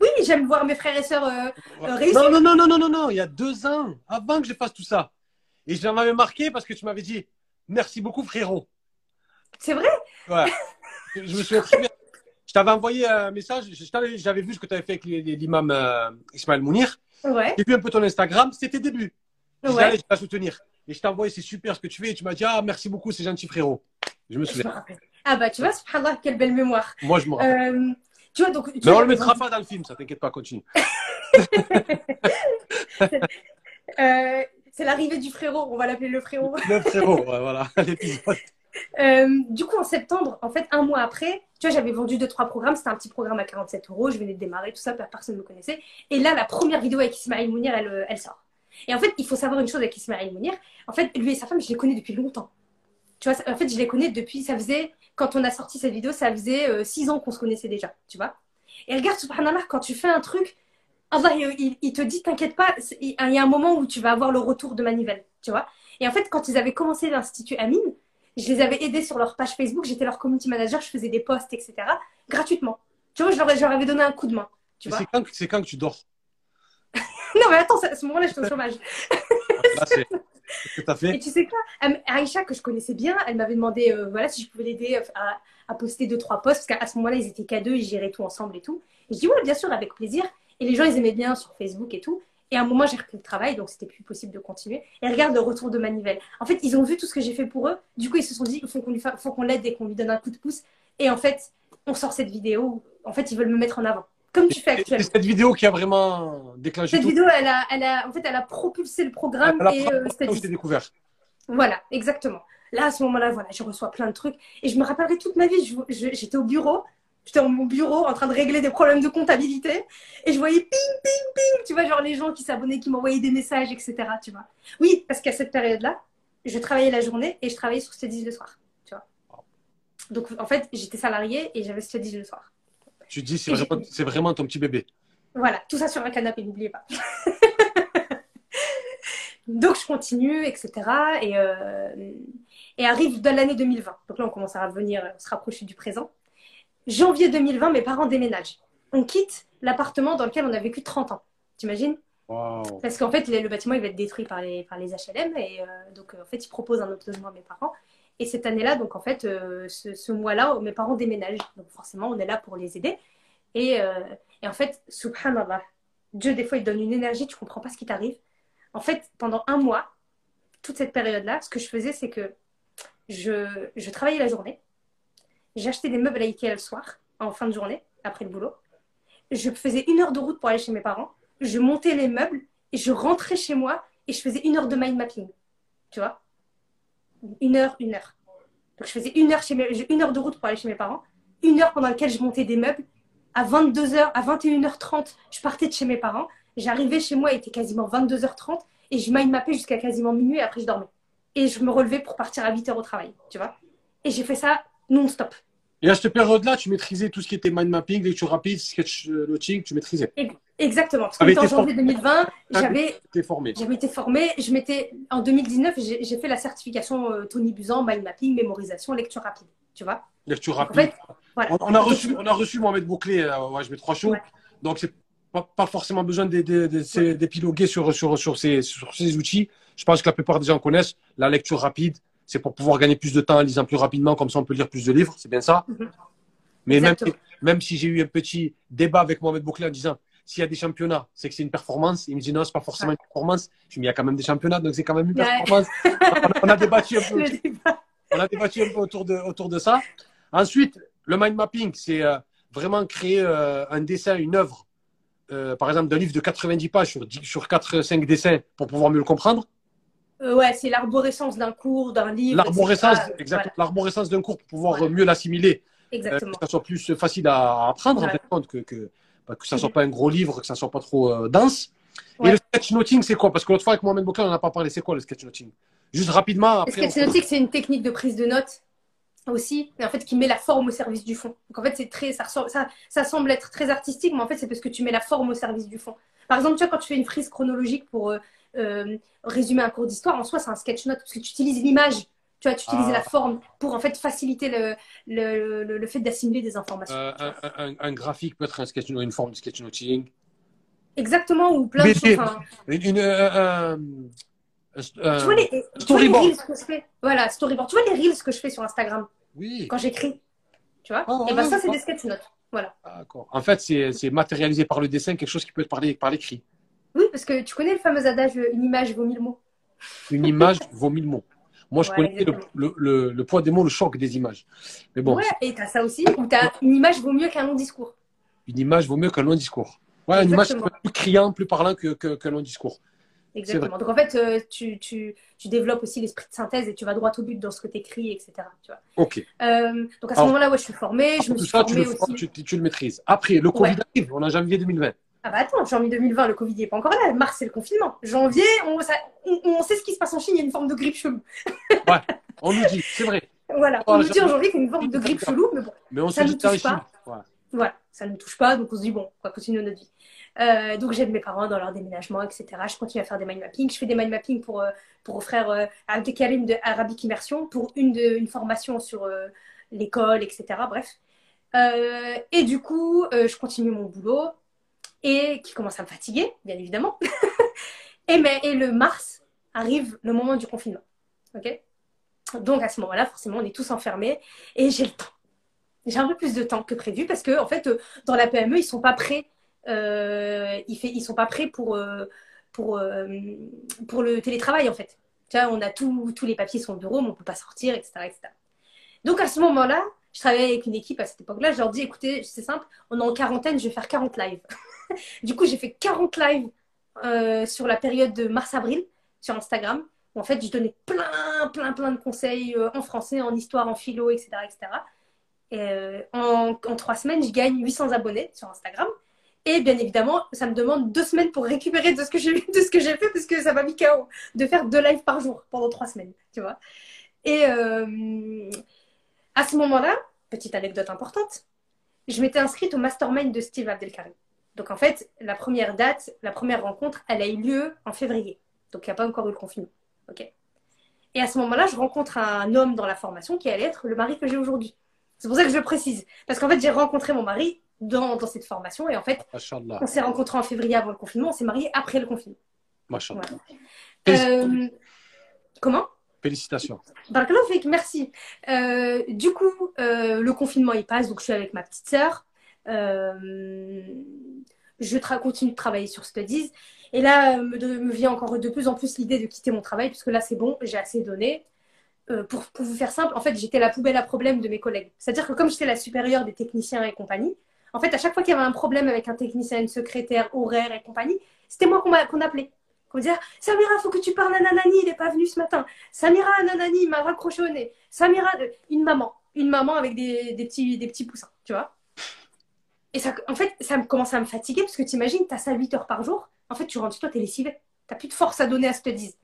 Speaker 2: Oui, j'aime voir mes frères et sœurs euh, Euh, réussi.
Speaker 1: Non, non, non, non, non, non, non, il y a deux ans, avant que je fasse tout ça. Et je m'avais marqué parce que tu m'avais dit merci beaucoup, frérot.
Speaker 2: C'est vrai?
Speaker 1: Ouais. je me souviens très. Je t'avais envoyé un message, j'avais vu ce que tu avais fait avec l'imam euh, Ismaël Mounir.
Speaker 2: Ouais.
Speaker 1: J'ai vu un peu ton Instagram, c'était tes débuts. Je
Speaker 2: Ouais.
Speaker 1: allez, je vais la soutenir. Et je t'ai envoyé, c'est super ce que tu fais. Et tu m'as dit, ah, merci beaucoup, c'est gentil, frérot. Je me souviens.
Speaker 2: Ah bah, tu vois, subhanallah, quelle belle mémoire.
Speaker 1: Moi, je me rappelle.
Speaker 2: Euh, tu vois, donc. tu
Speaker 1: Mais on
Speaker 2: vois,
Speaker 1: le mettra pas dans le film, ça t'inquiète pas, continue.
Speaker 2: Euh, c'est l'arrivée du frérot, on va l'appeler le frérot.
Speaker 1: Le frérot, ouais, voilà, l'épisode.
Speaker 2: Euh, du coup, en septembre, en fait, un mois après, tu vois, j'avais vendu deux, trois programmes. C'était un petit programme à 47 euros. Je venais de démarrer, tout ça, personne ne me connaissait. Et là, la première vidéo avec Ismaël Mounir, elle, euh, elle sort. Et en fait, il faut savoir une chose avec Ismaël Mounir. En fait, lui et sa femme, je les connais depuis longtemps. Tu vois, en fait, je les connais depuis, ça faisait, quand on a sorti cette vidéo, ça faisait euh, six ans qu'on se connaissait déjà, tu vois. Et regarde, subhanallah, quand tu fais un truc, Allah, il, te dit, t'inquiète pas, il y a un moment où tu vas avoir le retour de manivelle, tu vois. Et en fait, quand ils avaient commencé l'Institut Amine, je les avais aidés sur leur page Facebook, j'étais leur community manager, je faisais des posts, etc. gratuitement. Tu vois, je leur, je leur avais donné un coup de main. Tu
Speaker 1: Et
Speaker 2: vois
Speaker 1: C'est quand, c'est quand que tu dors?
Speaker 2: Non, mais attends, à ce moment-là, j'étais au chômage.
Speaker 1: Là, c'est ce que t'as
Speaker 2: Et
Speaker 1: fait.
Speaker 2: tu sais quoi? Aïcha, que je connaissais bien, elle m'avait demandé euh, voilà, si je pouvais l'aider euh, à, à poster deux, trois posts, parce qu'à ce moment-là, ils étaient qu'à deux, ils géraient tout ensemble et tout. Et je dis, ouais, bien sûr, avec plaisir. Et les gens, ils aimaient bien sur Facebook et tout. Et à un moment, j'ai repris le travail, donc c'était plus possible de continuer. Et regarde le retour de Manivelle. En fait, ils ont vu tout ce que j'ai fait pour eux. Du coup, ils se sont dit, il faut qu'on lui fa- faut qu'on l'aide et qu'on lui donne un coup de pouce. Et en fait, on sort cette vidéo. En fait, ils veulent me mettre en avant. comme tu fais
Speaker 1: C'est
Speaker 2: actuellement.
Speaker 1: cette vidéo qui a vraiment déclenché
Speaker 2: Cette
Speaker 1: tout.
Speaker 2: vidéo, elle a, elle a, en fait, elle a propulsé le programme
Speaker 1: Elle a
Speaker 2: et euh, c'était
Speaker 1: découvert.
Speaker 2: Voilà, exactement. Là, à ce moment-là, voilà, je reçois plein de trucs. Et je me rappellerai toute ma vie, j'étais au bureau, j'étais dans mon bureau en train de régler des problèmes de comptabilité. Et je voyais ping, ping, ping, tu vois, genre les gens qui s'abonnaient, qui m'envoyaient des messages, etc. Tu vois. Oui, parce qu'à cette période-là, je travaillais la journée et je travaillais sur Studies le soir. Tu vois. Donc, en fait, j'étais salariée et j'avais Studies le soir.
Speaker 1: Tu dis, c'est vraiment, ton petit bébé.
Speaker 2: Voilà, tout ça sur un canapé, n'oubliez pas. Donc je continue, etc. Et, euh, et arrive de l'année 2020. Donc là, on commence à revenir, on se rapprocher du présent. Janvier 2020, mes parents déménagent. On quitte l'appartement dans lequel on a vécu 30 ans. T'imagines?
Speaker 1: Waouh.
Speaker 2: Parce qu'en fait, le, bâtiment, il va être détruit par les, par les HLM. Et euh, donc, en fait, ils proposent un autre logement à mes parents. Et cette année-là, donc en fait, euh, ce, ce mois-là, mes parents déménagent. Donc forcément, on est là pour les aider. Et, euh, et en fait, subhanallah, Dieu, des fois, il donne une énergie, tu comprends pas ce qui t'arrive. En fait, pendant un mois, toute cette période-là, ce que je faisais, c'est que je, je travaillais la journée. J'achetais des meubles à Ikea le soir, en fin de journée, après le boulot. Je faisais une heure de route pour aller chez mes parents. Je montais les meubles et je rentrais chez moi et je faisais une heure de mind mapping. Tu vois? Une heure, une heure. Donc je faisais une heure, chez mes- une heure de route pour aller chez mes parents, une heure pendant laquelle je montais des meubles. À 22h, à 21h30, je partais de chez mes parents. J'arrivais chez moi, il était quasiment 22h30 et je mind mappais jusqu'à quasiment minuit et après je dormais. Et je me relevais pour partir à 8h au travail, tu vois? Et j'ai fait ça non-stop.
Speaker 1: Et à cette période-là, tu maîtrisais tout ce qui était mind mapping, lecture rapide, sketchnoting, tu maîtrisais.
Speaker 2: Exactement. Parce en janvier 2020, j'avais
Speaker 1: Tu es formé.
Speaker 2: J'avais été formée, je m'étais en 2019, j'ai fait la certification euh, Tony Buzan, mind mapping, mémorisation, lecture rapide, tu vois?
Speaker 1: Lecture
Speaker 2: Donc, en
Speaker 1: rapide.
Speaker 2: fait, voilà.
Speaker 1: On, on a reçu, on a reçu Mohamed Bouclé, euh, ouais, je mets trois shows.
Speaker 2: Ouais.
Speaker 1: Donc, c'est pas, pas forcément besoin d'é- d'é- d'é- d'é- d'épiloguer sur, sur, sur, ces, sur ces outils. Je pense que la plupart des gens connaissent la lecture rapide. C'est pour pouvoir gagner plus de temps en lisant plus rapidement, comme ça on peut lire plus de livres. C'est bien ça.
Speaker 2: Mhm.
Speaker 1: Mais même, même si j'ai eu un petit débat avec Mohamed Bouclé en disant s'il y a des championnats, c'est que c'est une performance. Il me dit non, c'est pas forcément une performance. Je me dis il y a quand même des championnats, donc c'est quand même une
Speaker 2: Ouais.
Speaker 1: performance. on, a, on a débattu un peu
Speaker 2: Le débat.
Speaker 1: on a débattu un peu autour de, autour de ça. Ensuite, le mind mapping, c'est euh, vraiment créer euh, un dessin, une œuvre, euh, par exemple, d'un livre de 90 pages sur, 10 sur 4-5 dessins pour pouvoir mieux le comprendre.
Speaker 2: Euh, ouais, c'est l'arborescence d'un cours, d'un livre.
Speaker 1: L'arborescence, exactement, l'arborescence d'un cours pour pouvoir
Speaker 2: Voilà.
Speaker 1: mieux l'assimiler,
Speaker 2: Voilà,
Speaker 1: euh,
Speaker 2: exactement.
Speaker 1: que ça soit plus facile à, apprendre, en fait, compte, que, que, bah, que ça soit pas un gros livre, que ça soit pas trop euh, dense. Et le sketchnoting, c'est quoi? Parce que l'autre fois avec Mohamed Bouclé, on n'a pas parlé. C'est quoi le sketchnoting Juste rapidement,
Speaker 2: Le
Speaker 1: après. on-
Speaker 2: sketchnoting, c'est une technique de prise de notes aussi, mais en fait qui met la forme au service du fond. Donc en fait, c'est très, ça, ressemble- ça, ça semble être très artistique, mais en fait, c'est parce que tu mets la forme au service du fond. Par exemple, tu vois, quand tu fais une frise chronologique pour euh, euh, résumer un cours d'histoire, en soi, c'est un sketch note parce que tu utilises l'image. Tu vois, tu utilises
Speaker 1: Ah.
Speaker 2: la forme pour en fait faciliter le, le, le, le fait d'assimiler des informations.
Speaker 1: Euh, un, un- un graphique peut être un sketch, une forme de sketchnoting.
Speaker 2: Exactement, ou plein de choses.
Speaker 1: Une, euh,
Speaker 2: tu vois les, tu vois les reels que je fais? Voilà, storyboard. Tu vois les reels que je fais sur Instagram?
Speaker 1: Oui,
Speaker 2: quand j'écris Tu vois?
Speaker 1: Ah,
Speaker 2: Et ben
Speaker 1: ouais,
Speaker 2: ça, c'est des sketch notes. Voilà.
Speaker 1: d'accord. En fait, c'est c'est matérialisé par le dessin, quelque chose qui peut être parlé par l'écrit.
Speaker 2: Oui, parce que tu connais le fameux adage euh, une image vaut mille mots.
Speaker 1: Une image vaut mille mots. Moi, je
Speaker 2: Ouais,
Speaker 1: connais le, le, le, le poids des mots, le choc des images. Mais bon,
Speaker 2: ouais, et t'as ça aussi, où t'as une image vaut mieux qu'un long discours.
Speaker 1: une image vaut mieux qu'un long discours. Ouais, une image plus criant, plus parlant que, que, qu'un long discours.
Speaker 2: Exactement. Donc en fait, euh, tu, tu, tu développes aussi l'esprit de synthèse et tu vas droit au but dans ce que tu écris, etc. Tu vois.
Speaker 1: Ok.
Speaker 2: Euh, donc à ce moment-là, ouais, je suis formée, je me suis
Speaker 1: ça, tu
Speaker 2: formée
Speaker 1: le,
Speaker 2: aussi.
Speaker 1: tu, tu le maîtrises. Après, le Covid
Speaker 2: Ouais.
Speaker 1: arrive. On a janvier 2020.
Speaker 2: Ah bah attends, janvier 2020, le Covid n'est pas encore là. Mars, c'est le confinement. Janvier, on, ça- on, on sait ce qui se passe en Chine, il y a une forme de grippe chelou.
Speaker 1: On nous dit, c'est vrai.
Speaker 2: Voilà,
Speaker 1: Oh,
Speaker 2: on nous dit en janvier qu'il y a une forme de grippe chelou, mais bon,
Speaker 1: Mais on
Speaker 2: Ça
Speaker 1: se
Speaker 2: nous touche pas.
Speaker 1: Voilà.
Speaker 2: ça ne nous touche pas, donc on se dit bon, on va continuer notre vie. Euh, donc j'aide mes parents dans leur déménagement, etc. Je continue à faire des mind mapping. Je fais des mind mapping pour, euh, pour frères euh, Abdelkarim de Arabic Immersion, pour une, de, une formation sur euh, l'école, etc. Bref. Et du coup, je continue mon boulot et qui commence à me fatiguer, bien évidemment. et, mais, et le mars arrive le moment du confinement. ok? Donc à ce moment-là, forcément, on est tous enfermés et j'ai le temps. J'ai un peu plus de temps que prévu parce que en fait, euh, dans la PME, ils sont pas prêts. euh, ils, sont pas prêts pour, euh, pour, pour le télétravail en fait. Tu vois, on a tout- tous les papiers sont au bureau, mais on peut pas sortir, etc., etc. Donc à ce moment-là, je travaillais avec une équipe à cette époque-là. Je leur dis, écoutez, c'est simple, on est en quarantaine, je vais faire 40 lives. du coup, j'ai fait 40 lives euh, sur la période de mars-avril sur Instagram. En fait, je donnais plein, plein, plein de conseils euh, en français, en histoire, en philo, etc. etc. Et, euh, en, trois semaines, je gagne 800 abonnés sur Instagram. Et bien évidemment, ça me demande deux semaines pour récupérer de ce que j'ai de ce que j'ai fait parce que ça m'a mis KO de faire deux lives par jour pendant trois semaines, tu vois. Et à ce moment-là, petite anecdote importante, je m'étais inscrite au mastermind de Steve Abdelkarim. Donc en fait, la première date, la première rencontre, elle a eu lieu en février. Donc il n'y a pas encore eu le confinement. ok et à ce moment-là, je rencontre un homme dans la formation qui allait être le mari que j'ai aujourd'hui. C'est pour ça que je le précise. Parce qu'en fait, j'ai rencontré mon mari dans, dans, cette formation. Et en fait,
Speaker 1: Machallah.
Speaker 2: on s'est rencontrés en février avant le confinement, on s'est mariés après le confinement.
Speaker 1: Machallah.
Speaker 2: Euh, comment?
Speaker 1: Félicitations.
Speaker 2: Merci. Euh, du coup, euh, le confinement il passe, donc je suis avec ma petite sœur. Euh, je continue de travailler sur Studies. Et là, me, vient encore de plus en plus l'idée de quitter mon travail, puisque là, c'est bon, j'ai assez donné. Pour, vous faire simple, en fait, j'étais la poubelle à problème de mes collègues. C'est-à-dire que comme j'étais la supérieure des techniciens et compagnie, en fait, à chaque fois qu'il y avait un problème avec un technicien, une secrétaire, horaire et compagnie, c'était moi qu'on qu appelait. Qu'on disait Samira, faut que tu parles à Nanani, il n'est pas venu ce matin. Samira, Nanani, il m'a raccroché au nez. Samira, une maman. Une maman avec des, des, petits, des petits poussins, tu vois. Et ça, en fait, ça me commençait à me fatiguer parce que tu imagines, tu as ça 8 heures par jour. En fait, tu rentres chez toi, tu es lessivé. Tu n'as plus de force à donner à ce te disent.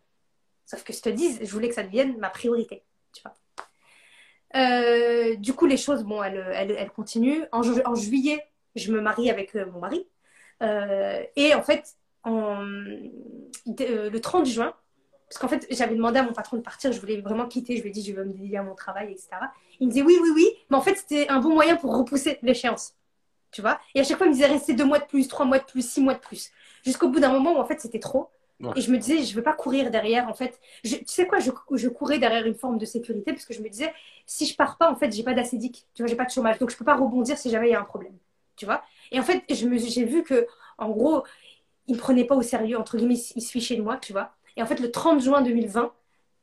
Speaker 2: Sauf que ce te disent, je voulais que ça devienne ma priorité, tu vois. Euh, du coup, les choses, bon, elles, elles, continuent. En, juillet, je me marie avec euh, mon mari. Euh, et en fait, en, le 30 juin, parce qu'en fait, j'avais demandé à mon patron de partir, je voulais vraiment quitter, je lui ai dit, je veux me dédier à mon travail, etc. Il me disait, oui, oui, oui, mais en fait, c'était un bon moyen pour repousser l'échéance. Tu vois Et à chaque fois, il me disait, rester deux mois de plus, trois mois de plus, six mois de plus. Jusqu'au bout d'un moment où, en fait, c'était trop. Ouais. Et je me disais, je ne veux pas courir derrière, en fait. Je, tu sais quoi, je, je, courais derrière une forme de sécurité parce que je me disais, si je pars pas, en fait, j'ai pas d'acédique. Tu vois, j'ai pas de chômage. Donc, je peux pas rebondir si jamais il y a un problème. Tu vois Et en fait, j'ai vu que, en gros, il me prenait pas au sérieux, entre guillemets, il se fichait de moi, tu vois. Et en fait, le 30 juin 2020,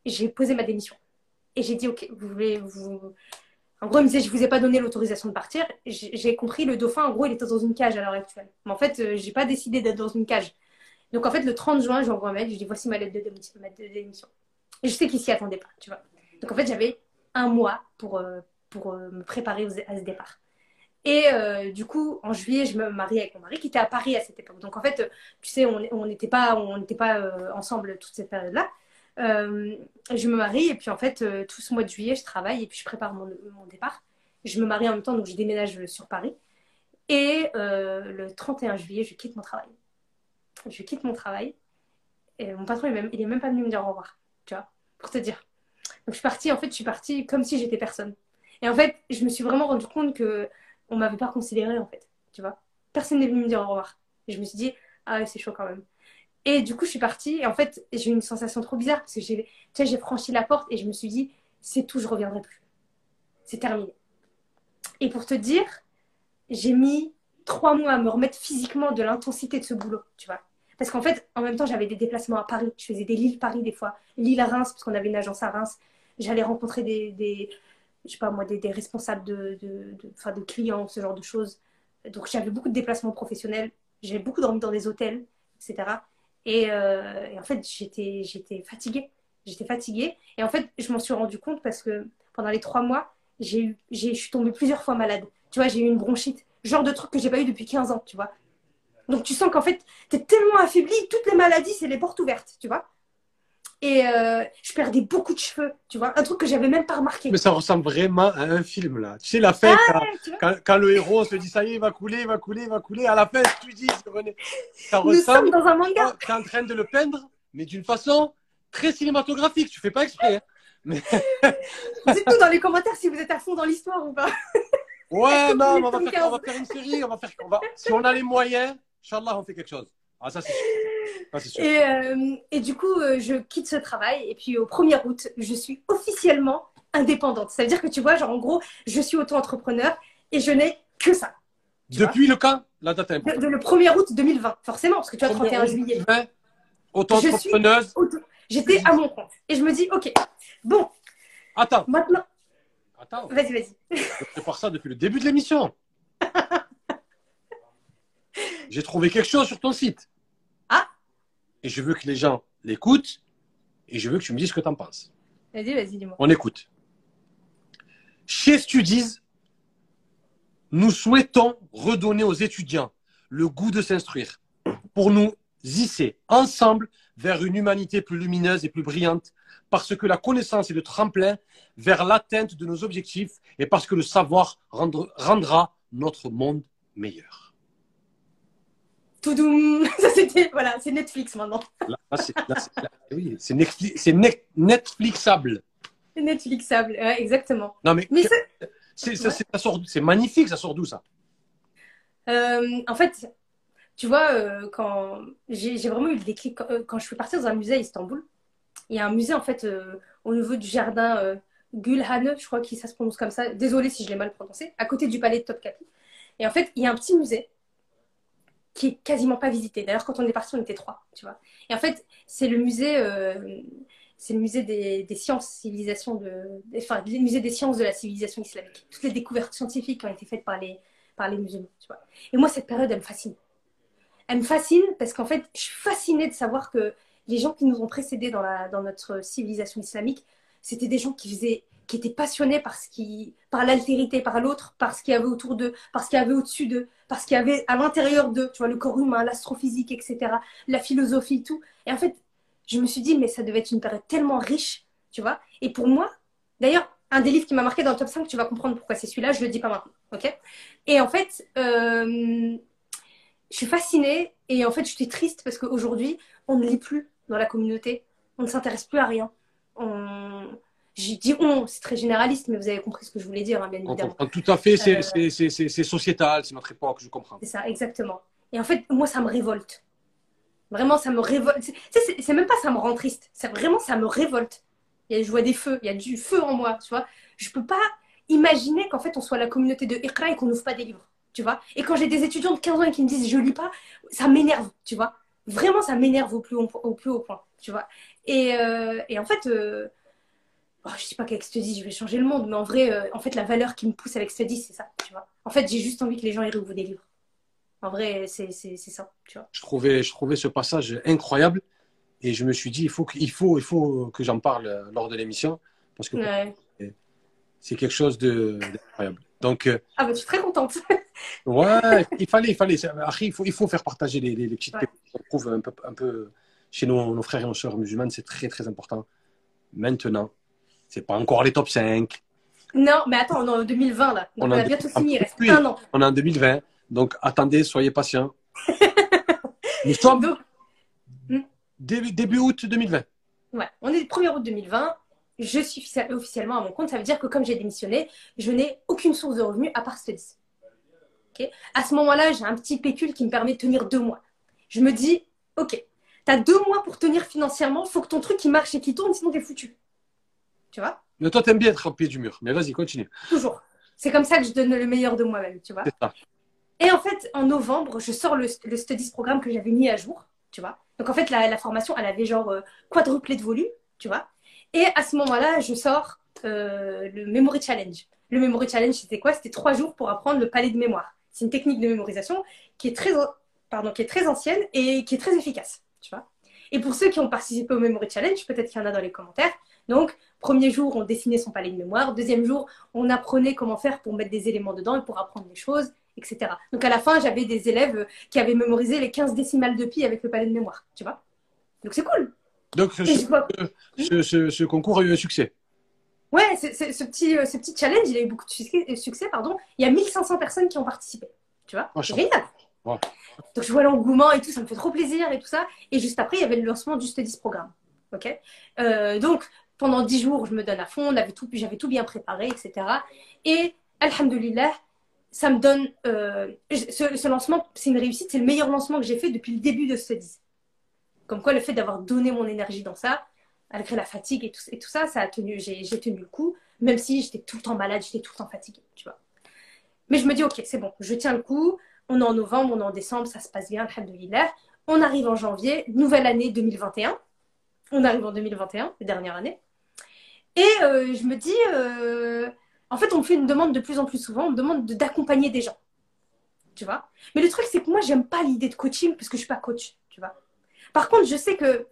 Speaker 2: j'ai posé ma démission. Et j'ai dit, OK, vous voulez, vous. En gros, il me disait, je vous ai pas donné l'autorisation de partir. J'ai compris, le dauphin, en gros, il était dans une cage à l'heure actuelle. Mais en fait, euh, j'ai pas décidé d'être dans une cage. Donc, en fait, le 30 juin, j'envoie un mail, je dis, voici ma lettre de démission. Ma lettre de démission. Et je sais qu'il s'y attendait pas, tu vois. Donc, en fait, j'avais un mois pour, euh, pour euh, me préparer à ce départ. Et euh, du coup, en juillet, je me marie avec mon mari qui était à Paris à cette époque. Donc en fait, tu sais, on n'était pas, on n'était pas euh, ensemble toute cette période-là. Euh, je me marie et puis en fait, euh, tout ce mois de juillet, je travaille et puis je prépare mon, mon, départ. Je me marie en même temps, donc je déménage sur Paris. Et le 31 juillet, je quitte mon travail. Je quitte mon travail. Et mon patron, il est, même, même pas venu me dire au revoir, tu vois, pour te dire. Donc je suis partie, en fait, je suis partie comme si j'étais personne. Et en fait, je me suis vraiment rendu compte que on m'avait pas considéré en fait, tu vois. Personne n'est venu me dire au revoir. Et je me suis dit, ah ouais, c'est chaud quand même. Et du coup, je suis partie et en fait, j'ai eu une sensation trop bizarre parce que j'ai, tu sais, j'ai franchi la porte et je me suis dit, c'est tout, je reviendrai plus. C'est terminé. Et pour te dire, j'ai mis trois mois à me remettre physiquement de l'intensité de ce boulot, tu vois. Parce qu'en fait, en même temps, j'avais des déplacements à Paris. Je faisais des Lille-Paris des fois, Lille-Reims, parce qu'on avait une agence à Reims. J'allais rencontrer des, des, je sais pas moi, des, responsables de, de, de, clients, ce genre de choses. Donc j'avais beaucoup de déplacements professionnels, j'avais beaucoup dormi dans des hôtels, etc. Et, euh, et en fait, j'étais, fatiguée. J'étais fatiguée. Et en fait, je m'en suis rendu compte parce que pendant les trois mois, je suis tombée plusieurs fois malade. Tu vois, j'ai eu une bronchite, genre de truc que j'ai pas eu depuis 15 ans, tu vois. Donc tu sens qu'en fait, tu es tellement affaibli, toutes les maladies, c'est les portes ouvertes, tu vois. Et euh, je perdais beaucoup de cheveux, tu vois, un truc que j'avais même pas remarqué.
Speaker 1: Mais ça ressemble vraiment à un film là. Tu sais la fin
Speaker 2: Ah,
Speaker 1: quand, quand, quand le héros se dit ça y est, il va couler, il va couler, il va couler. À la fin, tu dis, ça
Speaker 2: Nous
Speaker 1: ressemble.
Speaker 2: sommes dans un manga.
Speaker 1: Tu es en train de le peindre, mais d'une façon très cinématographique. Tu fais pas exprès. hein. Mais
Speaker 2: Dites-nous dans les commentaires si vous êtes à fond dans l'histoire ou pas.
Speaker 1: ouais, non, on va, faire, on va faire une série. On va faire, on va, si on a les moyens, Inch'Allah, on fait quelque chose. Ah, ça c'est sûr.
Speaker 2: Et, euh, et du coup, euh, je quitte ce travail. Et puis au 1er août, je suis officiellement indépendante. Ça veut dire que tu vois, genre en gros, je suis auto-entrepreneur et je n'ai que ça.
Speaker 1: Depuis le quand La date est
Speaker 2: De, de le 1er août 2020, forcément, parce que tu vois, 31 juillet.
Speaker 1: 2020, Auto-entrepreneuse.
Speaker 2: auto- J'étais à mon compte. Et je me dis, ok, bon,
Speaker 1: Attends,
Speaker 2: maintenant.
Speaker 1: Attends,
Speaker 2: Vas-y, vas-y.
Speaker 1: je prépare ça depuis le début de l'émission. J'ai trouvé quelque chose sur ton site. Et je veux que les gens l'écoutent et je veux que tu me dises ce que tu en penses.
Speaker 2: Vas-y, vas-y, dis-moi.
Speaker 1: On écoute. Chez Studies, nous souhaitons redonner aux étudiants le goût de s'instruire pour nous hisser ensemble vers une humanité plus lumineuse et plus brillante parce que la connaissance est le tremplin vers l'atteinte de nos objectifs et parce que le savoir rendre- rendra notre monde meilleur.
Speaker 2: Toudoum Ça, c'était. Voilà, c'est Netflix maintenant.
Speaker 1: Là, là, c'est là, oui, c'est Netflix- c'est net- Netflixable.
Speaker 2: C'est Netflixable, ouais, exactement.
Speaker 1: Non mais,
Speaker 2: Mais
Speaker 1: c'est ça- ça sort c'est magnifique, ça sort d'où ça?
Speaker 2: Euh, en fait, tu vois, euh, quand j'ai vraiment eu le déclic, quand, euh, quand je suis partie dans un musée à Istanbul, il y a un musée, en fait, au niveau du jardin Gülhane, je crois que ça se prononce comme ça. Désolée si je l'ai mal prononcé, à côté du palais de Topkapi. Et en fait, il y a un petit musée qui est quasiment pas visité. D'ailleurs, quand on est parti, on était trois, tu vois. Et en fait, c'est le musée, euh, c'est le musée des, sciences, civilisation de, enfin, le musée des sciences de la civilisation islamique. Toutes les découvertes scientifiques qui ont été faites par les, par les musulmans, tu vois. Et moi, cette période, elle me fascine. Elle me fascine parce qu'en fait, je suis fascinée de savoir que les gens qui nous ont précédés dans, la, dans notre civilisation islamique, c'était des gens qui faisaient, qui étaient passionnés par ce qui, par l'altérité, par l'autre, par ce qu'il y avait autour d'eux, par ce qu'il y avait au-dessus d'eux, par ce qu'il y avait à l'intérieur d'eux, tu vois, le corps humain, l'astrophysique, etc., la philosophie, tout. Et en fait, je me suis dit, mais ça devait être une période tellement riche, tu vois. Et pour moi, d'ailleurs, un des livres qui m'a marqué dans le top 5, tu vas comprendre pourquoi c'est celui-là, je le dis pas maintenant, ok? Et en fait, euh, je suis fascinée et en fait, je suis triste parce qu'aujourd'hui, on ne lit plus dans la communauté, on ne s'intéresse plus à rien. J'ai dit on, c'est très généraliste, mais vous avez compris ce que je voulais dire, hein, bien
Speaker 1: On
Speaker 2: évidemment.
Speaker 1: comprend tout à fait, c'est
Speaker 2: Euh,
Speaker 1: c'est- sociétal, c'est notre époque, je comprends.
Speaker 2: C'est ça, exactement. Et en fait, moi, ça me révolte. Vraiment, ça me révolte. C'est- même pas ça me rend triste. C'est vraiment, ça me révolte. A, je vois des feux, il y a du feu en moi, tu vois. Je peux pas imaginer qu'en fait, on soit la communauté de Iqra et qu'on n'ouvre pas des livres, tu vois. Et quand j'ai des étudiants de 15 ans et qui me disent je lis pas, ça m'énerve, tu vois. Vraiment, ça m'énerve au, plus haut- au plus haut point, tu vois. Et, euh, et en fait, euh, oh, je dis pas qu'avec Study, je vais changer le monde, mais en vrai, euh, en fait, la valeur qui me pousse avec Study, c'est ça, tu vois. En fait, j'ai juste envie que les gens y ouvrent des livres. En vrai, c'est ça, tu vois.
Speaker 1: Je trouvais, je trouvais ce passage incroyable et je me suis dit, il faut, que- il faut, il faut que j'en parle euh, lors de l'émission parce que
Speaker 2: Ouais.
Speaker 1: c'est quelque chose d'incroyable. Donc, euh,
Speaker 2: Ah bah, je suis très contente.
Speaker 1: ouais, il fallait, il fallait. Après, il faut, il faut faire partager les, les, les petites
Speaker 2: Ouais.
Speaker 1: qu'on trouve un peu, un peu chez nos, nos frères et nos sœurs musulmanes. C'est très, très important. Maintenant, c'est pas encore les top 5.
Speaker 2: non, mais attends, on est en 2020 là. Donc,
Speaker 1: On
Speaker 2: on,
Speaker 1: a
Speaker 2: bientôt fini, il reste un an.
Speaker 1: On est en 2020. Donc, attendez, soyez patients. Nous sommes
Speaker 2: Donc, Hmm?
Speaker 1: début, début août 2020.
Speaker 2: ouais, on est le 1er août 2020. Je suis offici- officiellement à mon compte. Ça veut dire que comme j'ai démissionné, je n'ai aucune source de revenus à part Studies. Ok? À ce moment-là, j'ai un petit pécule qui me permet de tenir deux mois. Je me dis, ok, tu as deux mois pour tenir financièrement, il faut que ton truc il marche et qu'il tourne, sinon t'es foutu. Tu vois
Speaker 1: Mais toi, t'aimes bien être au pied du mur. Mais vas-y, continue.
Speaker 2: Toujours. C'est comme ça que je donne le meilleur de moi-même, tu vois.
Speaker 1: C'est ça.
Speaker 2: Et en fait, en novembre, je sors le, le Studies programme que j'avais mis à jour, tu vois. Donc en fait, la, la formation, elle avait genre euh, quadruplé de volume, tu vois. Et à ce moment-là, je sors euh, le Memory Challenge. Le Memory Challenge, c'était quoi? C'était trois jours pour apprendre le palais de mémoire. C'est une technique de mémorisation qui est très, pardon, qui est très ancienne et qui est très efficace, tu vois. Et pour ceux qui ont participé au Memory Challenge, peut-être qu'il y en a dans les commentaires. Donc, premier jour, on dessinait son palais de mémoire. Deuxième jour, on apprenait comment faire pour mettre des éléments dedans et pour apprendre les choses, etc. Donc, à la fin, j'avais des élèves qui avaient mémorisé les 15 décimales de pi avec le palais de mémoire, tu vois. Donc, c'est cool.
Speaker 1: Donc, ce, ce- ce- ce concours a eu un succès.
Speaker 2: Ouais, ce, petit, euh, ce petit challenge, il a eu beaucoup de succès, euh, succès, pardon. Il y a 1500 personnes qui ont participé. Tu vois C'est
Speaker 1: je-
Speaker 2: génial.
Speaker 1: Ouais.
Speaker 2: Donc, je vois l'engouement et tout, ça me fait trop plaisir et tout ça. Et juste après, il y avait le lancement du Studies Programme. OK? Euh, Donc, pendant 10 jours, je me donne à fond, on tout, j'avais tout bien préparé, etc. Et, alhamdoulilah, ça me donne. euh, ce, ce lancement, c'est une réussite, c'est le meilleur lancement que j'ai fait depuis le début de Studies. Comme quoi, le fait d'avoir donné mon énergie dans ça, malgré la fatigue et tout, ça, ça a tenu, j'ai tenu le coup, même si j'étais tout le temps malade, j'étais tout le temps fatiguée, tu vois. Mais je me dis, ok, c'est bon, je tiens le coup, on est en novembre, on est en décembre, ça se passe bien, alhamdoulilah. On arrive en janvier, nouvelle année 2021. On arrive en 2021, la dernière année. Et euh, je me dis, euh, En fait, on me fait une demande de plus en plus souvent, on me demande d'accompagner des gens. Tu vois? Mais le truc, c'est que moi, j'aime pas l'idée de coaching parce que je suis pas coach. Tu vois? Par contre, je sais que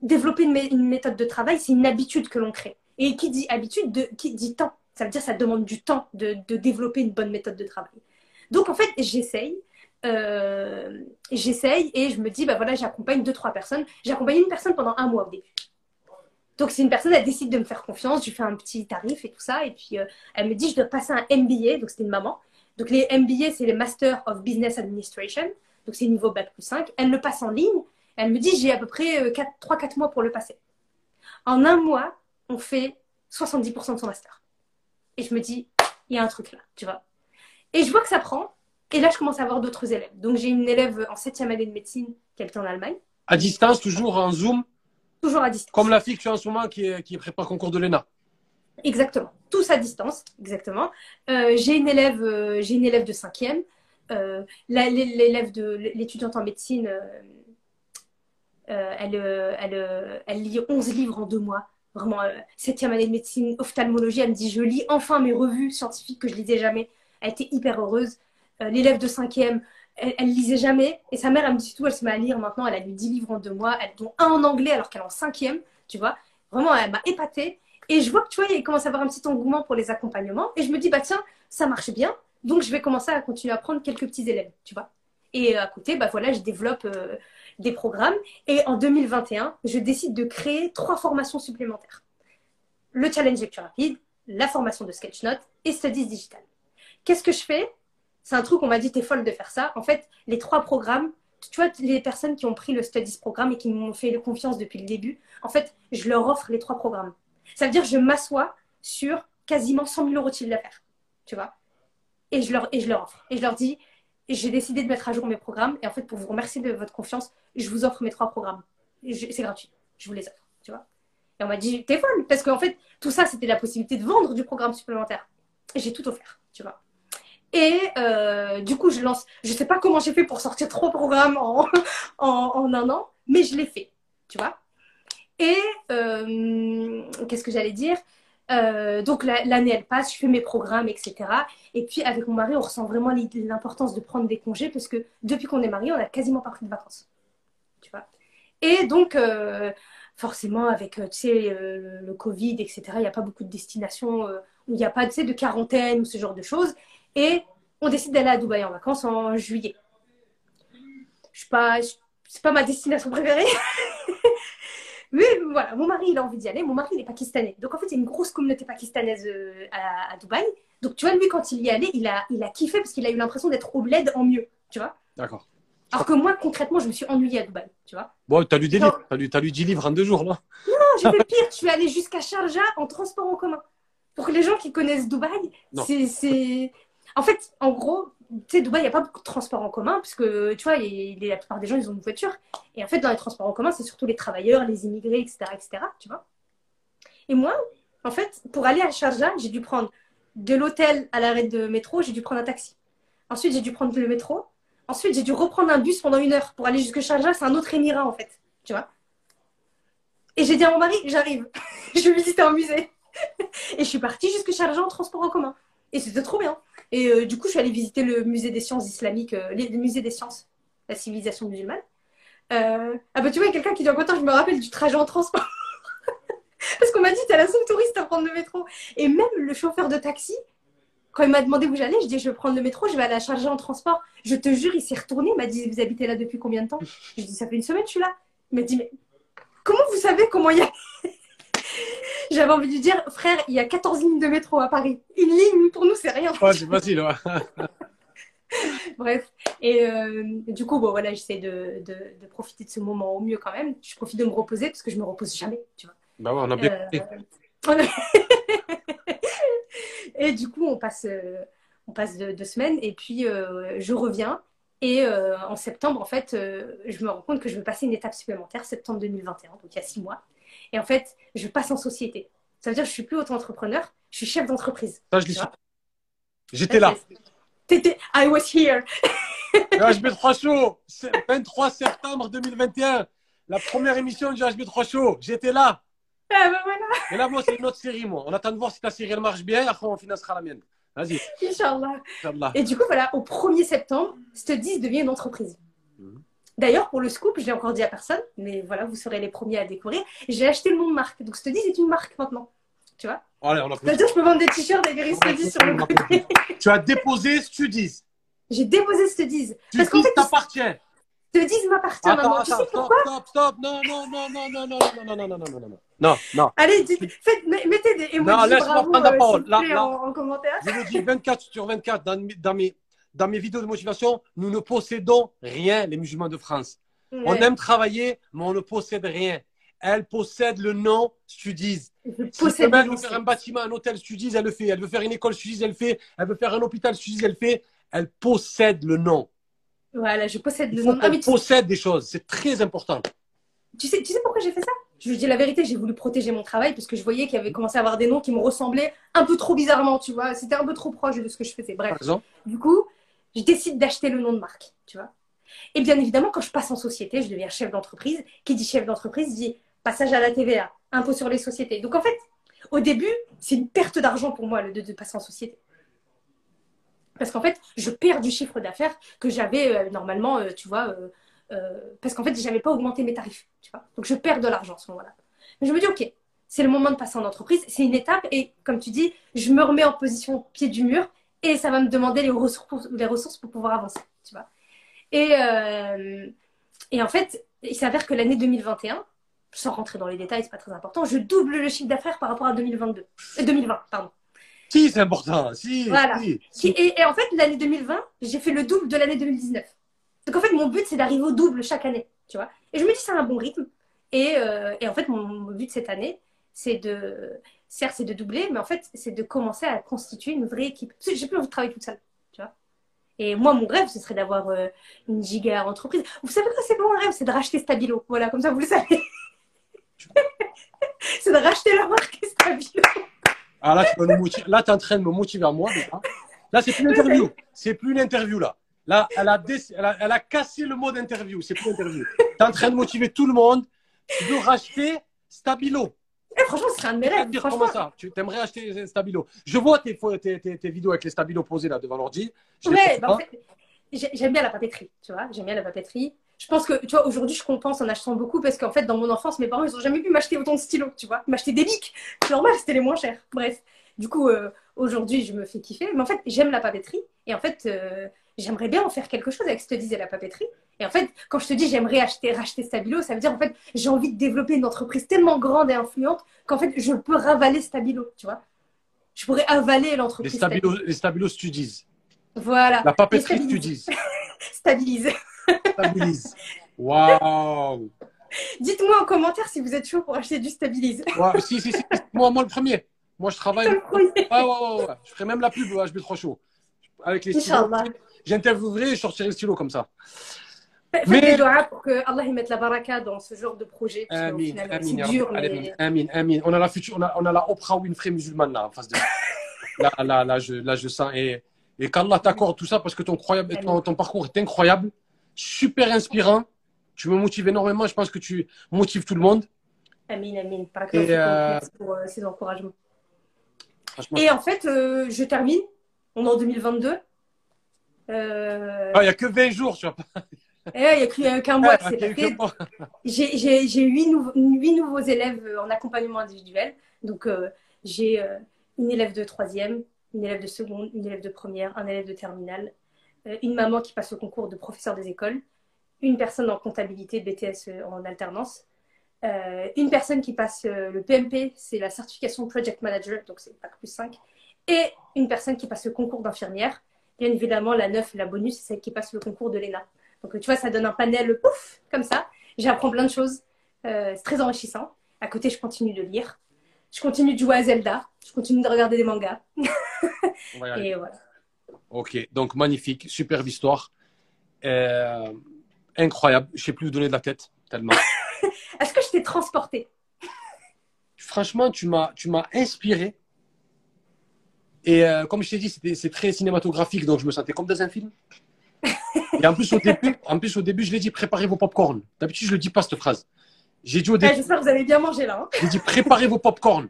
Speaker 2: développer une, méthode de travail, c'est une habitude que l'on crée. Et qui dit habitude, de, qui dit temps. Ça veut dire que ça demande du temps de, développer une bonne méthode de travail. Donc, en fait, j'essaye. Euh, j'essaye et je me dis, bah voilà, j'accompagne deux, trois personnes. J'accompagne une personne pendant un mois au début. Donc, c'est une personne, elle décide de me faire confiance, je lui fais un petit tarif et tout ça. Et puis, euh, elle me dit, je dois passer un MBA. Donc, c'était une maman. Donc, les MBA, c'est les Master of Business Administration. Donc, c'est niveau Bac plus 5. Elle le passe en ligne. Elle me dit, j'ai à peu près 3-4 euh, mois pour le passer. En un mois, on fait 70% de son master. Et je me dis, il y a un truc là, tu vois. Et je vois que ça prend. Et là, je commence à avoir d'autres élèves. Donc, j'ai une élève en septième année de médecine qui habite en Allemagne.
Speaker 1: À distance, toujours en Zoom?
Speaker 2: Toujours à distance.
Speaker 1: Comme la fille que tu as en ce moment qui, est, qui prépare concours de l'ENA.
Speaker 2: Exactement. Tous à distance, exactement. Euh, j'ai une élève, euh, j'ai une élève de cinquième. Euh, l'élève de l'étudiante en médecine, elle, elle, elle, lit 11 livres en deux mois. Vraiment, septième année de médecine, ophtalmologie. Elle me dit, je lis enfin mes revues scientifiques que je lisais jamais. Elle était hyper heureuse. L'élève de cinquième, elle, elle, lisait jamais. Et sa mère, elle me dit tout, elle se met à lire maintenant. Elle a lu 10 livres en deux mois, dont un en anglais alors qu'elle est en cinquième, tu vois. Vraiment, elle m'a épatée. Et je vois que, tu vois, il commence à avoir un petit engouement pour les accompagnements. Et je me dis, bah tiens, ça marche bien. Donc, je vais commencer à continuer à prendre quelques petits élèves, tu vois. Et à côté, bah voilà, je développe euh, des programmes. Et en 2021, je décide de créer trois formations supplémentaires. Le challenge lecture rapide, la formation de Sketchnote et Studies Digital. Qu'est-ce que je fais? C'est un truc, on m'a dit, t'es folle de faire ça. En fait, les trois programmes, tu vois, les personnes qui ont pris le Studies programme et qui m'ont fait confiance depuis le début, en fait, je leur offre les trois programmes. Ça veut dire je m'assois sur quasiment 100 000 euros de chiffre d'affaires, tu vois. Et je, leur, et je leur offre. Et je leur dis, j'ai décidé de mettre à jour mes programmes. Et en fait, pour vous remercier de votre confiance, je vous offre mes trois programmes. C'est gratuit. Je vous les offre, tu vois. Et on m'a dit, t'es folle. Parce qu'en fait, tout ça, c'était la possibilité de vendre du programme supplémentaire. J'ai tout offert, tu vois. Et euh, du coup, je lance. Je sais pas comment j'ai fait pour sortir trois programmes en, en, un an, mais je l'ai fait, tu vois. Et euh, qu'est-ce que j'allais dire? Euh, Donc l'année elle passe, je fais mes programmes, etc. Et puis avec mon mari, on ressent vraiment l'importance de prendre des congés parce que depuis qu'on est mariés, on a quasiment pas pris de vacances, tu vois. Et donc forcément avec tu sais le Covid, etc. Il n'y a pas beaucoup de destinations où il n'y a pas tu sais, de quarantaine ou ce genre de choses. Et on décide d'aller à Dubaï en vacances en juillet. Je suis pas, c'est pas ma destination préférée. Mais voilà, mon mari, il a envie d'y aller. Mon mari, il est pakistanais. Donc, en fait, il y a une grosse communauté pakistanaise euh, à, Dubaï. Donc, tu vois, lui, quand il y est allé, il a, il a kiffé parce qu'il a eu l'impression d'être au bled en mieux. Tu vois
Speaker 1: D'accord.
Speaker 2: Alors que moi, concrètement, je me suis ennuyée à Dubaï. Tu vois
Speaker 1: Bon, t'as lu des livres. T'as lu, as lu 10 livres en deux jours, là
Speaker 2: Non, j'ai fait pire. Je suis allée jusqu'à Sharjah en transport en commun. Pour les gens qui connaissent Dubaï, c'est en fait, en gros, tu sais, Dubaï, il n'y a pas beaucoup de transports en commun, parce que, tu vois, la plupart des gens, ils ont une voiture. Et en fait, dans les transports en commun, c'est surtout les travailleurs, les immigrés, etc., etc., tu vois. Et moi, en fait, pour aller à Sharjah, j'ai dû prendre de l'hôtel à l'arrêt de métro, j'ai dû prendre un taxi. Ensuite, j'ai dû prendre le métro. Ensuite, j'ai dû reprendre un bus pendant une heure pour aller jusque Sharjah. C'est un autre émirat, en fait, tu vois. Et j'ai dit à mon mari, j'arrive. je vais visiter un musée. et je suis partie jusque Sharjah en transport en commun. Et c'était trop bien. Et euh, du coup, je suis allée visiter le musée des sciences islamiques, euh, le musée des sciences, la civilisation musulmane. Euh, ah bah tu vois, quelqu'un qui dit en je me rappelle du trajet en transport. Parce qu'on m'a dit, t'es la seule touriste à prendre le métro. Et même le chauffeur de taxi, quand il m'a demandé où j'allais, je dis, je vais prendre le métro, je vais aller à charger en transport. Je te jure, il s'est retourné, il m'a dit, vous habitez là depuis combien de temps? Je dit, ça fait une semaine, je suis là. Il m'a dit, mais comment vous savez comment y a j'avais envie de dire, frère, il y a 14 lignes de métro à Paris. Une ligne, pour nous, c'est rien.
Speaker 1: c'est facile, ouais.
Speaker 2: Bref. Et euh, du coup, bon, voilà, j'essaie de, de, profiter de ce moment au mieux quand même. Je profite de me reposer parce que je me repose jamais, tu vois.
Speaker 1: Bah ouais, on a bien
Speaker 2: euh, Et du coup, on passe, euh, on passe deux, semaines et puis je reviens. Et en septembre, en fait, je me rends compte que je veux passer une étape supplémentaire, septembre 2021, donc il y a six mois. Et en fait, je passe en société. Ça veut dire que je suis plus auto-entrepreneur, je suis chef d'entreprise.
Speaker 1: Ça, je l'ai su. J'étais là.
Speaker 2: T'étais, I was here.
Speaker 1: HB3 Show, 23 septembre 2021, la première émission du HB3 Show. J'étais là.
Speaker 2: Ah bah voilà,
Speaker 1: Et là, moi, c'est une autre série, moi. On attend de voir si ta série, elle marche bien. Après, on financera la mienne. Vas-y,
Speaker 2: Inch'Allah. Et du coup, voilà, au 1er septembre, Studies devient une entreprise.
Speaker 1: Mhm.
Speaker 2: D'ailleurs, pour le scoop, je l'ai encore dit à personne, mais voilà, vous serez les premiers à découvrir. J'ai acheté le nom de marque. Donc Studies est une marque maintenant. Tu vois
Speaker 1: Allez, on.
Speaker 2: C'est-à-dire, je peux vendre des t-shirts avec écrit Studies sur le côté.
Speaker 1: Tu as déposé Studies.
Speaker 2: J'ai déposé Studies. Parce qu'en fait,
Speaker 1: t'appartient.
Speaker 2: Studies m'appartient maintenant. Tu sais pourquoi
Speaker 1: stop, stop. Non, non, non, non, non, non, non, non, non, non, non, non, non, non. Non, non.
Speaker 2: Allez, faites, mettez des
Speaker 1: Non,
Speaker 2: emojis
Speaker 1: laisse-moi prendre la
Speaker 2: euh,
Speaker 1: parole. Là, là.
Speaker 2: En, en commentaire.
Speaker 1: Je vous dis 24 sur 24 dans, dans, mes, dans mes vidéos de motivation, nous ne possédons rien, les musulmans de France. On aime travailler, mais on ne possède rien. Elle possède le nom Studies.
Speaker 2: Je
Speaker 1: Si elle
Speaker 2: le
Speaker 1: veut faire un bâtiment, un hôtel Studies, elle le fait. Elle veut faire une école Studies, elle le fait. Elle veut faire un hôpital Studies, elle le fait. Elle possède le nom.
Speaker 2: Voilà, je possède le nom. Ah, tu,
Speaker 1: possède des choses. C'est très important.
Speaker 2: tu sais, tu sais pourquoi j'ai fait ça? Je vous dis la vérité, j'ai voulu protéger mon travail parce que je voyais qu'il y avait commencé à avoir des noms qui me ressemblaient un peu trop bizarrement, tu vois. C'était un peu trop proche de ce que je faisais. Bref.
Speaker 1: Par exemple,
Speaker 2: Du coup, je décide d'acheter le nom de marque, tu vois. Et bien évidemment, quand je passe en société, je deviens chef d'entreprise. Qui dit chef d'entreprise dit passage à la TVA, impôt sur les sociétés. Donc en fait, au début, c'est une perte d'argent pour moi le de, passer en société. Parce qu'en fait, je perds du chiffre d'affaires que j'avais euh, normalement, euh, tu vois, euh, parce qu'en fait, j'avais pas augmenté mes tarifs, tu vois. Donc je perds de l'argent à ce moment-là. Mais je me dis, ok, c'est le moment de passer en entreprise, c'est une étape et comme tu dis, je me remets en position pied du mur et ça va me demander les ressources, les ressources pour pouvoir avancer, tu vois. Et, euh, et en fait, il s'avère que l'année 2021, sans rentrer dans les détails, c'est pas très important, je double le chiffre d'affaires par rapport à 2022, euh, 2020, pardon.
Speaker 1: si, c'est important. Si,
Speaker 2: Voilà.
Speaker 1: si.
Speaker 2: Et, et en fait, l'année 2020, j'ai fait le double de l'année 2019. Donc en fait, mon but, c'est d'arriver au double chaque année, tu vois. Et je me dis, c'est un bon rythme. Et, euh, et en fait, mon, mon but cette année, c'est de, certes, c'est de doubler, mais en fait, c'est de commencer à constituer une vraie équipe. Parce que j'ai plus envie de travailler toute seule, tu vois. Et moi, mon rêve, ce serait d'avoir euh, une giga entreprise. Vous savez quoi, c'est mon rêve, c'est de racheter Stabilo. Voilà, comme ça, vous le savez. c'est de racheter la marque Stabilo.
Speaker 1: Ah, là, tu vas nous motiver. Là, es en train de me motiver à moi, déjà. Là, c'est plus une interview. C'est plus une interview, là. Là, elle a, dé- elle a, elle a cassé le mot d'interview. C'est plus une interview. Tu es en train de motiver tout le monde. Tu veux racheter Stabilo.
Speaker 2: Eh, franchement, ce serait un de mes rêves. Franchement,
Speaker 1: ça Tu aimerais acheter Stabilo. Je vois tes, pho- tes, tes, tes vidéos avec les Stabilo posés là devant l'ordi.
Speaker 2: Ouais, bah en fait, j'ai- j'aime bien la papeterie, tu vois. J'aime bien la papeterie. Je pense que, tu vois, aujourd'hui, je compense en achetant beaucoup parce qu'en fait, dans mon enfance, mes parents, ils ont jamais pu m'acheter autant de stylos, tu vois. Ils m'achetaient des bics. C'est normal, c'était les moins chers. Bref. Du coup, euh, aujourd'hui, je me fais kiffer. Mais en fait, j'aime la papeterie. Et en fait, euh, j'aimerais bien en faire quelque chose avec ce que te disais la papeterie. Et en fait, quand je te dis j'aimerais acheter, racheter Stabilo, ça veut dire en fait, j'ai envie de développer une entreprise tellement grande et influente qu'en fait, je peux ravaler Stabilo, tu vois. Je pourrais avaler
Speaker 1: Les
Speaker 2: l'entreprise.
Speaker 1: Stabilo, les Stabilo Studies.
Speaker 2: Voilà.
Speaker 1: La papeterie. Studies.
Speaker 2: Stabilise.
Speaker 1: Stabilise. Waouh.
Speaker 2: Dites-moi en commentaire si vous êtes chaud pour acheter du Stabilise.
Speaker 1: Ouais, si, si, si. Moi, moi, le premier. Moi, je travaille.
Speaker 2: Le premier.
Speaker 1: Ah, ouais, ouais, ouais. Je ferai même la pub à HB3 Show. Avec les stylos. J'interviewerai et je sortirai le stylo comme ça.
Speaker 2: Faites
Speaker 1: Mais-
Speaker 2: des doigts pour que Allah y mette la baraka dans ce genre de projet. Parce
Speaker 1: Amin,
Speaker 2: final,
Speaker 1: amin,
Speaker 2: c'est
Speaker 1: ya
Speaker 2: dur,
Speaker 1: Rabbi,
Speaker 2: mais
Speaker 1: amin, amin. On a la future, on a, on a la Oprah Winfrey musulmane là en face de. Là, là, là, je, là, je sens et, et qu'Allah t'accorde tout ça parce que ton, croyable, ton, ton parcours est incroyable, super inspirant. Tu me motives énormément. Je pense que tu motives tout le monde.
Speaker 2: amin, amin. Par
Speaker 1: Et, euh,
Speaker 2: Merci pour euh, ces encouragements. Et en fait, euh, je termine. On est en 2022. Euh,
Speaker 1: Ah, Il n'y a que 20 jours, tu vois.
Speaker 2: et Il n'y a qu'un mois qui s'est passé. J'ai huit, nouveaux- huit nouveaux élèves euh, en accompagnement individuel. Donc, euh, j'ai euh, une élève de troisième, une élève de seconde, une élève de première, un élève de terminale, une maman qui passe au concours de professeur des écoles, une personne en comptabilité BTS en alternance, une personne qui passe le PMP, c'est la certification Project Manager, donc c'est Bac plus 5, et une personne qui passe le concours d'infirmière. Bien évidemment, la 9, la bonus, c'est celle qui passe le concours de l'ENA. Donc, tu vois, ça donne un panel, pouf, comme ça. J'apprends plein de choses. Euh, c'est très enrichissant. À côté, je continue de lire. Je continue de jouer à Zelda. Je continue de regarder des mangas. Et voilà.
Speaker 1: Ok, donc magnifique, superbe histoire. Euh, incroyable. Je ne sais plus où donner de la tête, tellement.
Speaker 2: Est-ce que je t'ai transporté?
Speaker 1: Franchement, tu m'as, tu m'as inspiré. Et euh, comme je t'ai dit, c'était, c'est très cinématographique, donc je me sentais comme dans un film. Et en plus, au début, en plus, au début je l'ai dit, préparez vos popcorn. D'habitude, je ne le dis pas, cette phrase. J'ai dit au début,
Speaker 2: J'espère que vous avez bien mangé là. hein.
Speaker 1: j'ai dit préparez vos popcorn.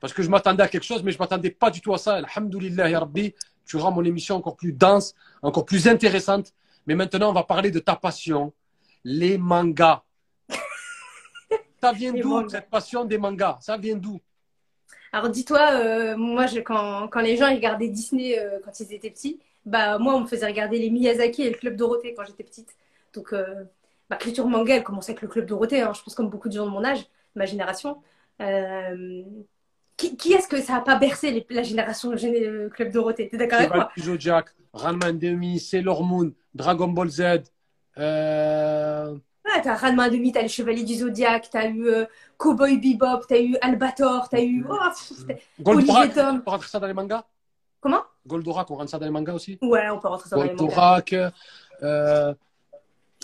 Speaker 1: Parce que je m'attendais à quelque chose, mais je m'attendais pas du tout à ça. Alhamdoulilah, ya Rabbi, tu rends mon émission encore plus dense, encore plus intéressante. Mais maintenant, on va parler de ta passion, les mangas. Ça vient d'où, cette passion des mangas? Ça vient d'où?
Speaker 2: Alors dis-toi, euh, moi je, quand, quand les gens ils regardaient Disney euh, quand ils étaient petits, bah moi on me faisait regarder les Miyazaki et le Club Dorothée quand j'étais petite. Donc euh, ma culture manga elle commençait avec le Club Dorothée, hein, je pense comme beaucoup de gens de mon âge, ma génération. Euh, qui, qui est-ce que ça a pas bercé les- la génération géné- euh, Club Dorothée? T'es d'accord avec moi?
Speaker 1: Zodiac, Ranma Demi, Sailor Moon, Dragon Ball Z. Euh...
Speaker 2: Ouais, t'as Ranma Demi, t'as les Chevaliers du Zodiaque, t'as eu euh, Cowboy Bebop, t'as eu Albator, t'as eu... Oh, pff,
Speaker 1: Goldorak,
Speaker 2: Tom.
Speaker 1: on peut rentrer ça dans les mangas?
Speaker 2: Comment?
Speaker 1: Goldorak, on rentre ça dans les mangas aussi?
Speaker 2: Ouais, on peut rentrer ça dans les mangas.
Speaker 1: Goldorak. euh,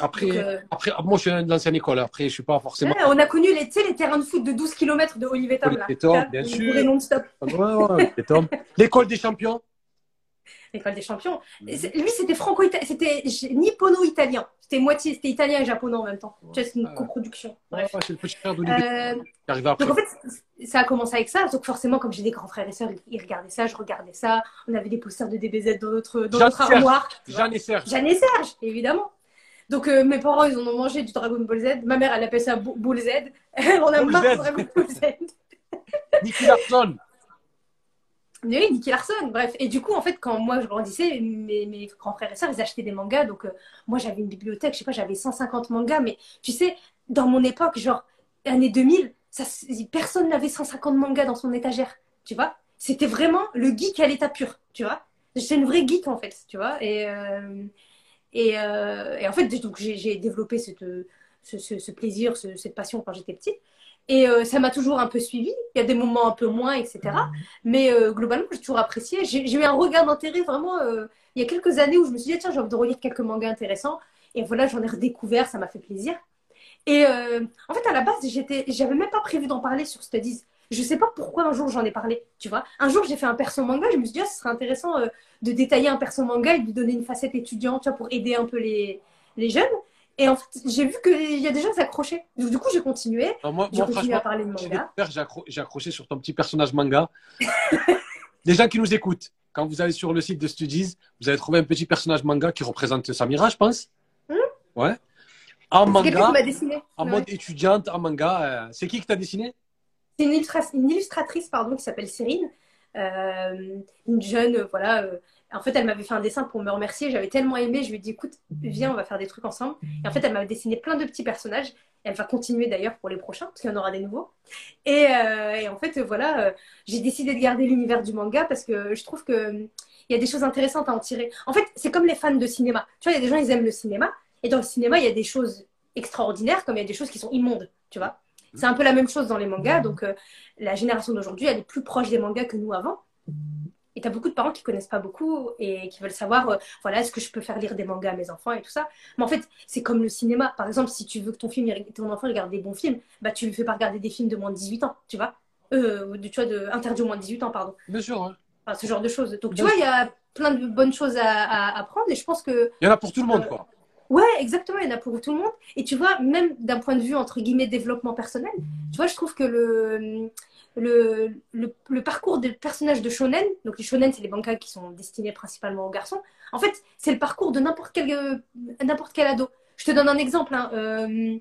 Speaker 1: Après,
Speaker 2: Donc, euh,
Speaker 1: après, moi, je suis de l'ancienne école. Après, je suis pas forcément.
Speaker 2: Ouais, on a connu les, terrains de foot de 12 km de Olivier Tom.
Speaker 1: Olivier Tom, bien sûr.
Speaker 2: non-stop.
Speaker 1: Ouais, ouais. L'école des champions.
Speaker 2: L'école des champions. C'est- Lui, c'était franco-italien, c'était nippono-italien. C'était moitié, c'était italien et japonais en même temps. Tu vois, c'est une
Speaker 1: Ah.
Speaker 2: coproduction.
Speaker 1: Ouais, ouais, c'est le petit frère d'Olivier
Speaker 2: Euh, donc en fait, ça a commencé avec ça. Donc forcément, comme j'ai des grands frères et sœurs, ils regardaient ça, je regardais ça. On avait des posters de DBZ dans notre, dans
Speaker 1: Jeanne
Speaker 2: notre armoire.
Speaker 1: Jeanne et Serge.
Speaker 2: Jeanne et Serge, évidemment. Donc euh, mes parents, ils en ont mangé du Dragon Ball Z. Ma mère, elle appelle ça Bull Z. On a
Speaker 1: Bull
Speaker 2: marre
Speaker 1: Z.
Speaker 2: Dragon Ball Z.
Speaker 1: Nicky Larson.
Speaker 2: Oui, Nicky Larson, bref. Et du coup, en fait, quand moi je grandissais, mes, grands frères et sœurs, ils achetaient des mangas. Donc, euh, moi, j'avais une bibliothèque, je sais pas, j'avais 150 mangas. Mais tu sais, dans mon époque, genre, année 2000, ça, s- personne n'avait 150 mangas dans son étagère. Tu vois C'était vraiment le geek à l'état pur, tu vois J'étais une vraie geek, en fait, tu vois Et, euh, euh, et en fait, donc, j'ai développé cette, ce, plaisir, ce- cette passion quand j'étais petite. Et euh, ça m'a toujours un peu suivi. Il y a des moments un peu moins, etc. Mais euh, globalement, j'ai toujours apprécié. J'ai eu un regard d'intérêt vraiment euh, il y a quelques années où je me suis dit, tiens, j'ai envie de relire quelques mangas intéressants. Et voilà, j'en ai redécouvert, ça m'a fait plaisir. Et en fait, à la base, j'étais, j'avais même pas prévu d'en parler sur Studies. Je sais pas pourquoi un jour j'en ai parlé, tu vois. Un jour, j'ai fait un perso manga, je me suis dit, ah, ce serait intéressant de détailler un perso manga et de lui donner une facette étudiante, tu vois, pour aider un peu les, les jeunes. Et en fait, j'ai vu qu'il y a des gens qui s'accrochaient. Du coup, j'ai continué.
Speaker 1: Non, moi,
Speaker 2: J'ai
Speaker 1: moi,
Speaker 2: continué à parler de manga.
Speaker 1: j'ai accro- j'ai accroché sur ton petit personnage manga. Les gens qui nous écoutent, quand vous allez sur le site de Studies, vous allez trouver un petit personnage manga qui représente Samira, je pense.
Speaker 2: Hmm
Speaker 1: Ouais. En
Speaker 2: C'est qui
Speaker 1: manga,
Speaker 2: m'a dessiné.
Speaker 1: en
Speaker 2: Ouais.
Speaker 1: mode étudiante, en manga. euh, C'est qui qui t'a dessiné?
Speaker 2: C'est une, illustra- une illustratrice pardon, qui s'appelle Cyrine, Euh, une jeune, voilà. euh, en fait, elle m'avait fait un dessin pour me remercier. J'avais tellement aimé, je lui ai dit, écoute, viens, on va faire des trucs ensemble. Et en fait, elle m'a dessiné plein de petits personnages. Elle va continuer d'ailleurs pour les prochains, parce qu'il y en aura des nouveaux. Et, euh, et en fait, voilà, euh, j'ai décidé de garder l'univers du manga parce que je trouve que euh, y a des choses intéressantes à en tirer. En fait, c'est comme les fans de cinéma. Tu vois, il y a des gens, ils aiment le cinéma. Et dans le cinéma, il y a des choses extraordinaires comme il y a des choses qui sont immondes, tu vois. C'est un peu la même chose dans les mangas. Donc, euh, la génération d'aujourd'hui, elle est plus proche des mangas que nous avant. Et tu as beaucoup de parents qui connaissent pas beaucoup et qui veulent savoir, euh, voilà, est-ce que je peux faire lire des mangas à mes enfants et tout ça. Mais en fait, c'est comme le cinéma. Par exemple, si tu veux que ton, film, il- ton enfant regarde des bons films, bah, tu lui fais pas regarder des films de moins de 18 ans, tu vois. Euh, de, tu vois, de, interdit au moins de 18 ans, pardon.
Speaker 1: Bien sûr. hein.
Speaker 2: Enfin, ce genre de choses. Donc, tu vois, il y a plein de bonnes choses à, à apprendre et je pense que
Speaker 1: Il y en a pour tout le monde,
Speaker 2: Euh,
Speaker 1: quoi.
Speaker 2: Ouais, exactement, il y en a pour tout le monde. Et tu vois, même d'un point de vue, entre guillemets, développement personnel, tu vois, je trouve que le, le, le, parcours des personnages de shonen, donc les shonen, c'est les mangas qui sont destinés principalement aux garçons, en fait, c'est le parcours de n'importe quel, euh, quel ado. Je te donne un exemple. hein, euh,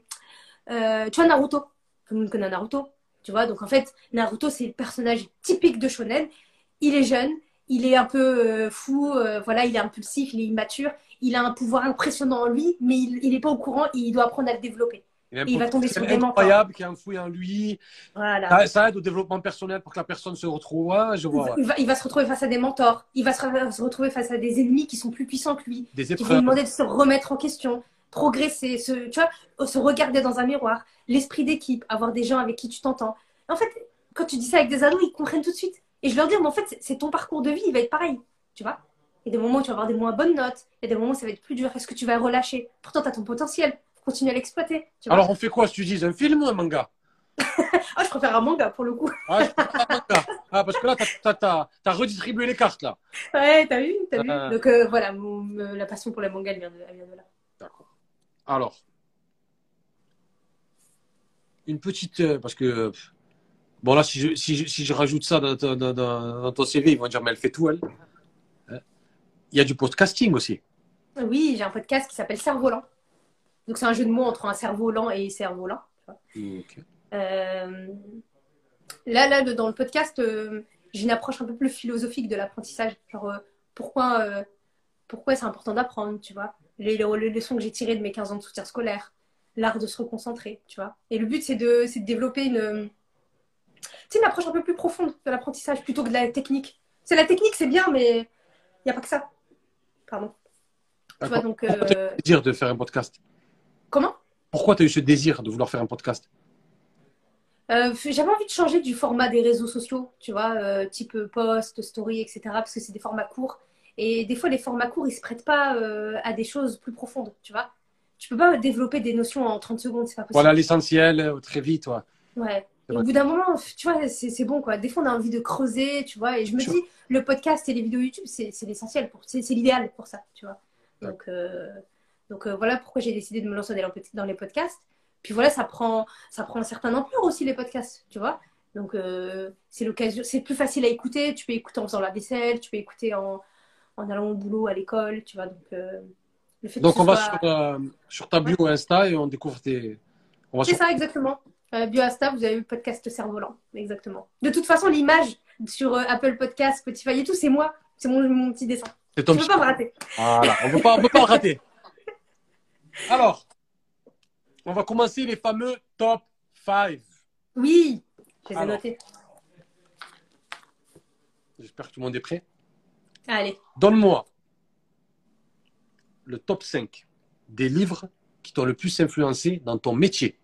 Speaker 2: euh, tu vois, Naruto. Tout le monde connaît Naruto. Tu vois, donc en fait, Naruto, c'est le personnage typique de shonen. Il est jeune, il est un peu fou, voilà, il est impulsif, il est immature, il a un pouvoir impressionnant en lui, mais il n'est pas au courant, il doit apprendre à le développer.
Speaker 1: Il,
Speaker 2: va tomber sur des
Speaker 1: incroyable qui est enfoui en lui.
Speaker 2: Voilà.
Speaker 1: Ça, ça aide au développement personnel pour que la personne se retrouve. Ouais, je vois. ouais.
Speaker 2: Il, va, il va se retrouver face à des mentors, il va se, se retrouver face à des ennemis qui sont plus puissants que lui,
Speaker 1: Des
Speaker 2: qui vont lui
Speaker 1: épreuves.
Speaker 2: demander de se remettre en question, progresser, se, tu vois, se regarder dans un miroir, l'esprit d'équipe, avoir des gens avec qui tu t'entends. En fait, quand tu dis ça avec des ados, ils comprennent tout de suite. Et je leur dis, mais en fait, c'est- c'est ton parcours de vie, il va être pareil, tu vois. Il y a des moments où tu vas avoir des moins bonnes notes, il y a des moments où ça va être plus dur. Est-ce que tu vas relâcher? Pourtant, tu as ton potentiel, faut continuer à l'exploiter.
Speaker 1: Alors, on fait quoi si tu dis un film ou un manga?
Speaker 2: Ah, je préfère un manga pour le coup.
Speaker 1: ah, je préfère un manga. Ah, parce que là, tu as, redistribué les cartes, là.
Speaker 2: Ouais, t'as vu, t'as vu.
Speaker 1: Euh.
Speaker 2: Donc euh, voilà, mon- euh, la passion pour les mangas, elle vient de, elle vient de là.
Speaker 1: D'accord. Alors, une petite. Parce que. Bon, là, si je, si je, si je rajoute ça dans, ton- dans- dans- dans ton CV, ils vont dire, mais elle fait tout, elle. Hein? Il y a du podcasting aussi.
Speaker 2: Oui, j'ai un podcast qui s'appelle Cerf-Volant. Donc, c'est un jeu de mots entre un cerveau lent et cerf-volant. tu vois.
Speaker 1: Ok.
Speaker 2: Euh, Là, là, dans le podcast, euh, j'ai une approche un peu plus philosophique de l'apprentissage. Genre, euh, pourquoi, euh, pourquoi c'est important d'apprendre, tu vois. Les, les- les leçons que j'ai tirées de mes 15 ans de soutien scolaire, l'art de se reconcentrer, tu vois. Et le but, c'est de, de développer une, une approche un peu plus profonde de l'apprentissage plutôt que de la technique. C'est la technique, c'est bien, mais il n'y a pas que ça. Pardon. Tu vois, donc, euh,
Speaker 1: désir de faire un podcast
Speaker 2: comment?
Speaker 1: Pourquoi tu as eu ce désir de vouloir faire un podcast?
Speaker 2: Euh, j'avais envie de changer du format des réseaux sociaux, tu vois, euh, type post, story, etc. Parce que c'est des formats courts. Et des fois, les formats courts, ils se prêtent pas euh, à des choses plus profondes, tu vois. Tu peux pas développer des notions en 30 secondes, c'est pas possible.
Speaker 1: Voilà l'essentiel, très vite. ouais.
Speaker 2: Ouais. Au bout d'un moment, tu vois, c'est bon, quoi. Des fois, on a envie de creuser, tu vois. Et je me
Speaker 1: Sure.
Speaker 2: dis, le podcast et les vidéos YouTube, c'est l'essentiel, pour- c'est c'est l'idéal pour ça, tu vois. Donc, euh, donc euh, voilà pourquoi j'ai décidé de me lancer dans les- podcasts. Puis voilà, ça prend, ça prend un certain ampleur aussi, les podcasts, tu vois. Donc, euh, c'est l'occasion, c'est plus facile à écouter. Tu peux écouter en faisant la vaisselle, tu peux écouter en, en allant au boulot, à l'école, tu vois. Donc, euh, le fait
Speaker 1: Donc, on va
Speaker 2: soit-
Speaker 1: sur, sur ta bio Insta et on découvre tes.
Speaker 2: C'est
Speaker 1: sur...
Speaker 2: ça, exactement. Euh, BioAsta, vous avez eu le podcast Cerf-Volant. Exactement. De toute façon, l'image sur Apple Podcast, Spotify et tout, c'est moi. C'est mon, mon petit dessin.
Speaker 1: C'est ton
Speaker 2: Tu peux
Speaker 1: petit-
Speaker 2: pas me rater.
Speaker 1: Voilà, on ne peut pas, on peut pas le rater. Alors, on va commencer les fameux top 5.
Speaker 2: Oui, je les ai notés.
Speaker 1: J'espère que tout le monde est prêt.
Speaker 2: Allez.
Speaker 1: Donne-moi le top 5 des livres qui t'ont le plus influencé dans ton métier.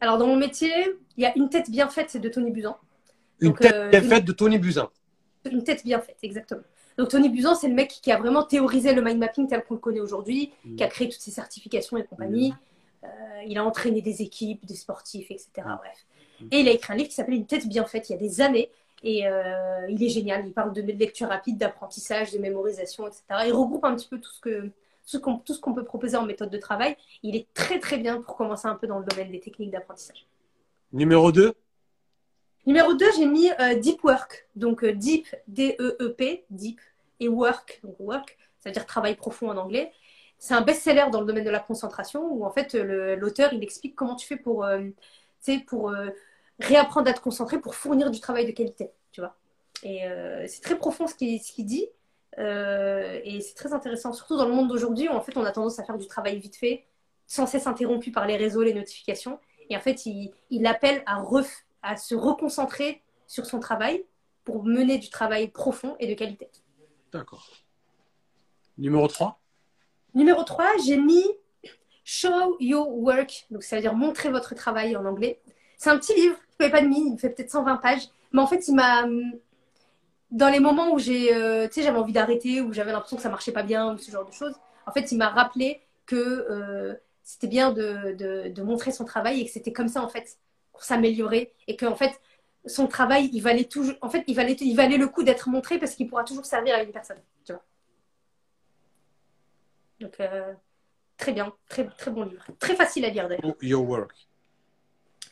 Speaker 2: Alors, dans mon métier, il y a une tête bien faite, c'est de Tony Buzan.
Speaker 1: Une
Speaker 2: Donc,
Speaker 1: tête
Speaker 2: euh,
Speaker 1: bien
Speaker 2: une-
Speaker 1: faite de Tony Buzan.
Speaker 2: Une tête bien faite, exactement. Donc, Tony Buzan, c'est le mec qui a vraiment théorisé le mind mapping tel qu'on le connaît aujourd'hui, qui a créé toutes ces certifications et compagnie. Euh, il a entraîné des équipes, des sportifs, etc. Bref. Et il a écrit un livre qui s'appelle Une tête bien faite il y a des années. Et euh, il est génial. Il parle de lecture rapide, d'apprentissage, de mémorisation, etc. Il regroupe un petit peu tout ce que tout ce qu'on tout ce qu'on peut proposer en méthode de travail. Il est très très bien pour commencer un peu dans le domaine des techniques d'apprentissage.
Speaker 1: Numéro 2,
Speaker 2: Numéro 2, j'ai mis euh, Deep Work. Donc euh, Deep, D-E-E-P, Deep, et Work, donc Work, ça veut dire travail profond en anglais. C'est un best-seller dans le domaine de la concentration où en fait le- l'auteur il explique comment tu fais pour, euh, pour euh, réapprendre à te concentrer pour fournir du travail de qualité, tu vois. Et euh, c'est très profond ce qu'il dit. Euh, et c'est très intéressant, surtout dans le monde d'aujourd'hui où en fait on a tendance à faire du travail vite fait, sans cesse interrompu par les réseaux, les notifications. Et en fait, il, il appelle à, ref- à se reconcentrer sur son travail pour mener du travail profond et de qualité.
Speaker 1: d'accord. Numéro 3,
Speaker 2: Numéro 3, j'ai mis Show Your Work. Donc, ça veut dire montrer votre travail en anglais. C'est un petit livre, il ne fait pas de mine, il fait peut-être 120 pages. Mais en fait, il m'a. Dans les moments où j'ai, euh, tu sais, j'avais envie d'arrêter, où j'avais l'impression que ça marchait pas bien, ou ce genre de choses, en fait, il m'a rappelé que euh, c'était bien de, de, de montrer son travail et que c'était comme ça, en fait, qu'on s'améliorait. Et que, en fait, son travail, il valait toujours. En fait, il valait, il valait le coup d'être montré parce qu'il pourra toujours servir à une personne, tu vois. Donc, euh, très bien, très, très bon livre. Très facile à lire d'ailleurs.
Speaker 1: Show Your Work.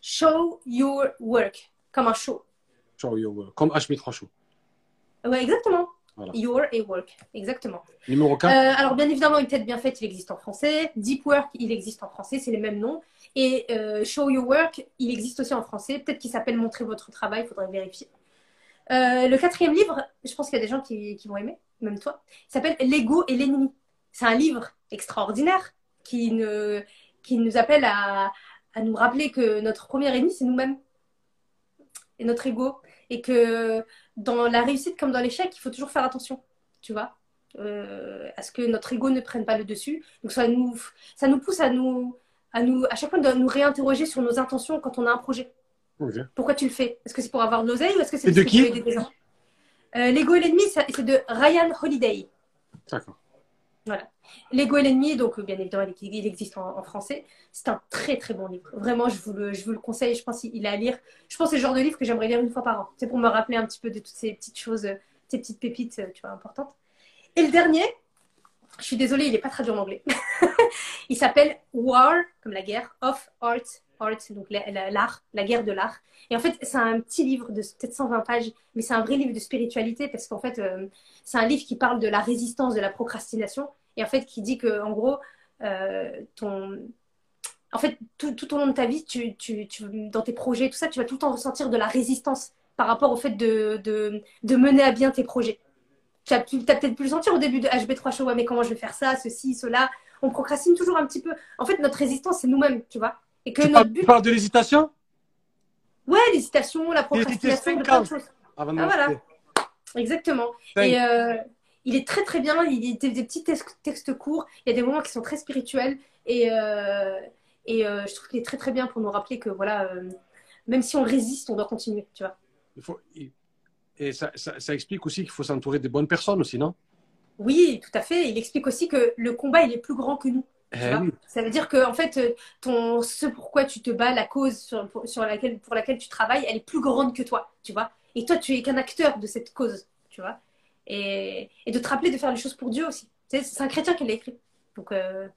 Speaker 2: Show Your Work, comme un show.
Speaker 1: Show Your Work. Comme HB3 Show.
Speaker 2: Ouais, exactement.
Speaker 1: Voilà.
Speaker 2: Your et Work, exactement.
Speaker 1: Numéro 4,
Speaker 2: Euh, alors, bien évidemment, une tête bien faite, il existe en français. Deep Work, il existe en français, c'est les mêmes noms. Et euh, Show Your Work, il existe aussi en français. Peut-être qu'il s'appelle Montrer votre travail, il faudrait vérifier. Euh, le quatrième livre, je pense qu'il y a des gens qui, qui vont aimer, même toi, il s'appelle L'ego et l'ennemi. C'est un livre extraordinaire qui, ne, qui nous appelle à, à nous rappeler que notre premier ennemi, c'est nous-mêmes et notre ego. Et que dans la réussite comme dans l'échec, il faut toujours faire attention, tu vois, euh, à ce que notre ego ne prenne pas le dessus. Donc ça nous, ça nous pousse à nous, à nous, à chaque fois de nous réinterroger sur nos intentions quand on a un projet. Pourquoi tu le fais? Est-ce que c'est pour avoir de l'oseille ou est-ce que c'est
Speaker 1: de qui
Speaker 2: aider des gens? Euh, L'ego et l'ennemi, c'est de Ryan Holiday.
Speaker 1: d'accord.
Speaker 2: Voilà. L'ego et l'ennemi, donc euh, bien évidemment, il existe en, français. C'est un très très bon livre. Vraiment, je vous le, je vous le conseille. Je pense qu'il est à lire. Je pense que c'est le genre de livre que j'aimerais lire une fois par an. C'est pour me rappeler un petit peu de toutes ces petites choses, euh, ces petites pépites, euh, tu vois, importantes. Et le dernier, je suis désolée, il n'est pas traduit en anglais. il s'appelle War, comme la guerre, of Art Art, donc l'art, la, guerre de l'art. Et en fait, c'est un petit livre de peut-être 120 pages, mais c'est un vrai livre de spiritualité parce qu'en fait, c'est un livre qui parle de la résistance de la procrastination et en fait qui dit que en gros, euh, ton, en fait, tout, tout, au long de ta vie, tu, tu, tu, dans tes projets, tout ça, tu vas tout le temps ressentir de la résistance par rapport au fait de, de, de mener à bien tes projets. Tu as, peut-être pu le sentir au début de HB3 Show, ouais, mais comment je vais faire ça, ceci, cela. On procrastine toujours un petit peu. En fait, notre résistance, c'est nous-mêmes, tu vois.
Speaker 1: Et que tu, notre but... parles de l'hésitation?
Speaker 2: Ouais, l'hésitation, la procrastination, de plein de choses. Ah, voilà. Exactement. Et euh, il est très très bien. Il y a des petits textes, courts. Il y a des moments qui sont très spirituels. Et, euh, et euh, je trouve qu'il est très très bien pour nous rappeler que voilà, même si on résiste, on doit continuer, tu vois.
Speaker 1: Il faut, et ça, ça, explique aussi qu'il faut s'entourer des bonnes personnes aussi, non?
Speaker 2: Oui, tout à fait. Il explique aussi que le combat, il est plus grand que nous. Eh ça veut dire que en fait, ton, ce pourquoi tu te bats, la cause sur, sur, laquelle, pour laquelle tu travailles, elle est plus grande que toi, tu vois. Et toi, tu es qu'un acteur de cette cause, tu vois. Et, et, de te rappeler de faire les choses pour Dieu aussi. C'est un chrétien qui l'a écrit. Donc, euh,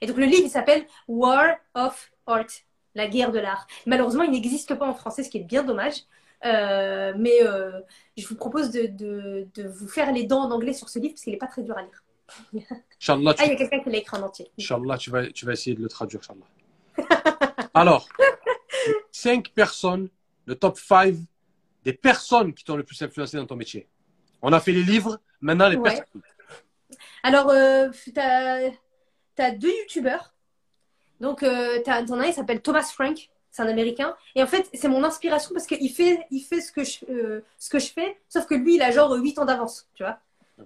Speaker 2: Et donc le livre, il s'appelle War of Art, la guerre de l'art. Malheureusement, il n'existe pas en français, ce qui est bien dommage. Euh, mais euh, je vous propose de, de, de, vous faire les dents en anglais sur ce livre parce qu'il n'est pas très dur à lire.
Speaker 1: Inch'Allah,
Speaker 2: ah, il y a quelqu'un qui l'a écrit en entier.
Speaker 1: Inch'Allah, tu vas, tu vas essayer de le traduire, Alors, cinq personnes, le top 5 des personnes qui t'ont le plus influencé dans ton métier. On a fait les livres, maintenant les personnes.
Speaker 2: Alors, euh, tu as, as, deux youtubeurs. Donc, euh, tu en as un, il s'appelle Thomas Frank c'est un américain. Et en fait, c'est mon inspiration parce qu'il fait, il fait ce, que je, euh, ce que je fais, sauf que lui, il a genre 8 ans d'avance, tu vois.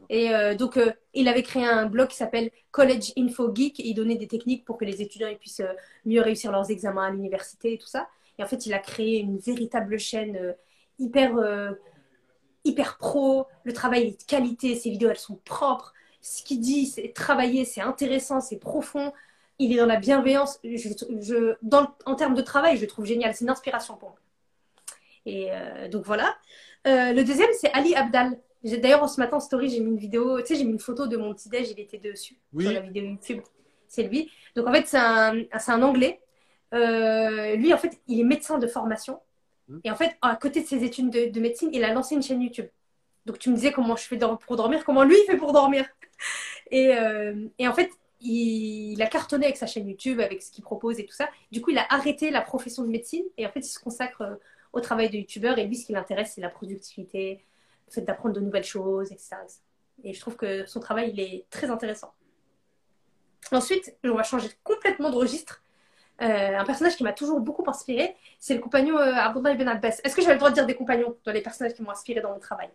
Speaker 2: Et euh, donc, euh, il avait créé un blog qui s'appelle College Info Geek et il donnait des techniques pour que les étudiants puissent mieux réussir leurs examens à l'université et tout ça. Et en fait, il a créé une véritable chaîne hyper, hyper pro. Le travail est de qualité, ses vidéos, elles sont propres. Ce qu'il dit, c'est travailler, c'est intéressant, c'est profond il est dans la bienveillance. Je, dans, en termes de travail, je le trouve génial. C'est une inspiration pour moi. Et euh, donc voilà. Euh, le deuxième, c'est Ali Abdal. D'ailleurs, ce matin en story, j'ai mis une vidéo, tu sais, j'ai mis une photo de mon petit déj, il était dessus, sur la vidéo YouTube. C'est lui. Donc en fait, c'est un, un, Anglais. Euh, lui, en fait, il est médecin de formation. Mmh. Et en fait, à côté de ses études de, de, médecine, il a lancé une chaîne YouTube. Donc tu me disais comment je fais pour dormir, comment lui il fait pour dormir. Et, et en fait, il, a cartonné avec sa chaîne YouTube, avec ce qu'il propose et tout ça. Du coup, il a arrêté la profession de médecine et en fait, il se consacre euh, au travail de youtubeur. Et lui, ce qui l'intéresse, c'est la productivité, le fait d'apprendre de nouvelles choses, etc., Et je trouve que son travail, il est très intéressant. Ensuite, on va changer complètement de registre. Euh, un personnage qui m'a toujours beaucoup inspiré, c'est le compagnon Abdullah ibn Abbas. Est-ce que j'avais le droit de dire des compagnons dans les personnages qui m'ont inspiré dans mon travail?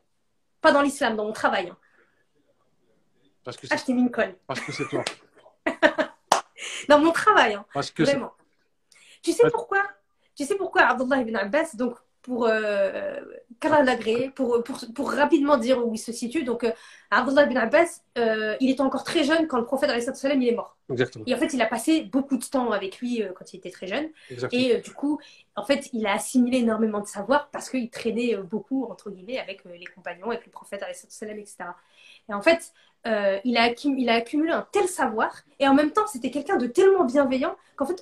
Speaker 2: Pas dans l'islam, dans mon travail. Hein.
Speaker 1: Parce que
Speaker 2: ah, je t'ai mis une colle.
Speaker 1: Parce que c'est toi.
Speaker 2: dans mon travail, hein, Parce que vraiment. Tu sais pourquoi? Tu sais pourquoi Abdullah ibn Abbas, donc pour euh, pour, pour, pour, rapidement dire où il se situe. Donc, euh, Abdullah ibn Abbas, euh, il était encore très jeune quand le prophète sallam, il est mort.
Speaker 1: Exactement.
Speaker 2: Et en fait, il a passé beaucoup de temps avec lui euh, quand il était très jeune. Et du coup, en fait, il a assimilé énormément de savoir parce qu'il traînait beaucoup, entre guillemets, avec les compagnons, avec le prophète, sallam, etc. Et en fait, euh, il, a il, a accumulé un tel savoir et en même temps c'était quelqu'un de tellement bienveillant qu'en fait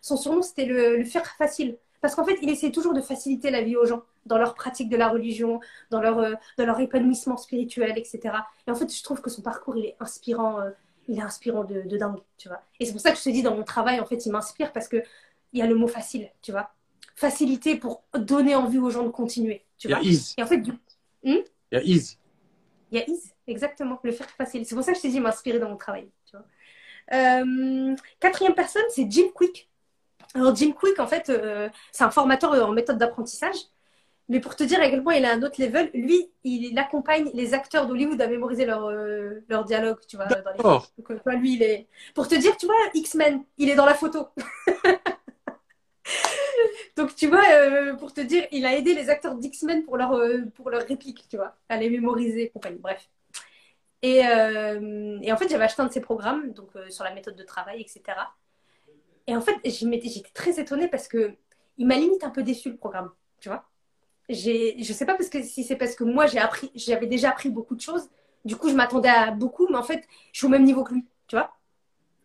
Speaker 2: son surnom c'était le, faire facile parce qu'en fait il essayait toujours de faciliter la vie aux gens dans leur pratique de la religion dans leur, euh, dans leur épanouissement spirituel etc et en fait je trouve que son parcours il est inspirant euh, il est inspirant de, dingue tu vois et c'est pour ça que je te dis dans mon travail en fait il m'inspire parce que il y a le mot facile tu vois facilité pour donner envie aux gens de continuer tu vois
Speaker 1: et
Speaker 2: en fait du...
Speaker 1: Hmm? il y a ease
Speaker 2: il y a ease Exactement, le faire facile. C'est pour ça que je t'ai dit m'inspirer dans mon travail. Euh, quatrième personne, c'est Jim Quick. Alors Jim Quick, en fait, euh, c'est un formateur en méthode d'apprentissage. Mais pour te dire point il a un autre level, lui, il accompagne les acteurs d'Hollywood à mémoriser leur, euh, leur dialogue, tu vois. Dans les... lui, il est... Pour te dire, tu vois, X-Men, il est dans la photo. Donc, tu vois, pour te dire, il a aidé les acteurs d'X-Men pour leur, pour leur réplique, tu vois, à les mémoriser, compagnie. Bref. Euh, et, en fait, j'avais acheté un de ses programmes, donc euh, sur la méthode de travail, etc. Et en fait, j'étais très étonnée parce que il m'a limite un peu déçu le programme, tu vois. Je sais pas parce que, si c'est parce que moi, j'ai appris, j'avais déjà appris beaucoup de choses. Du coup, je m'attendais à beaucoup, mais en fait, je suis au même niveau que lui, tu vois.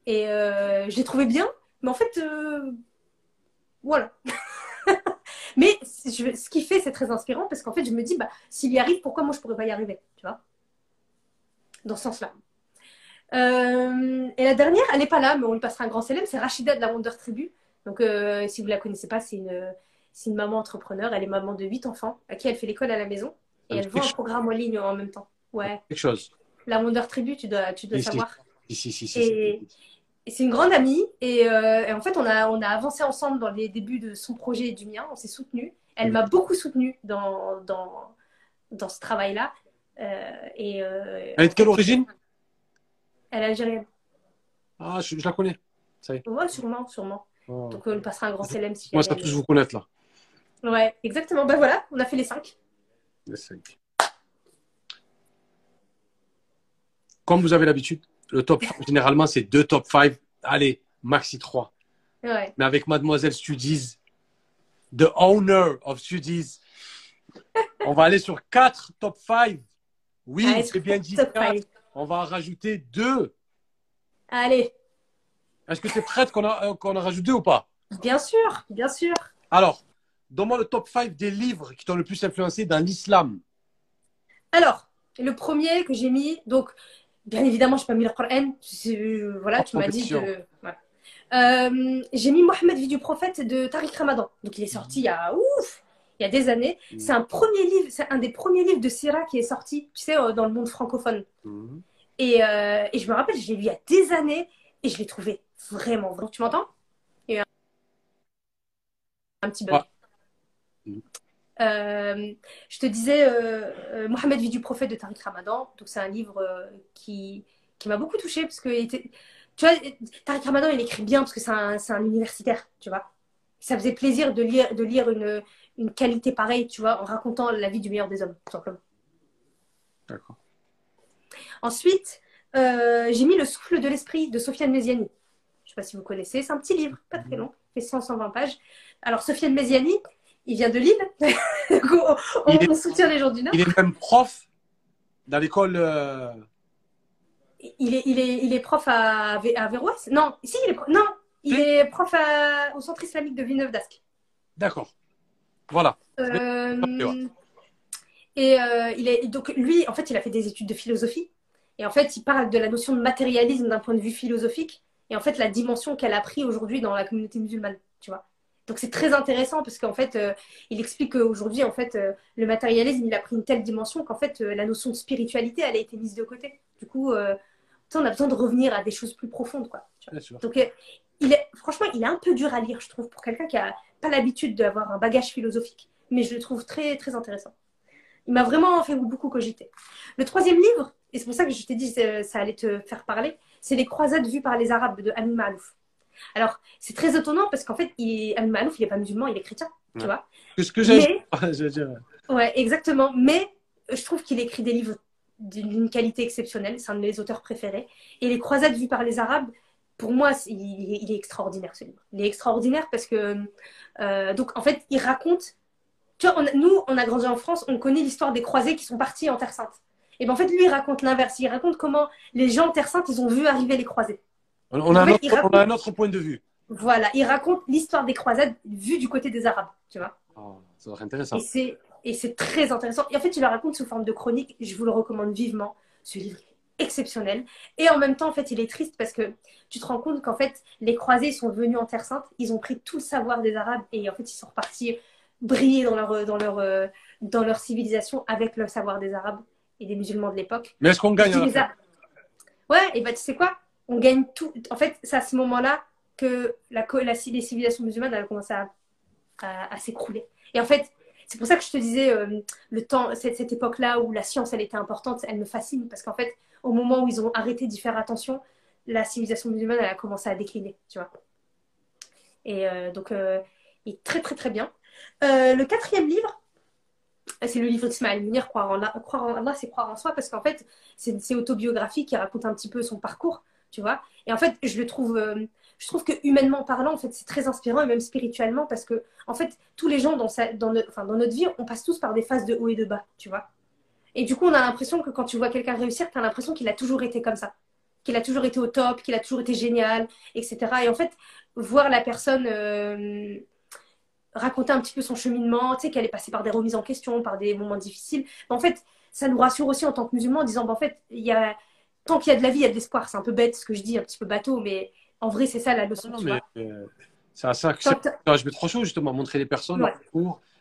Speaker 2: Et euh, je l'ai trouvé bien, mais en fait, Voilà. Mais ce qu'il fait, c'est très inspirant parce qu'en fait, je me dis, bah, s'il y arrive, pourquoi moi je pourrais pas y arriver Tu vois Dans ce sens-là. Euh, et la dernière, elle n'est pas là, mais on lui passera un grand célèbre, c'est Rachida de la Wonder Tribu. Donc, euh, si vous ne la connaissez pas, c'est une, une maman entrepreneur. Elle est maman de 8 enfants, à qui elle fait l'école à la maison. Et elle vend un programme en ligne en même temps. Ouais.
Speaker 1: Quelque chose.
Speaker 2: La Wonder Tribu, tu dois, tu dois savoir.
Speaker 1: Si, si, si,
Speaker 2: et, c'est une grande amie. Euh, et, en fait, on a, on a avancé ensemble dans les débuts de son projet et du mien. On s'est soutenus. Elle m'a beaucoup soutenue dans, dans, dans ce travail-là. Euh, et,
Speaker 1: euh, elle est de quelle origine?
Speaker 2: Elle est algérienne.
Speaker 1: Ah, je, la connais. Ça y est.
Speaker 2: Ouais, sûrement, sûrement. Oh. Donc, on passera un grand CLM si
Speaker 1: Moi, ça tous vous connaître là.
Speaker 2: Ouais, exactement. Ben voilà, on a fait les cinq.
Speaker 1: Les cinq. Comme vous avez l'habitude, le top généralement, c'est deux top 5. Allez, maxi 3.
Speaker 2: Ouais.
Speaker 1: Mais avec Mademoiselle Studies, the owner of Studies, on va aller sur quatre top 5. Oui, c'est bien dit. On va en rajouter deux.
Speaker 2: Allez.
Speaker 1: Est-ce que tu es prête qu'on a, qu'on a rajouté ou pas?
Speaker 2: Bien sûr, bien sûr.
Speaker 1: Alors, donne-moi le top 5 des livres qui t'ont le plus influencé dans l'islam.
Speaker 2: Alors, le premier que j'ai mis, donc Bien évidemment, je n'ai pas mis le Coran. Euh, voilà, tu m'as dit que. Euh, j'ai mis Mohamed vie du prophète de Tariq Ramadan. Donc il est sorti il y a ouf, il y a des années. Mm. C'est un premier livre, c'est un des premiers livres de Syrah qui est sorti, tu sais, euh, dans le monde francophone. Mm. Et, et, je me rappelle, je l'ai lu il y a des années et je l'ai trouvé vraiment vrai. Tu m'entends? Un... un petit bug. Euh, je te disais, euh, euh, Mohamed vit du prophète de Tariq Ramadan. Donc, c'est un livre qui, qui m'a beaucoup touchée parce que, était, tu vois, Tariq Ramadan, il écrit bien parce que c'est un, un, universitaire, tu vois. Ça faisait plaisir de lire, de lire une, une qualité pareille, tu vois, en racontant la vie du meilleur des hommes, tout simplement.
Speaker 1: D'accord.
Speaker 2: Ensuite, j'ai mis Le souffle de l'esprit de Sofiane Méziani. Je ne sais pas si vous connaissez, c'est un petit livre, pas très long, fait 120 pages. Alors, Sofiane Méziani, il vient de Lille. on, soutient les gens du Nord.
Speaker 1: Il est même prof dans l'école. Euh,
Speaker 2: il, est, il, est, il est prof à, Non, si, il est, non, il est prof au centre islamique de Villeneuve d'Ascq.
Speaker 1: D'accord. Voilà.
Speaker 2: Euh, et euh, il est, donc, lui, en fait, il a fait des études de philosophie. Et en fait, il parle de la notion de matérialisme d'un point de vue philosophique. Et en fait, la dimension qu'elle a pris aujourd'hui dans la communauté musulmane, tu vois. Donc c'est très intéressant parce qu'en fait, euh, il explique qu'aujourd'hui, en fait, euh, le matérialisme, il a pris une telle dimension qu'en fait, euh, la notion de spiritualité, elle a été mise de côté. Du coup, on a besoin de revenir à des choses plus profondes, quoi. Donc, il est, franchement, il est un peu dur à lire, je trouve, pour quelqu'un qui a pas l'habitude d'avoir un bagage philosophique. Mais je le trouve très, très intéressant. Il m'a vraiment fait beaucoup cogiter. Le troisième livre, et c'est pour ça que je t'ai dit que ça allait te faire parler, c'est Les croisades vues par les Arabes de Amin Malouf. Alors, c'est très étonnant parce qu'en fait, il, Malouf, il n'est pas musulman, il est chrétien, tu vois.
Speaker 1: ce que j'ai.
Speaker 2: Ouais, exactement. Mais je trouve qu'il écrit des livres d'une qualité exceptionnelle. C'est un de mes auteurs préférés. Et Les Croisades vues par les Arabes, pour moi, il, est extraordinaire ce livre. Il est extraordinaire parce que, euh, donc, en fait, il raconte. Tu vois, nous, on a grandi en France, on connaît l'histoire des croisés qui sont partis en Terre Sainte. Et bien, en fait, lui, il raconte l'inverse. Il raconte comment les gens en Terre Sainte, ils ont vu arriver les croisés.
Speaker 1: On, a, un autre, point de vue.
Speaker 2: Voilà, il raconte l'histoire des croisades vue du côté des Arabes, tu vois.
Speaker 1: Oh, ça va être intéressant.
Speaker 2: Et c'est très intéressant. Et en fait, il le raconte sous forme de chronique. Je vous le recommande vivement. Ce livre est exceptionnel. Et en même temps, en fait, il est triste parce que tu te rends compte qu'en fait, les croisés sont venus en Terre Sainte. Ils ont pris tout le savoir des Arabes et en fait, ils sont repartis briller dans leur, dans leur, dans leur civilisation avec le savoir des Arabes et des musulmans de l'époque.
Speaker 1: Mais est-ce qu'on gagne
Speaker 2: Ouais, et bah tu sais quoi? On gagne tout. En fait, c'est à ce moment-là que la, la, les civilisations musulmanes ont commencé à, à, s'écrouler. Et en fait, c'est pour ça que je te disais, euh, le temps, cette, cette époque-là où la science, elle était importante, elle me fascine parce qu'en fait, au moment où ils ont arrêté d'y faire attention, la civilisation musulmane, elle a commencé à décliner, tu vois. Et euh, donc, euh, il est très, très, très bien. le quatrième livre, c'est le livre d'Ismaël Munir, Croire en, croire en Allah, c'est croire en soi, parce qu'en fait, c'est autobiographique qui raconte un petit peu son parcours tu vois. Et en fait, je le trouve, euh, je trouve que humainement parlant, en fait, c'est très inspirant et même spirituellement parce que, en fait, tous les gens dans, sa, dans, enfin, dans notre vie, on passe tous par des phases de haut et de bas, tu vois. Et du coup, on a l'impression que quand tu vois quelqu'un réussir, tu as l'impression qu'il a toujours été comme ça, qu'il a toujours été au top, qu'il a toujours été génial, etc. Et en fait, voir la personne, euh, raconter un petit peu son cheminement, tu sais, qu'elle est passée par des remises en question, par des moments difficiles. Mais en fait, ça nous rassure aussi en tant que musulmans en disant, bah, en fait, il y a, tant qu'il y a de la vie, il y a de l'espoir. C'est un peu bête ce que je dis, un petit peu bateau, mais en vrai, c'est ça la leçon.
Speaker 1: Non,
Speaker 2: tu
Speaker 1: mais euh, c'est à ça que. Non, je vais trop chaud, justement, montrer les personnes,
Speaker 2: Ouais.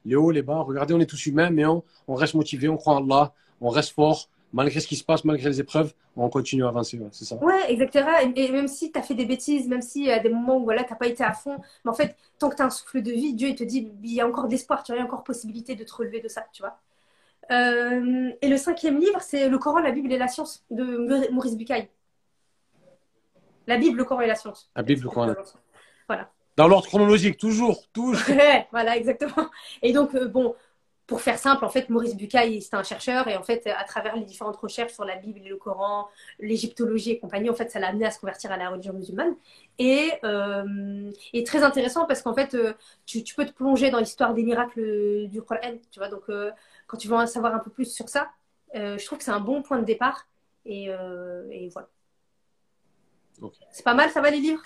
Speaker 1: les hauts, les bas. Regardez, on est tous humains, mais on, on reste motivé, on croit en Allah, on reste fort, malgré ce qui se passe, malgré les épreuves, on continue à avancer. ouais, c'est ça.
Speaker 2: Ouais, etc. Et, même si tu as fait des bêtises, même si à des moments où voilà, tu n'as pas été à fond, mais en fait, tant que tu as un souffle de vie, Dieu il te dit il y a encore de l'espoir, tu vois, il y a encore possibilité de te relever de ça, tu vois. Euh, et le cinquième livre, c'est Le Coran, la Bible et la science de Maur- Maurice Bucaille. La Bible, le Coran et la science.
Speaker 1: La Bible, le Coran.
Speaker 2: Voilà.
Speaker 1: Dans l'ordre chronologique, toujours, toujours.
Speaker 2: Voilà, exactement. Et donc, euh, bon, pour faire simple, en fait, Maurice Bucaille, c'était un chercheur, et en fait, à travers les différentes recherches sur la Bible et le Coran, l'égyptologie et compagnie, en fait, ça l'a amené à se convertir à la religion musulmane. Et, euh, et très intéressant parce qu'en fait, euh, tu, tu peux te plonger dans l'histoire des miracles du Coran, tu vois. Donc, euh, quand tu veux en savoir un peu plus sur ça, euh, je trouve que c'est un bon point de départ. Et, et voilà. C'est pas mal, ça va les livres?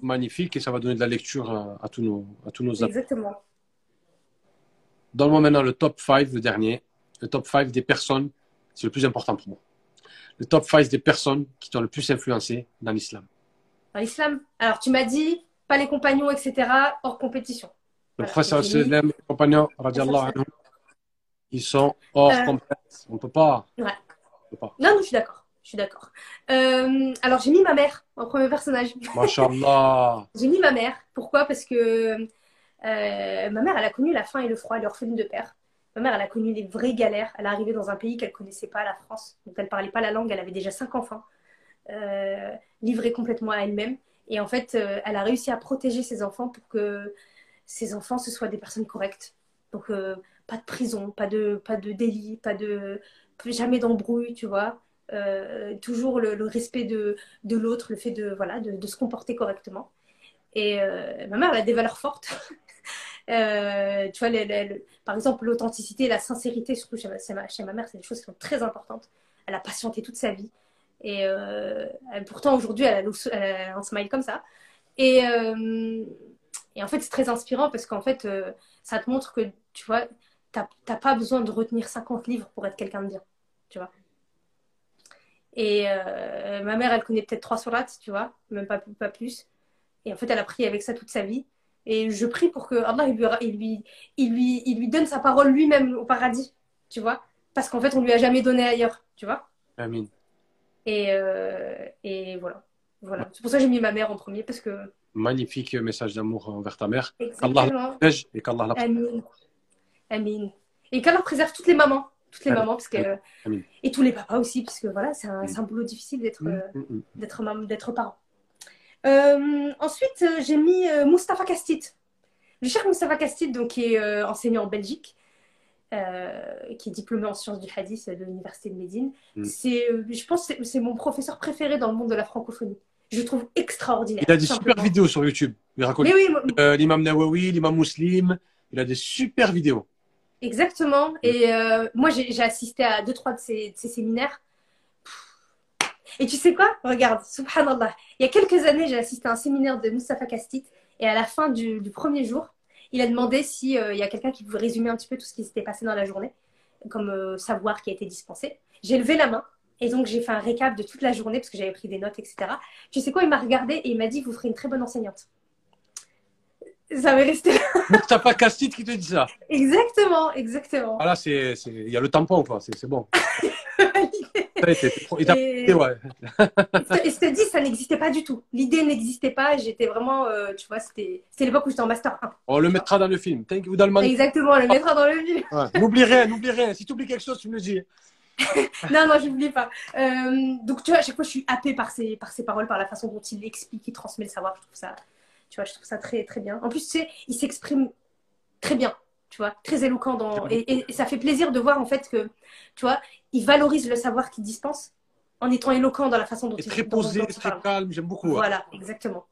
Speaker 1: Magnifique, et ça va donner de la lecture à, à tous nos, à tous nos amis.
Speaker 2: Exactement.
Speaker 1: Donne-moi maintenant le top 5, le dernier. Le top 5 des personnes, c'est le plus important pour moi. Le top 5 des personnes qui t'ont le plus influencé dans l'islam.
Speaker 2: Dans l'islam. Alors, tu m'as dit, pas les compagnons, etc., hors compétition.
Speaker 1: Le professeur et les compagnons, radiallahu ils sont hors
Speaker 2: Euh,
Speaker 1: compétence. On ne peut pas.
Speaker 2: Ouais.
Speaker 1: On peut pas.
Speaker 2: Non, non, je suis d'accord. Je suis d'accord. Euh, alors, j'ai mis ma mère en premier personnage.
Speaker 1: Masha'Allah.
Speaker 2: J'ai mis ma mère. Pourquoi? Parce que euh, ma mère, elle a connu la faim et le froid. Elle est orpheline de père. Ma mère, elle a connu les vraies galères. Elle est arrivée dans un pays qu'elle connaissait pas, la France. Donc, elle parlait pas la langue. Elle avait déjà cinq enfants, euh, livrée complètement à elle-même. Et en fait, euh, elle a réussi à protéger ses enfants pour que ses enfants, ce soient des personnes correctes. Donc, euh, pas de prison, pas de, pas de délit, pas de, jamais d'embrouille, tu vois. Toujours le, respect de, de l'autre, le fait de, voilà, de, se comporter correctement. Et ma mère, elle a des valeurs fortes. Euh, tu vois, par exemple, l'authenticité, la sincérité, surtout chez ma, mère, c'est des choses qui sont très importantes. Elle a patienté toute sa vie. Et euh, pourtant, aujourd'hui, elle, elle a un smile comme ça. Et, euh, et en fait, c'est très inspirant parce qu'en fait, ça te montre que, tu vois, t'as pas besoin de retenir 50 livres pour être quelqu'un de bien, tu vois. Et ma mère, elle connaît peut-être trois sourates, tu vois, même pas, pas plus. Et en fait, elle a prié avec ça toute sa vie. Et je prie pour que Allah, il lui, il lui, il lui, il lui donne sa parole lui-même au paradis, tu vois. Parce qu'en fait, on lui a jamais donné ailleurs, tu vois.
Speaker 1: Amin.
Speaker 2: Et, euh, et voilà. voilà. C'est pour ça que j'ai mis ma mère en premier, parce que.
Speaker 1: Magnifique message d'amour envers ta mère.
Speaker 2: Exactement.
Speaker 1: la protège et qu'Allah la
Speaker 2: Amin. Amin. Et qu'Allah préserve toutes les mamans. Toutes les
Speaker 1: Amin.
Speaker 2: mamans, parce que.
Speaker 1: Amin.
Speaker 2: Et tous les papas aussi, parce que voilà, c'est un, boulot difficile d'être.
Speaker 1: Mm,
Speaker 2: euh, d'être d'être parent. Euh, ensuite, euh, j'ai mis euh, Mustapha Kastit. Le cher Mustapha Kastit, donc, qui est enseignant en Belgique, euh, qui est diplômé en sciences du hadith de l'université de Médine.
Speaker 1: Mm.
Speaker 2: C'est, je pense que c'est- mon professeur préféré dans le monde de la francophonie. Je le trouve extraordinaire.
Speaker 1: Il a des
Speaker 2: tout
Speaker 1: super
Speaker 2: simplement.
Speaker 1: vidéos sur YouTube. Il raconte
Speaker 2: oui,
Speaker 1: euh, l'imam Nawawi, l'imam Muslim. Il a des super vidéos.
Speaker 2: exactement. Et euh, moi, j'ai j'ai assisté à deux, trois de ces, de ces séminaires. Et tu sais quoi? Regarde, subhanallah. Il y a quelques années, j'ai assisté à un séminaire de Mustapha Kastit. Et à la fin du, du premier jour, il a demandé s'il y a quelqu'un qui pouvait résumer un petit peu tout ce qui s'était passé dans la journée, comme euh, savoir qui a été dispensé. J'ai levé la main. Et donc, j'ai fait un récap de toute la journée parce que j'avais pris des notes, etc. Tu sais quoi? Il m'a regardé et il m'a dit Vous ferez une très bonne enseignante. Ça m'est resté là.
Speaker 1: Mustafa Kastit qui te dit ça.
Speaker 2: Exactement, exactement.
Speaker 1: Ah là, c'est, il y a le tampon, quoi. C'est bon. Ça, il t'a- il t'a-
Speaker 2: Et-
Speaker 1: ouais.
Speaker 2: Et je te dis, ça n'existait pas du tout. L'idée n'existait pas. J'étais vraiment, euh, tu vois, c'était l'époque où j'étais en master 1.
Speaker 1: On le mettra dans le film. Thank you, Dalman.
Speaker 2: Exactement, on le mettra dans le film.
Speaker 1: Ouais. N'oublie rien, n'oublie rien. Si tu oublies quelque chose, tu me le dis.
Speaker 2: Non, non, j'oublie pas. Euh, donc, tu vois, à chaque fois, je suis happée par ses, par ses paroles, par la façon dont il explique, il transmet le savoir. Je trouve ça, tu vois, je trouve ça très, très bien. En plus, tu sais, il s'exprime très bien, tu vois, très éloquent. Dans... Et, et- et ça fait plaisir de voir, en fait, que, tu vois, il valorise le savoir qu'il dispense en étant éloquent dans la façon dont
Speaker 1: Et
Speaker 2: il
Speaker 1: très posé, très
Speaker 2: parle.
Speaker 1: calme. J'aime beaucoup. ouais.
Speaker 2: Voilà, exactement.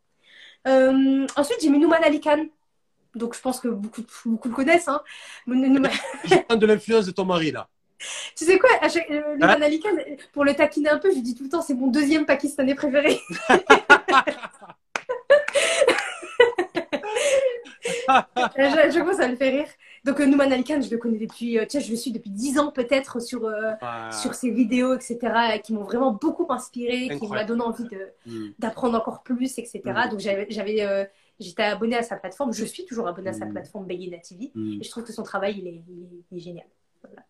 Speaker 2: Euh, ensuite, j'ai mis Nouman Ali Khan. Donc, je pense que beaucoup, beaucoup le connaissent. Hein.
Speaker 1: Je de l'influence de ton mari, là.
Speaker 2: Tu sais quoi, chaque, euh, Nouman
Speaker 1: Hein
Speaker 2: Ali Khan, pour le taquiner un peu, je lui dis tout le temps, c'est mon deuxième Pakistanais préféré. je, je commence à le faire rire. Donc, euh, Nouman Alikan, je le connais depuis, euh, tiens, je le suis depuis 10 ans peut-être sur, euh,
Speaker 1: Ah.
Speaker 2: sur ses vidéos, etc., qui m'ont vraiment beaucoup inspiré, qui m'a donné envie
Speaker 1: Mm.
Speaker 2: d'apprendre encore plus, etc.
Speaker 1: Mhm.
Speaker 2: Donc, j'avais, j'étais abonnée à sa plateforme, je suis toujours abonnée à sa
Speaker 1: Mhm.
Speaker 2: plateforme Bayina TV,
Speaker 1: Mm.
Speaker 2: et je trouve que son travail, il est, il est- il est génial. Voilà.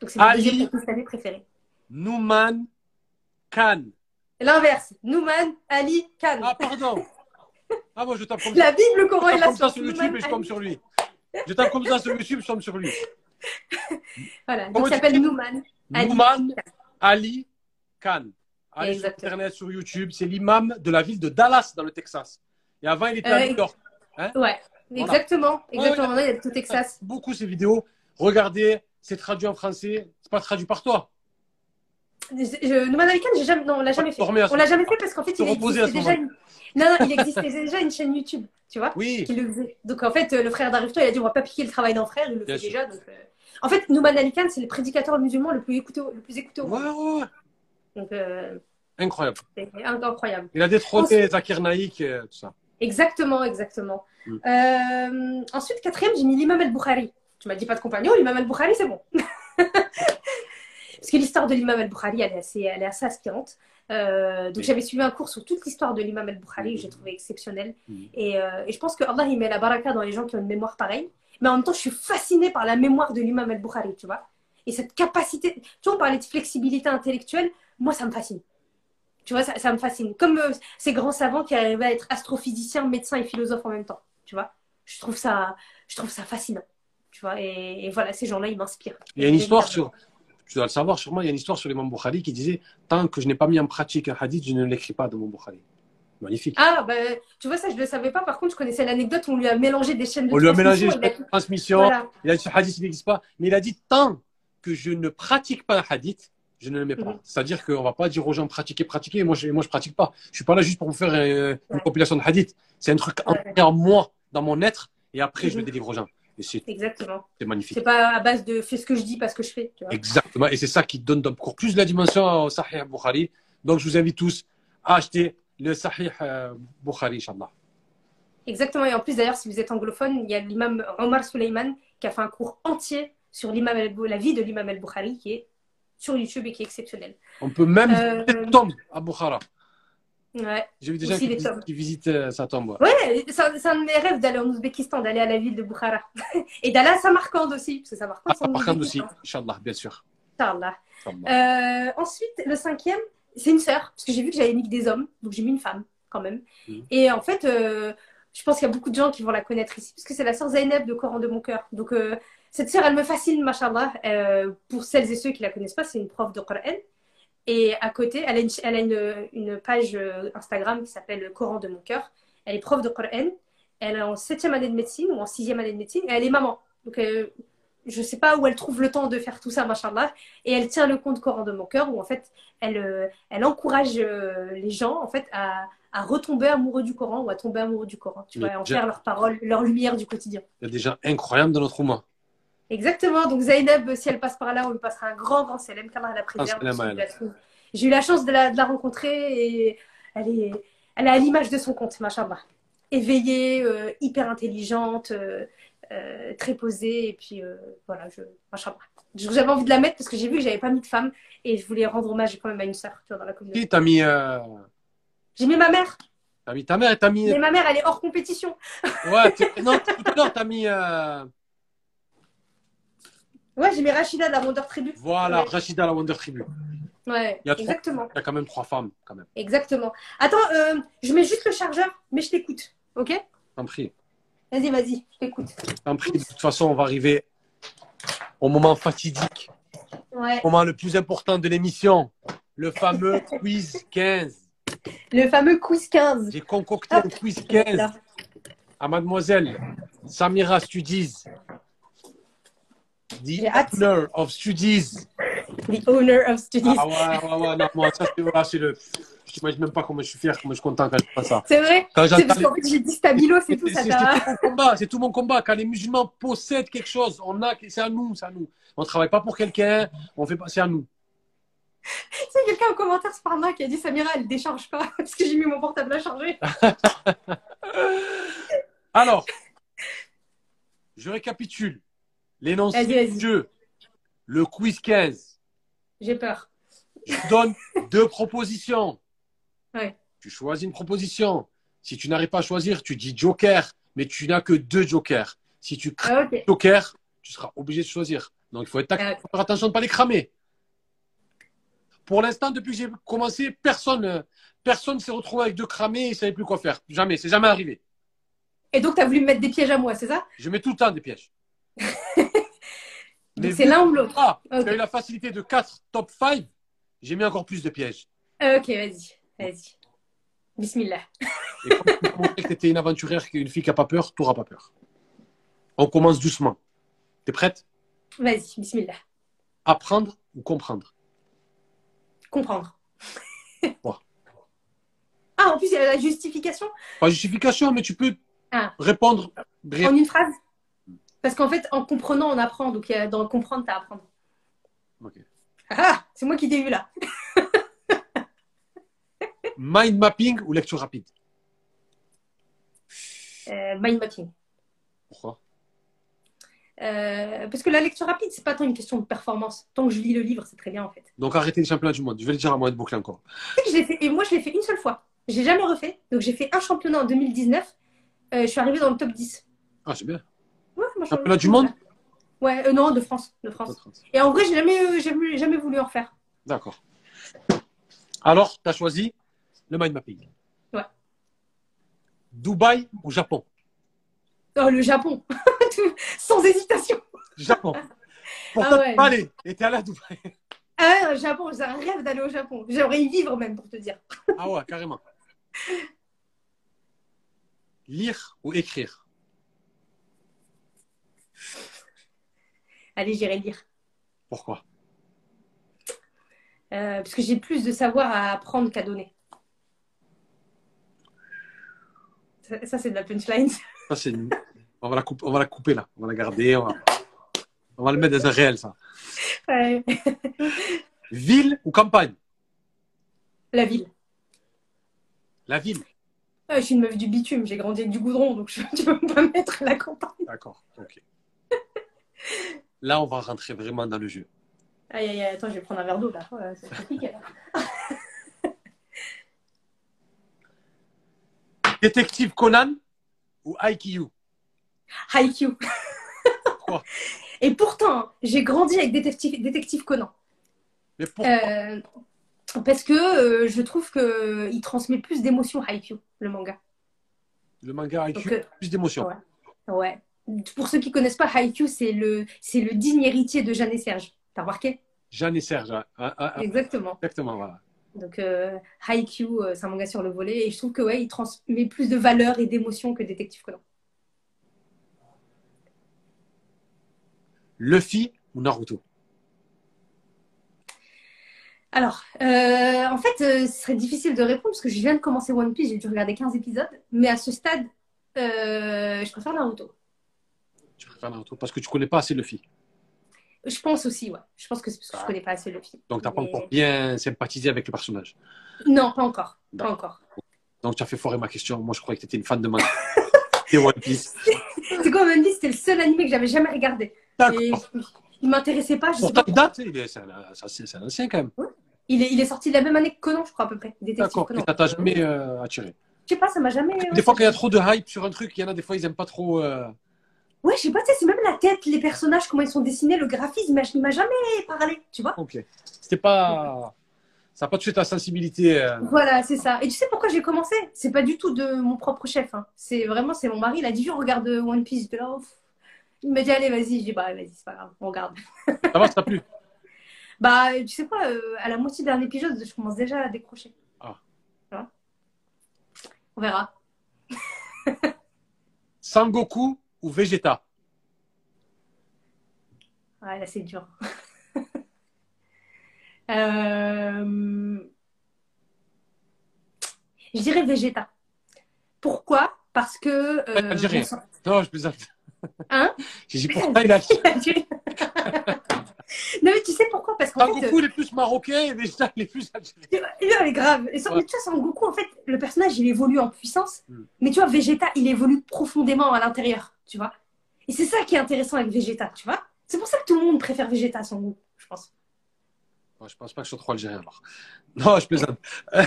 Speaker 2: Donc, c'est
Speaker 1: Ali.
Speaker 2: mon deuxième pakistanais préféré.
Speaker 1: Nouman Khan.
Speaker 2: L'inverse, Nouman Ali Khan.
Speaker 1: Ah, pardon. Ah, moi, je tape comme.
Speaker 2: La Bible, le Coran et la
Speaker 1: comme ça sur YouTube
Speaker 2: Nouman
Speaker 1: et je tombe
Speaker 2: Ali.
Speaker 1: sur lui. Je tape comme ça sur YouTube, je tombe sur lui.
Speaker 2: Voilà, donc
Speaker 1: Comment
Speaker 2: il
Speaker 1: tu
Speaker 2: s'appelle Nouman. Ali.
Speaker 1: Nouman Ali Khan. Allez sur. Internet, sur YouTube. C'est l'imam de la ville de Dallas, dans le Texas. Et avant, il était à
Speaker 2: Euh,
Speaker 1: New York.
Speaker 2: Ouais, exactement. Exactement.
Speaker 1: Ouais,
Speaker 2: il tout au Texas.
Speaker 1: Beaucoup ces vidéos. Regardez, c'est traduit en français. C'est pas traduit par toi.
Speaker 2: Je, Nouman Ali Khan, jamais, non, on l'a jamais fait.
Speaker 1: À
Speaker 2: On l'a jamais fait parce qu'en fait, il
Speaker 1: à
Speaker 2: existait
Speaker 1: ce
Speaker 2: déjà une... Non, non, il existait déjà une chaîne YouTube, tu vois,
Speaker 1: Oui.
Speaker 2: qui le faisait. Donc en fait, euh, le frère d'Arifto, il a dit on va pas piquer le travail d'un frère, il le
Speaker 1: Bien
Speaker 2: fait
Speaker 1: sûr.
Speaker 2: déjà. Donc, euh, En fait, Nouman Ali Khan, c'est le prédicateur musulman le plus écouté, au- le plus écouté au
Speaker 1: Ouais,
Speaker 2: monde.
Speaker 1: ouais, ouais.
Speaker 2: Donc euh,
Speaker 1: Incroyable.
Speaker 2: incroyable.
Speaker 1: Il a détrôné Zakir Naïk, et tout ça.
Speaker 2: Exactement, exactement.
Speaker 1: Mm.
Speaker 2: Euh, ensuite, quatrième, j'ai mis l'imam al-Bukhari. Tu m'as dit pas de compagnon, l'imam al-Bukhari, c'est bon. Parce que l'histoire de l'imam al-Bukhari, elle est assez, elle est assez inspirante. Euh, donc
Speaker 1: Oui.
Speaker 2: j'avais suivi un cours sur toute l'histoire de l'imam al-Bukhari, que j'ai trouvé exceptionnel. Et, euh, et je pense que Allah, il met la baraka dans les gens qui ont une mémoire pareille. Mais en même temps, je suis fascinée par la mémoire de l'imam al-Bukhari, tu vois. Et cette capacité, tu vois, on parlait de flexibilité intellectuelle, moi, ça me fascine. Tu vois, ça, ça me fascine. Comme euh, ces grands savants qui arrivaient à être astrophysiciens, médecins et philosophes en même temps, tu vois. Je trouve ça, je trouve ça fascinant, tu vois. Et, et voilà, ces gens-là, ils m'inspirent.
Speaker 1: Il y a une histoire sur, tu dois le savoir sûrement, il y a une histoire sur l'imam Bukhari qui disait Tant que je n'ai pas mis en pratique un hadith, je ne l'écris pas de mon Bukhari. Magnifique.
Speaker 2: Ah, bah, tu vois, ça, je ne le savais pas. Par contre, je connaissais l'anecdote où on lui a mélangé des chaînes de
Speaker 1: On lui a mélangé
Speaker 2: transmission,
Speaker 1: les
Speaker 2: il a-
Speaker 1: transmission.
Speaker 2: Voilà.
Speaker 1: Il a dit ce hadith, il n'existe pas. Mais il a dit Tant que je ne pratique pas un hadith, je ne le mets pas.
Speaker 2: Mhm.
Speaker 1: C'est-à-dire qu'on ne va pas dire aux gens pratiquer, pratiquer. Moi, je ne moi, je pratique pas. Je ne suis pas là juste pour vous faire euh, une
Speaker 2: Ouais.
Speaker 1: compilation de hadith. C'est un truc
Speaker 2: Ouais.
Speaker 1: en moi, dans mon être. Et après, je le
Speaker 2: Mhm.
Speaker 1: délivre aux gens. Et c'est
Speaker 2: Exactement.
Speaker 1: c'est magnifique.
Speaker 2: C'est pas à base de fais ce que je dis parce que je fais, tu vois.
Speaker 1: Exactement. Et c'est ça qui donne encore plus la dimension au Sahih Bukhari. Donc, je vous invite tous à acheter le Sahih euh, Bukhari, Inch'Allah.
Speaker 2: Exactement. Et en plus, d'ailleurs, si vous êtes anglophone, il y a l'imam Omar Suleiman qui a fait un cours entier sur l'imam la vie de l'imam al-Bukhari qui est sur YouTube et qui est exceptionnel.
Speaker 1: On peut même
Speaker 2: Euh,
Speaker 1: tombe à Bukhara.
Speaker 2: Ouais.
Speaker 1: J'ai vu des gens
Speaker 2: Aussi
Speaker 1: qui, qui visitent euh, sa tombe. ouais.
Speaker 2: Ouais, c'est un, de mes rêves d'aller en Ouzbékistan, d'aller à la ville de Bukhara. et d'aller à Samarkand aussi, parce que Samarkand,
Speaker 1: Ah,
Speaker 2: c'est
Speaker 1: par contre aussi. Inch'Allah, bien sûr.
Speaker 2: Inch'Allah. Euh, ensuite, le cinquième, c'est une sœur, parce que j'ai vu que j'avais mis que des hommes, donc j'ai mis une femme quand même.
Speaker 1: Mhm.
Speaker 2: Et en fait, euh, je pense qu'il y a beaucoup de gens qui vont la connaître ici, parce que c'est la sœur Zainab de Coran de mon cœur. Donc euh, cette sœur, elle me fascine, machallah. Pour celles et ceux qui la connaissent pas, c'est une prof de Coran. Et à côté, elle a une, elle a une, une page euh, Instagram qui s'appelle Coran de mon cœur. Elle est prof de Coran. Elle est en septième année de médecine ou en sixième année de médecine et elle est maman. Donc euh, je sais pas où elle trouve le temps de faire tout ça, machallah. Et elle tient le compte Coran de mon cœur où en fait elle, euh, elle encourage euh, les gens en fait à, à retomber amoureux du Coran ou à tomber amoureux du Coran, tu vois, à en
Speaker 1: déjà-
Speaker 2: faire leur parole, leur lumière du quotidien.
Speaker 1: Il y a des gens incroyables dans notre Oumma.
Speaker 2: Exactement. Donc Zainab, si elle passe par là, on lui passera un grand, grand salam, qu'Allah la préserve. J'ai eu la chance- J'ai eu la chance de la, de la rencontrer et elle est, elle est à l'image de son compte, machallah. Éveillée, euh, hyper intelligente, euh, euh, très posée et puis voilà, je, machallah. J'avais envie de la mettre parce que j'ai vu que j'avais pas mis de femme et je voulais rendre hommage quand même à une sœur, tu vois, dans la communauté.
Speaker 1: Qui t'as mis,
Speaker 2: J'ai mis ma mère,
Speaker 1: t'as mis ta mère et t'as mis.
Speaker 2: mais ma mère, elle est hors compétition.
Speaker 1: Ouais, non, tout à l'heure, t'as mis.
Speaker 2: Ouais, j'ai mis Rachida de la Wonder Tribu.
Speaker 1: Voilà,
Speaker 2: Ouais.
Speaker 1: Rachida la Wonder Tribu.
Speaker 2: Ouais,
Speaker 1: Il y a trois-
Speaker 2: exactement.
Speaker 1: Il y a quand même trois femmes, quand même.
Speaker 2: Exactement. Attends, euh, je mets juste le chargeur, mais je t'écoute. Ok
Speaker 1: T'en prie.
Speaker 2: Vas-y, vas-y, je t'écoute.
Speaker 1: T'en prie. De toute façon, on va arriver au moment fatidique,
Speaker 2: Ouais.
Speaker 1: au moment le plus important de l'émission, le fameux quiz 15.
Speaker 2: Le fameux quiz 15.
Speaker 1: J'ai concocté un quiz 15
Speaker 2: Là.
Speaker 1: à mademoiselle Samira Studies. The owner of Studies.
Speaker 2: The owner of studies.
Speaker 1: Ah ouais, ouais, ouais, non, moi, ça, c'est voilà, c'est le. Je t'imagine même pas comment je suis fier, comment je suis content quand je fais ça.
Speaker 2: C'est vrai? C'est parce qu'en fait, j'ai dit stabilo, c'est tout, ça
Speaker 1: c'est
Speaker 2: t'a...
Speaker 1: tout mon combat, c'est tout mon combat. Quand les musulmans possèdent quelque chose, on a, c'est à nous, c'est à nous. On travaille pas pour quelqu'un, on fait pas, c'est à nous.
Speaker 2: C'est quelqu'un en commentaire Sparma qui a dit Samira, elle décharge pas parce que j'ai mis mon portable à charger.
Speaker 1: Alors, Je récapitule. L'énoncé du jeu. Le quiz 15.
Speaker 2: J'ai peur.
Speaker 1: Je donne deux propositions.
Speaker 2: Ouais.
Speaker 1: Tu choisis une proposition. Si tu n'arrives pas à choisir, tu dis joker, mais tu n'as que deux jokers. Si tu crames
Speaker 2: Ah, ok.
Speaker 1: joker, tu seras obligé de choisir. Donc il faut être faut faire attention de ne pas les cramer. Pour l'instant, depuis que j'ai commencé, personne personne s'est retrouvé avec deux cramés et ne savait plus quoi faire. Jamais, c'est jamais arrivé.
Speaker 2: Et donc, tu as voulu me mettre des pièges à moi, c'est ça?
Speaker 1: Je mets tout le temps des pièges.
Speaker 2: C'est l'un ou l'autre.
Speaker 1: Ah, tu as eu la facilité de 4 top 5, j'ai mis encore plus de pièges.
Speaker 2: Ok, vas-y. Vas-y. Bismillah.
Speaker 1: Et comme tu que étais une aventurière, une fille qui n'a pas peur, tu n'auras pas peur. On commence doucement. Tu es prête?
Speaker 2: Vas-y, bismillah.
Speaker 1: Apprendre ou comprendre?
Speaker 2: Comprendre.
Speaker 1: Quoi
Speaker 2: Ah, en plus, il y a la justification
Speaker 1: Pas justification, mais tu peux
Speaker 2: Ah.
Speaker 1: répondre brièvement.
Speaker 2: en une phrase? Parce qu'en fait, en comprenant, on apprend. Donc, dans comprendre, tu à apprendre.
Speaker 1: Ok.
Speaker 2: Ah, c'est moi qui t'ai eu là.
Speaker 1: Mind mapping ou lecture rapide?
Speaker 2: Euh, mind mapping.
Speaker 1: Pourquoi?
Speaker 2: Euh, parce que la lecture rapide, c'est pas tant une question de performance. Tant que je lis le livre, c'est très bien en fait.
Speaker 1: Donc arrêtez les championnats du monde. Je vais le dire à moi de boucler encore.
Speaker 2: Je fait, et moi, je l'ai fait une seule fois. J'ai jamais refait. Donc, j'ai fait un championnat en 2019. Euh, je suis arrivée dans le top 10.
Speaker 1: Ah, c'est bien.
Speaker 2: Moi,
Speaker 1: Championnat du monde
Speaker 2: Ouais, euh, non, de France. De France. Et en vrai, j'ai jamais, euh, jamais, jamais voulu en refaire.
Speaker 1: D'accord. Alors, tu as choisi le mind mapping.
Speaker 2: Ouais.
Speaker 1: Dubaï ou Japon?
Speaker 2: Oh, le Japon. Sans hésitation.
Speaker 1: Japon. Pour
Speaker 2: Ah ouais.
Speaker 1: pas allé. Et t'es allé à Dubaï.
Speaker 2: Ah, Japon, j'ai un rêve d'aller au Japon. J'aimerais y vivre même, pour te dire.
Speaker 1: Ah ouais, carrément. Lire ou écrire?
Speaker 2: Allez, j'irai lire.
Speaker 1: Pourquoi?
Speaker 2: Euh, parce que j'ai plus de savoir à apprendre qu'à donner. Ça, ça, c'est de la punchline.
Speaker 1: Ça, c'est une- on, va la couper, on va la couper là. On va la garder. On va, on va le mettre dans un réel, ça.
Speaker 2: Ouais.
Speaker 1: Ville ou campagne?
Speaker 2: La ville.
Speaker 1: La ville.
Speaker 2: Ouais, je suis une meuf du bitume, j'ai grandi avec du goudron, donc je, tu peux pas mettre la campagne.
Speaker 1: D'accord. Ok. Là, on va rentrer vraiment dans le jeu.
Speaker 2: Aïe, aïe, aïe, attends, je vais prendre un verre d'eau là. Ouais, c'est compliqué là.
Speaker 1: Détective Conan ou IQ
Speaker 2: Haikyuu.
Speaker 1: Pourquoi?
Speaker 2: Et pourtant, j'ai grandi avec Détective, Détective Conan.
Speaker 1: Mais pourquoi?
Speaker 2: Euh, parce que euh, je trouve qu'il transmet plus d'émotions, Haikyuu, le manga.
Speaker 1: Le manga IQ,
Speaker 2: Donc, euh,
Speaker 1: plus d'émotion.
Speaker 2: ouais. Ouais. Pour ceux qui connaissent pas, Haikyuu, c'est le, c'est le digne héritier de Jeanne et Serge. T'as remarqué?
Speaker 1: Jeanne et Serge. hein. Ah, ah, ah,
Speaker 2: Exactement.
Speaker 1: exactement, voilà.
Speaker 2: Donc, euh, Haikyuu, euh, c'est un manga sur le volet. Et je trouve que ouais, il transmet plus de valeur et d'émotion que Détective Conan.
Speaker 1: Luffy ou Naruto?
Speaker 2: Alors, euh, en fait, euh, ce serait difficile de répondre parce que je viens de commencer One Piece, j'ai dû regarder 15 épisodes. Mais à ce stade, euh, je préfère Naruto.
Speaker 1: Tu préfères Naruto parce que tu connais pas assez Luffy.
Speaker 2: Je pense aussi, ouais. Je pense que c'est parce que je connais pas assez Luffy.
Speaker 1: Donc, tu n'as pas encore bien sympathisé avec le personnage.
Speaker 2: Non, pas encore. Pas encore.
Speaker 1: Donc, tu as fait foirer ma question. Moi, je croyais que tu étais une fan de manga. et One Piece.
Speaker 2: C'est quoi, One Piece, c'était le seul animé que j'avais jamais regardé. Et il m'intéressait pas, je sais pas.
Speaker 1: il date. C'est un, ancien quand même.
Speaker 2: Il est, il est sorti de la même année que Conan, je crois, à peu près.
Speaker 1: D'accord.
Speaker 2: Conan.
Speaker 1: Et ça t'a jamais euh, attiré?
Speaker 2: Je sais pas, ça m'a jamais. ouais,
Speaker 1: Des fois,
Speaker 2: ça-
Speaker 1: quand il y a trop de hype sur un truc, il y en a des fois, ils aiment pas trop. euh,
Speaker 2: Ouais, je sais pas, c'est même la tête, les personnages, comment ils sont dessinés, le graphisme, m'a- il m'a jamais parlé, tu vois.
Speaker 1: Ok. C'était pas. Ça n'a pas touché ta sensibilité. euh,
Speaker 2: Voilà, c'est ça. Et tu sais pourquoi j'ai commencé? C'est pas du tout de mon propre chef. hein. C'est vraiment, c'est mon mari. Il a dit, on regarde One Piece. J'étais là. Il m'a dit, allez, vas-y. J'ai dit, bah, vas-y, c'est pas grave, on regarde.
Speaker 1: Ça va, ça t'a plu
Speaker 2: Bah, tu sais quoi, euh, à la moitié d'un épisode, je commence déjà à décrocher.
Speaker 1: Ah.
Speaker 2: Vois? On verra.
Speaker 1: Sangoku ou Vegeta?
Speaker 2: Ouais, là, c'est dur. Euh, Je dirais Vegeta. Pourquoi? Parce que. euh,
Speaker 1: Algérien.
Speaker 2: on sent-
Speaker 1: Non, je plaisante.
Speaker 2: Hein?
Speaker 1: J'ai dit pourquoi il a.
Speaker 2: non, mais tu sais pourquoi? Parce qu'en fait.
Speaker 1: Sangoku, il est plus marocain et Vegeta, il est plus algérien.
Speaker 2: Non, mais grave. Et sans-
Speaker 1: Ouais.
Speaker 2: mais tu vois, Sangoku, en fait, le personnage, il évolue en puissance.
Speaker 1: Mm.
Speaker 2: Mais tu vois, Vegeta, il évolue profondément à l'intérieur. Tu vois Et c'est ça qui est intéressant avec Vegeta, tu vois. C'est pour ça que tout le monde préfère Vegeta à son goût, je pense.
Speaker 1: Je pense pas que je sois trop algérien alors. Non, je plaisante.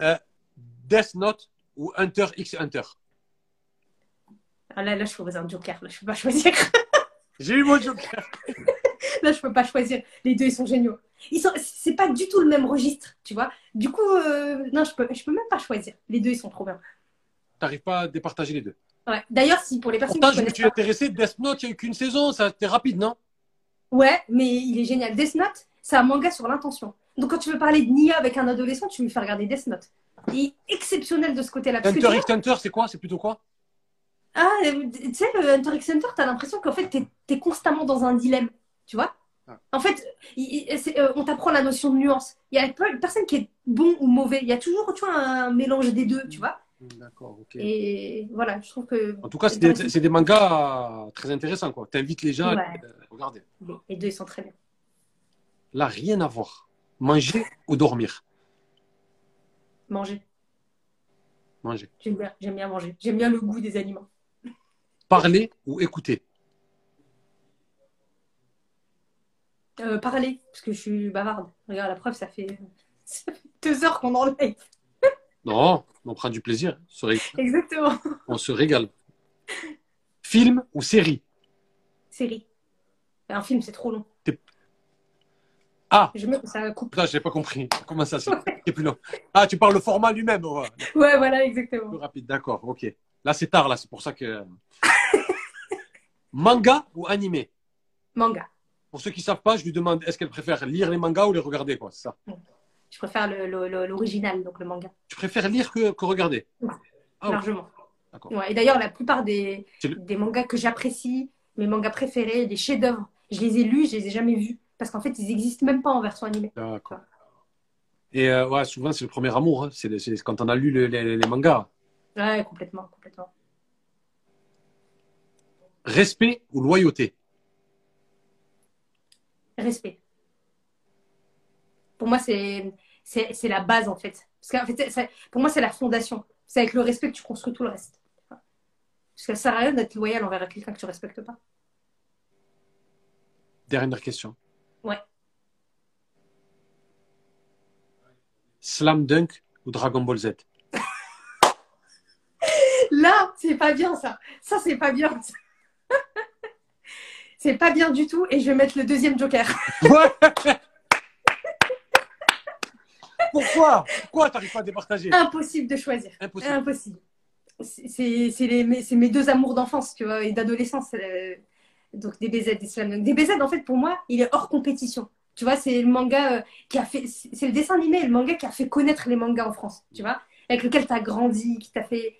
Speaker 1: Euh, Death Note ou Hunter x Hunter?
Speaker 2: Ah là, là, je choisis un joker. Là, je peux pas choisir.
Speaker 1: J'ai eu mon joker.
Speaker 2: là, je peux pas choisir. Les deux, ils sont géniaux. Ils sont, c'est pas du tout le même registre, tu vois. Du coup, euh, non, je peux, je peux même pas choisir. Les deux, ils sont trop bien.
Speaker 1: T'arrives pas à départager les deux.
Speaker 2: Ouais. D'ailleurs, si pour les personnes
Speaker 1: Pourtant,
Speaker 2: qui
Speaker 1: je me suis intéressé. Death Note, il n'y a eu qu'une saison. Ça, c'était rapide, non?
Speaker 2: Ouais, mais il est génial. Death Note, c'est un manga sur l'intention. Donc, quand tu veux parler de Nia avec un adolescent, tu lui fais regarder Death Note. Il est exceptionnel de ce côté-là.
Speaker 1: Hunter x Hunter, c'est quoi? C'est plutôt quoi?
Speaker 2: Ah, euh, tu sais, le Hunter x Hunter, t'as l'impression qu'en fait, t'es es constamment dans un dilemme, tu vois?
Speaker 1: Ah.
Speaker 2: En fait, il- il- c'est, euh, on t'apprend la notion de nuance. Il y a pas- personne qui est bon ou mauvais. Il y a toujours, tu vois, un mélange des deux, tu vois?
Speaker 1: D'accord, ok.
Speaker 2: Et voilà, je trouve que
Speaker 1: En tout cas, c'est des, mangas très intéressants. quoi. T'invites les gens à
Speaker 2: Ouais.
Speaker 1: euh, regarder.
Speaker 2: les- les deux, ils sont très bien.
Speaker 1: Là, rien à voir. Manger ou dormir?
Speaker 2: Manger.
Speaker 1: Manger.
Speaker 2: J'aime bien, j'aime bien manger. J'aime bien le goût des aliments.
Speaker 1: Parler ou écouter
Speaker 2: Euh, parler, parce que je suis bavarde. Regarde, la preuve, ça fait, ça fait deux heures qu'on en live.
Speaker 1: Non, on prend du plaisir. On se ré-
Speaker 2: Exactement.
Speaker 1: On se régale. Film ou série?
Speaker 2: Série. Un film, c'est trop long.
Speaker 1: Ah,
Speaker 2: Je me... Ça coupe.
Speaker 1: putain, j'ai pas compris. Comment ça, c'est plus long? Ah, tu parles le format lui-même. ouais.
Speaker 2: Ouais, voilà,
Speaker 1: Plus
Speaker 2: exactement.
Speaker 1: rapide, d'accord, ok. Là, c'est tard, là, c'est pour ça que. Manga ou animé?
Speaker 2: Manga.
Speaker 1: Pour ceux qui savent pas, je lui demande est-ce qu'elle préfère lire les mangas ou les regarder, quoi, ça?
Speaker 2: Je préfère l'original, donc le manga,
Speaker 1: Tu préfères lire que, que regarder? Ah,
Speaker 2: largement. Ouais, et d'ailleurs, la plupart des,
Speaker 1: C'est le-
Speaker 2: des mangas que j'apprécie, mes mangas préférés, des chefs-d'œuvre, je les ai lus, je les ai jamais vus. Parce qu'en fait, ils existent même pas en version animée.
Speaker 1: D'accord. Et euh, ouais, souvent, c'est le premier amour. hein. C'est quand on a lu le- les, les mangas.
Speaker 2: Ouais, complètement, complètement.
Speaker 1: Respect ou loyauté?
Speaker 2: Respect. Pour moi, c'est la base, en fait. Parce qu'en fait, pour moi, c'est la fondation. C'est avec le respect que tu construis tout le reste. Parce que ça sert à rien d'être loyal envers quelqu'un que tu respectes pas.
Speaker 1: Dernière question.
Speaker 2: Ouais.
Speaker 1: Slam Dunk ou Dragon Ball Z?
Speaker 2: Là, c'est pas bien ça. Ça, c'est pas bien. C'est pas bien du tout. Et je vais mettre le deuxième joker.
Speaker 1: Pourquoi? Pourquoi t'arrives pas à départager?
Speaker 2: Impossible de choisir.
Speaker 1: Impossible.
Speaker 2: Impossible. C'est mes- mes deux amours d'enfance tu vois, et d'adolescence. euh, Donc DBZ et Slam Dunk. DBZ, en fait, pour moi, il est hors compétition. Tu vois, c'est le manga euh, qui a fait. C'est le dessin animé le manga qui a fait connaître les mangas en France. Tu vois, avec lequel tu as grandi, qui t'a fait.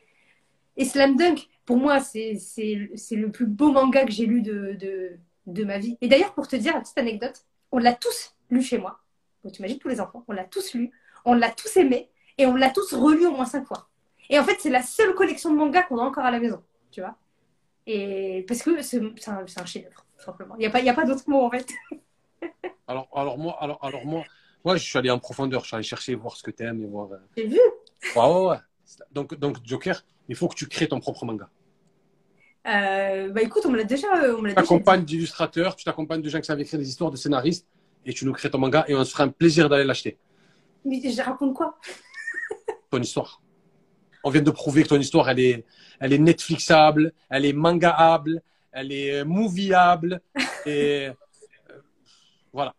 Speaker 2: Et Slam Dunk, pour moi, c'est le plus beau manga que j'ai lu de, de, de ma vie. Et d'ailleurs, pour te dire une petite anecdote, on l'a tous lu chez moi. Donc, tu imagines tous les enfants, on l'a tous lu, on l'a tous aimé et on l'a tous relu au moins cinq fois. Et en fait, c'est la seule collection de mangas qu'on a encore à la maison, tu vois. Et parce que c'est un, un chef-d'œuvre, simplement. Il n'y a pas, il y a pas d'autre mot, en fait.
Speaker 1: alors, alors moi, alors, alors moi, moi, je suis allé en profondeur. Je suis allé chercher, voir ce que t'aimes et voir. euh,
Speaker 2: J'ai vu.
Speaker 1: Ouais, ouais, ouais. Donc, donc, Joker, il faut que tu crées ton propre manga.
Speaker 2: Euh, bah écoute, on me l'a déjà, euh, on me l'a
Speaker 1: Tu t'accompagnes d'illustrateurs, tu t'accompagnes de gens qui savent écrire des histoires, de scénaristes, et tu nous crées ton manga et on se fera un plaisir d'aller l'acheter.
Speaker 2: Mais je raconte quoi?
Speaker 1: Ton histoire. On vient de prouver que ton histoire, elle est, elle est Netflixable, elle est mangaable, elle est euh, movieable, et euh, voilà.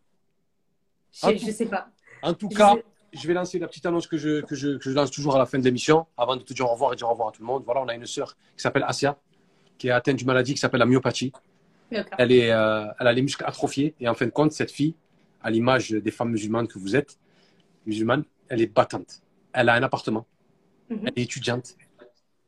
Speaker 2: je, je sais pas.
Speaker 1: En tout
Speaker 2: Je
Speaker 1: cas,
Speaker 2: sais-
Speaker 1: je vais lancer la petite annonce que je, que, je, que je lance toujours à la fin de l'émission, avant de te dire au revoir et dire au revoir à tout le monde. Voilà, on a une sœur qui s'appelle Asia, qui est atteinte d'une maladie qui s'appelle la myopathie. Elle, est, euh, elle a les muscles atrophiés. Et en fin de compte, cette fille, à l'image des femmes musulmanes que vous êtes, musulmanes, elle est battante. Elle a un appartement.
Speaker 2: Mhm.
Speaker 1: Elle est étudiante.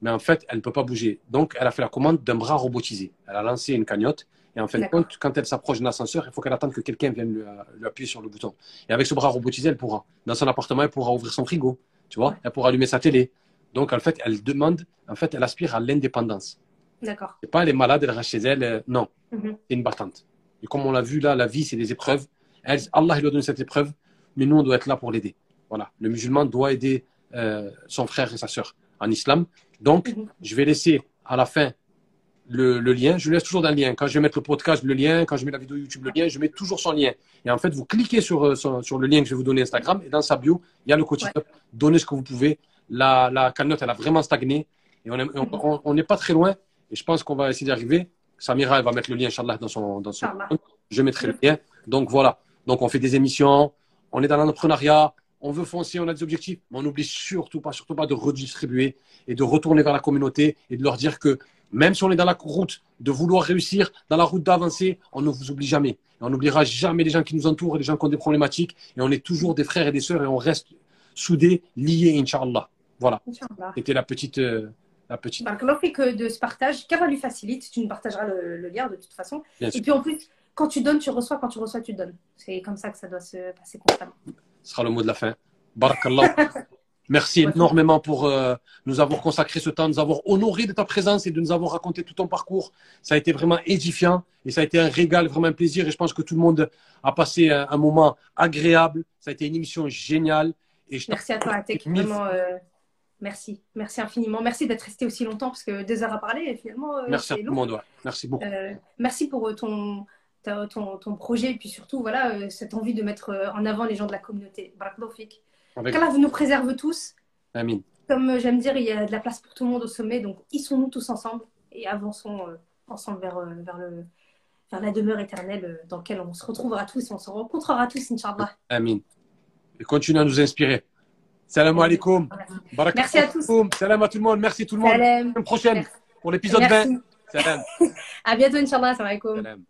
Speaker 1: Mais en fait, elle ne peut pas bouger. Donc, elle a fait la commande d'un bras robotisé. Elle a lancé une cagnotte. Et en fin de compte, quand elle s'approche d'un ascenseur, il faut qu'elle attende que quelqu'un vienne lui, euh, lui appuyer sur le bouton. Et avec ce bras robotisé, elle pourra. Dans son appartement, elle pourra ouvrir son frigo. Tu vois
Speaker 2: Ouais.
Speaker 1: Elle pourra allumer sa télé. Donc, en fait, elle demande, en fait, elle aspire à l'indépendance.
Speaker 2: D'accord.
Speaker 1: C'est pas elle est malade, elle reste chez elle. euh, non,
Speaker 2: Mhm.
Speaker 1: c'est une battante. Et comme on l'a vu là, la vie, c'est des épreuves. Elle, Allah, il lui a donné cette épreuve, mais nous, on doit être là pour l'aider. Voilà. Le musulman doit aider euh, son frère et sa sœur. En islam, Donc,
Speaker 2: Mhm.
Speaker 1: je vais laisser à la fin le, le lien. Je laisse toujours dans le lien. Quand je vais mettre le podcast, le lien. Quand je mets la vidéo YouTube, le lien. Je mets toujours son lien. Et en fait, vous cliquez sur, euh, sur, sur le lien que je vais vous donner Instagram. Et dans sa bio, il y a le coaching
Speaker 2: Ouais.
Speaker 1: Donnez ce que vous pouvez. La, la elle a vraiment stagné. Et on est- on- on on n'est pas très loin. Et je pense qu'on va essayer d'y arriver. Samira, elle va mettre le lien, Inch'Allah, dans son, dans son. Je mettrai le lien. Donc voilà. Donc on fait des émissions. On est dans l'entrepreneuriat. On veut foncer, on a des objectifs. Mais on n'oublie surtout pas, surtout pas de redistribuer et de retourner vers la communauté et de leur dire que même si on est dans la route de vouloir réussir, dans la route d'avancer, on ne vous oublie jamais. Et on n'oubliera jamais les gens qui nous entourent, les gens qui ont des problématiques. Et on est toujours des frères et des sœurs et on reste soudés, liés, Inch'Allah. Voilà. C'était la petite, euh, la petite.
Speaker 2: Euh, de ce partage. Qu'Allah lui facilite. Tu nous partageras le, le lien de toute façon.
Speaker 1: Bien
Speaker 2: Et
Speaker 1: sûr.
Speaker 2: puis en plus, quand tu donnes, tu reçois. Quand tu reçois, tu donnes. C'est comme ça que ça doit se passer constamment.
Speaker 1: Ce sera le mot de la fin. Barakallah. Merci énormément pour euh, nous avoir consacré ce temps, nous avoir honoré de ta présence et de nous avoir raconté tout ton parcours. Ça a été vraiment édifiant et ça a été un régal, vraiment un plaisir. Et je pense que tout le monde a passé un, un moment agréable. Ça a été une émission géniale. Et je
Speaker 2: Merci à toi, Atek. Vraiment, euh, merci. Merci infiniment. Merci d'être resté aussi longtemps parce que deux heures à parler, finalement, euh,
Speaker 1: Merci à
Speaker 2: c'est
Speaker 1: tout
Speaker 2: long.
Speaker 1: le monde. ouais. Merci beaucoup.
Speaker 2: Euh, merci pour ton, ton, ton projet et puis surtout voilà, euh, cette envie de mettre euh, en avant les gens de la communauté. Barakallahu fik.
Speaker 1: Avec
Speaker 2: Qu'Allah nous préserve tous.
Speaker 1: Amin.
Speaker 2: Comme euh, j'aime dire, il y a de la place pour tout le monde au sommet, donc hissons-nous tous ensemble et avançons euh, ensemble vers, vers, le, vers la demeure éternelle dans laquelle on se retrouvera tous et on se rencontrera tous, Inch'Allah.
Speaker 1: Amin. Et continue à nous inspirer. Salam alaikum. Barakallahu
Speaker 2: Merci à tous.
Speaker 1: Salam à tout le monde. Merci tout le monde. À
Speaker 2: Salam.
Speaker 1: la semaine prochaine
Speaker 2: Merci.
Speaker 1: pour l'épisode
Speaker 2: Merci.
Speaker 1: 20. Salam.
Speaker 2: À bientôt, Inch'Allah. Salam alaikum.
Speaker 1: Salam.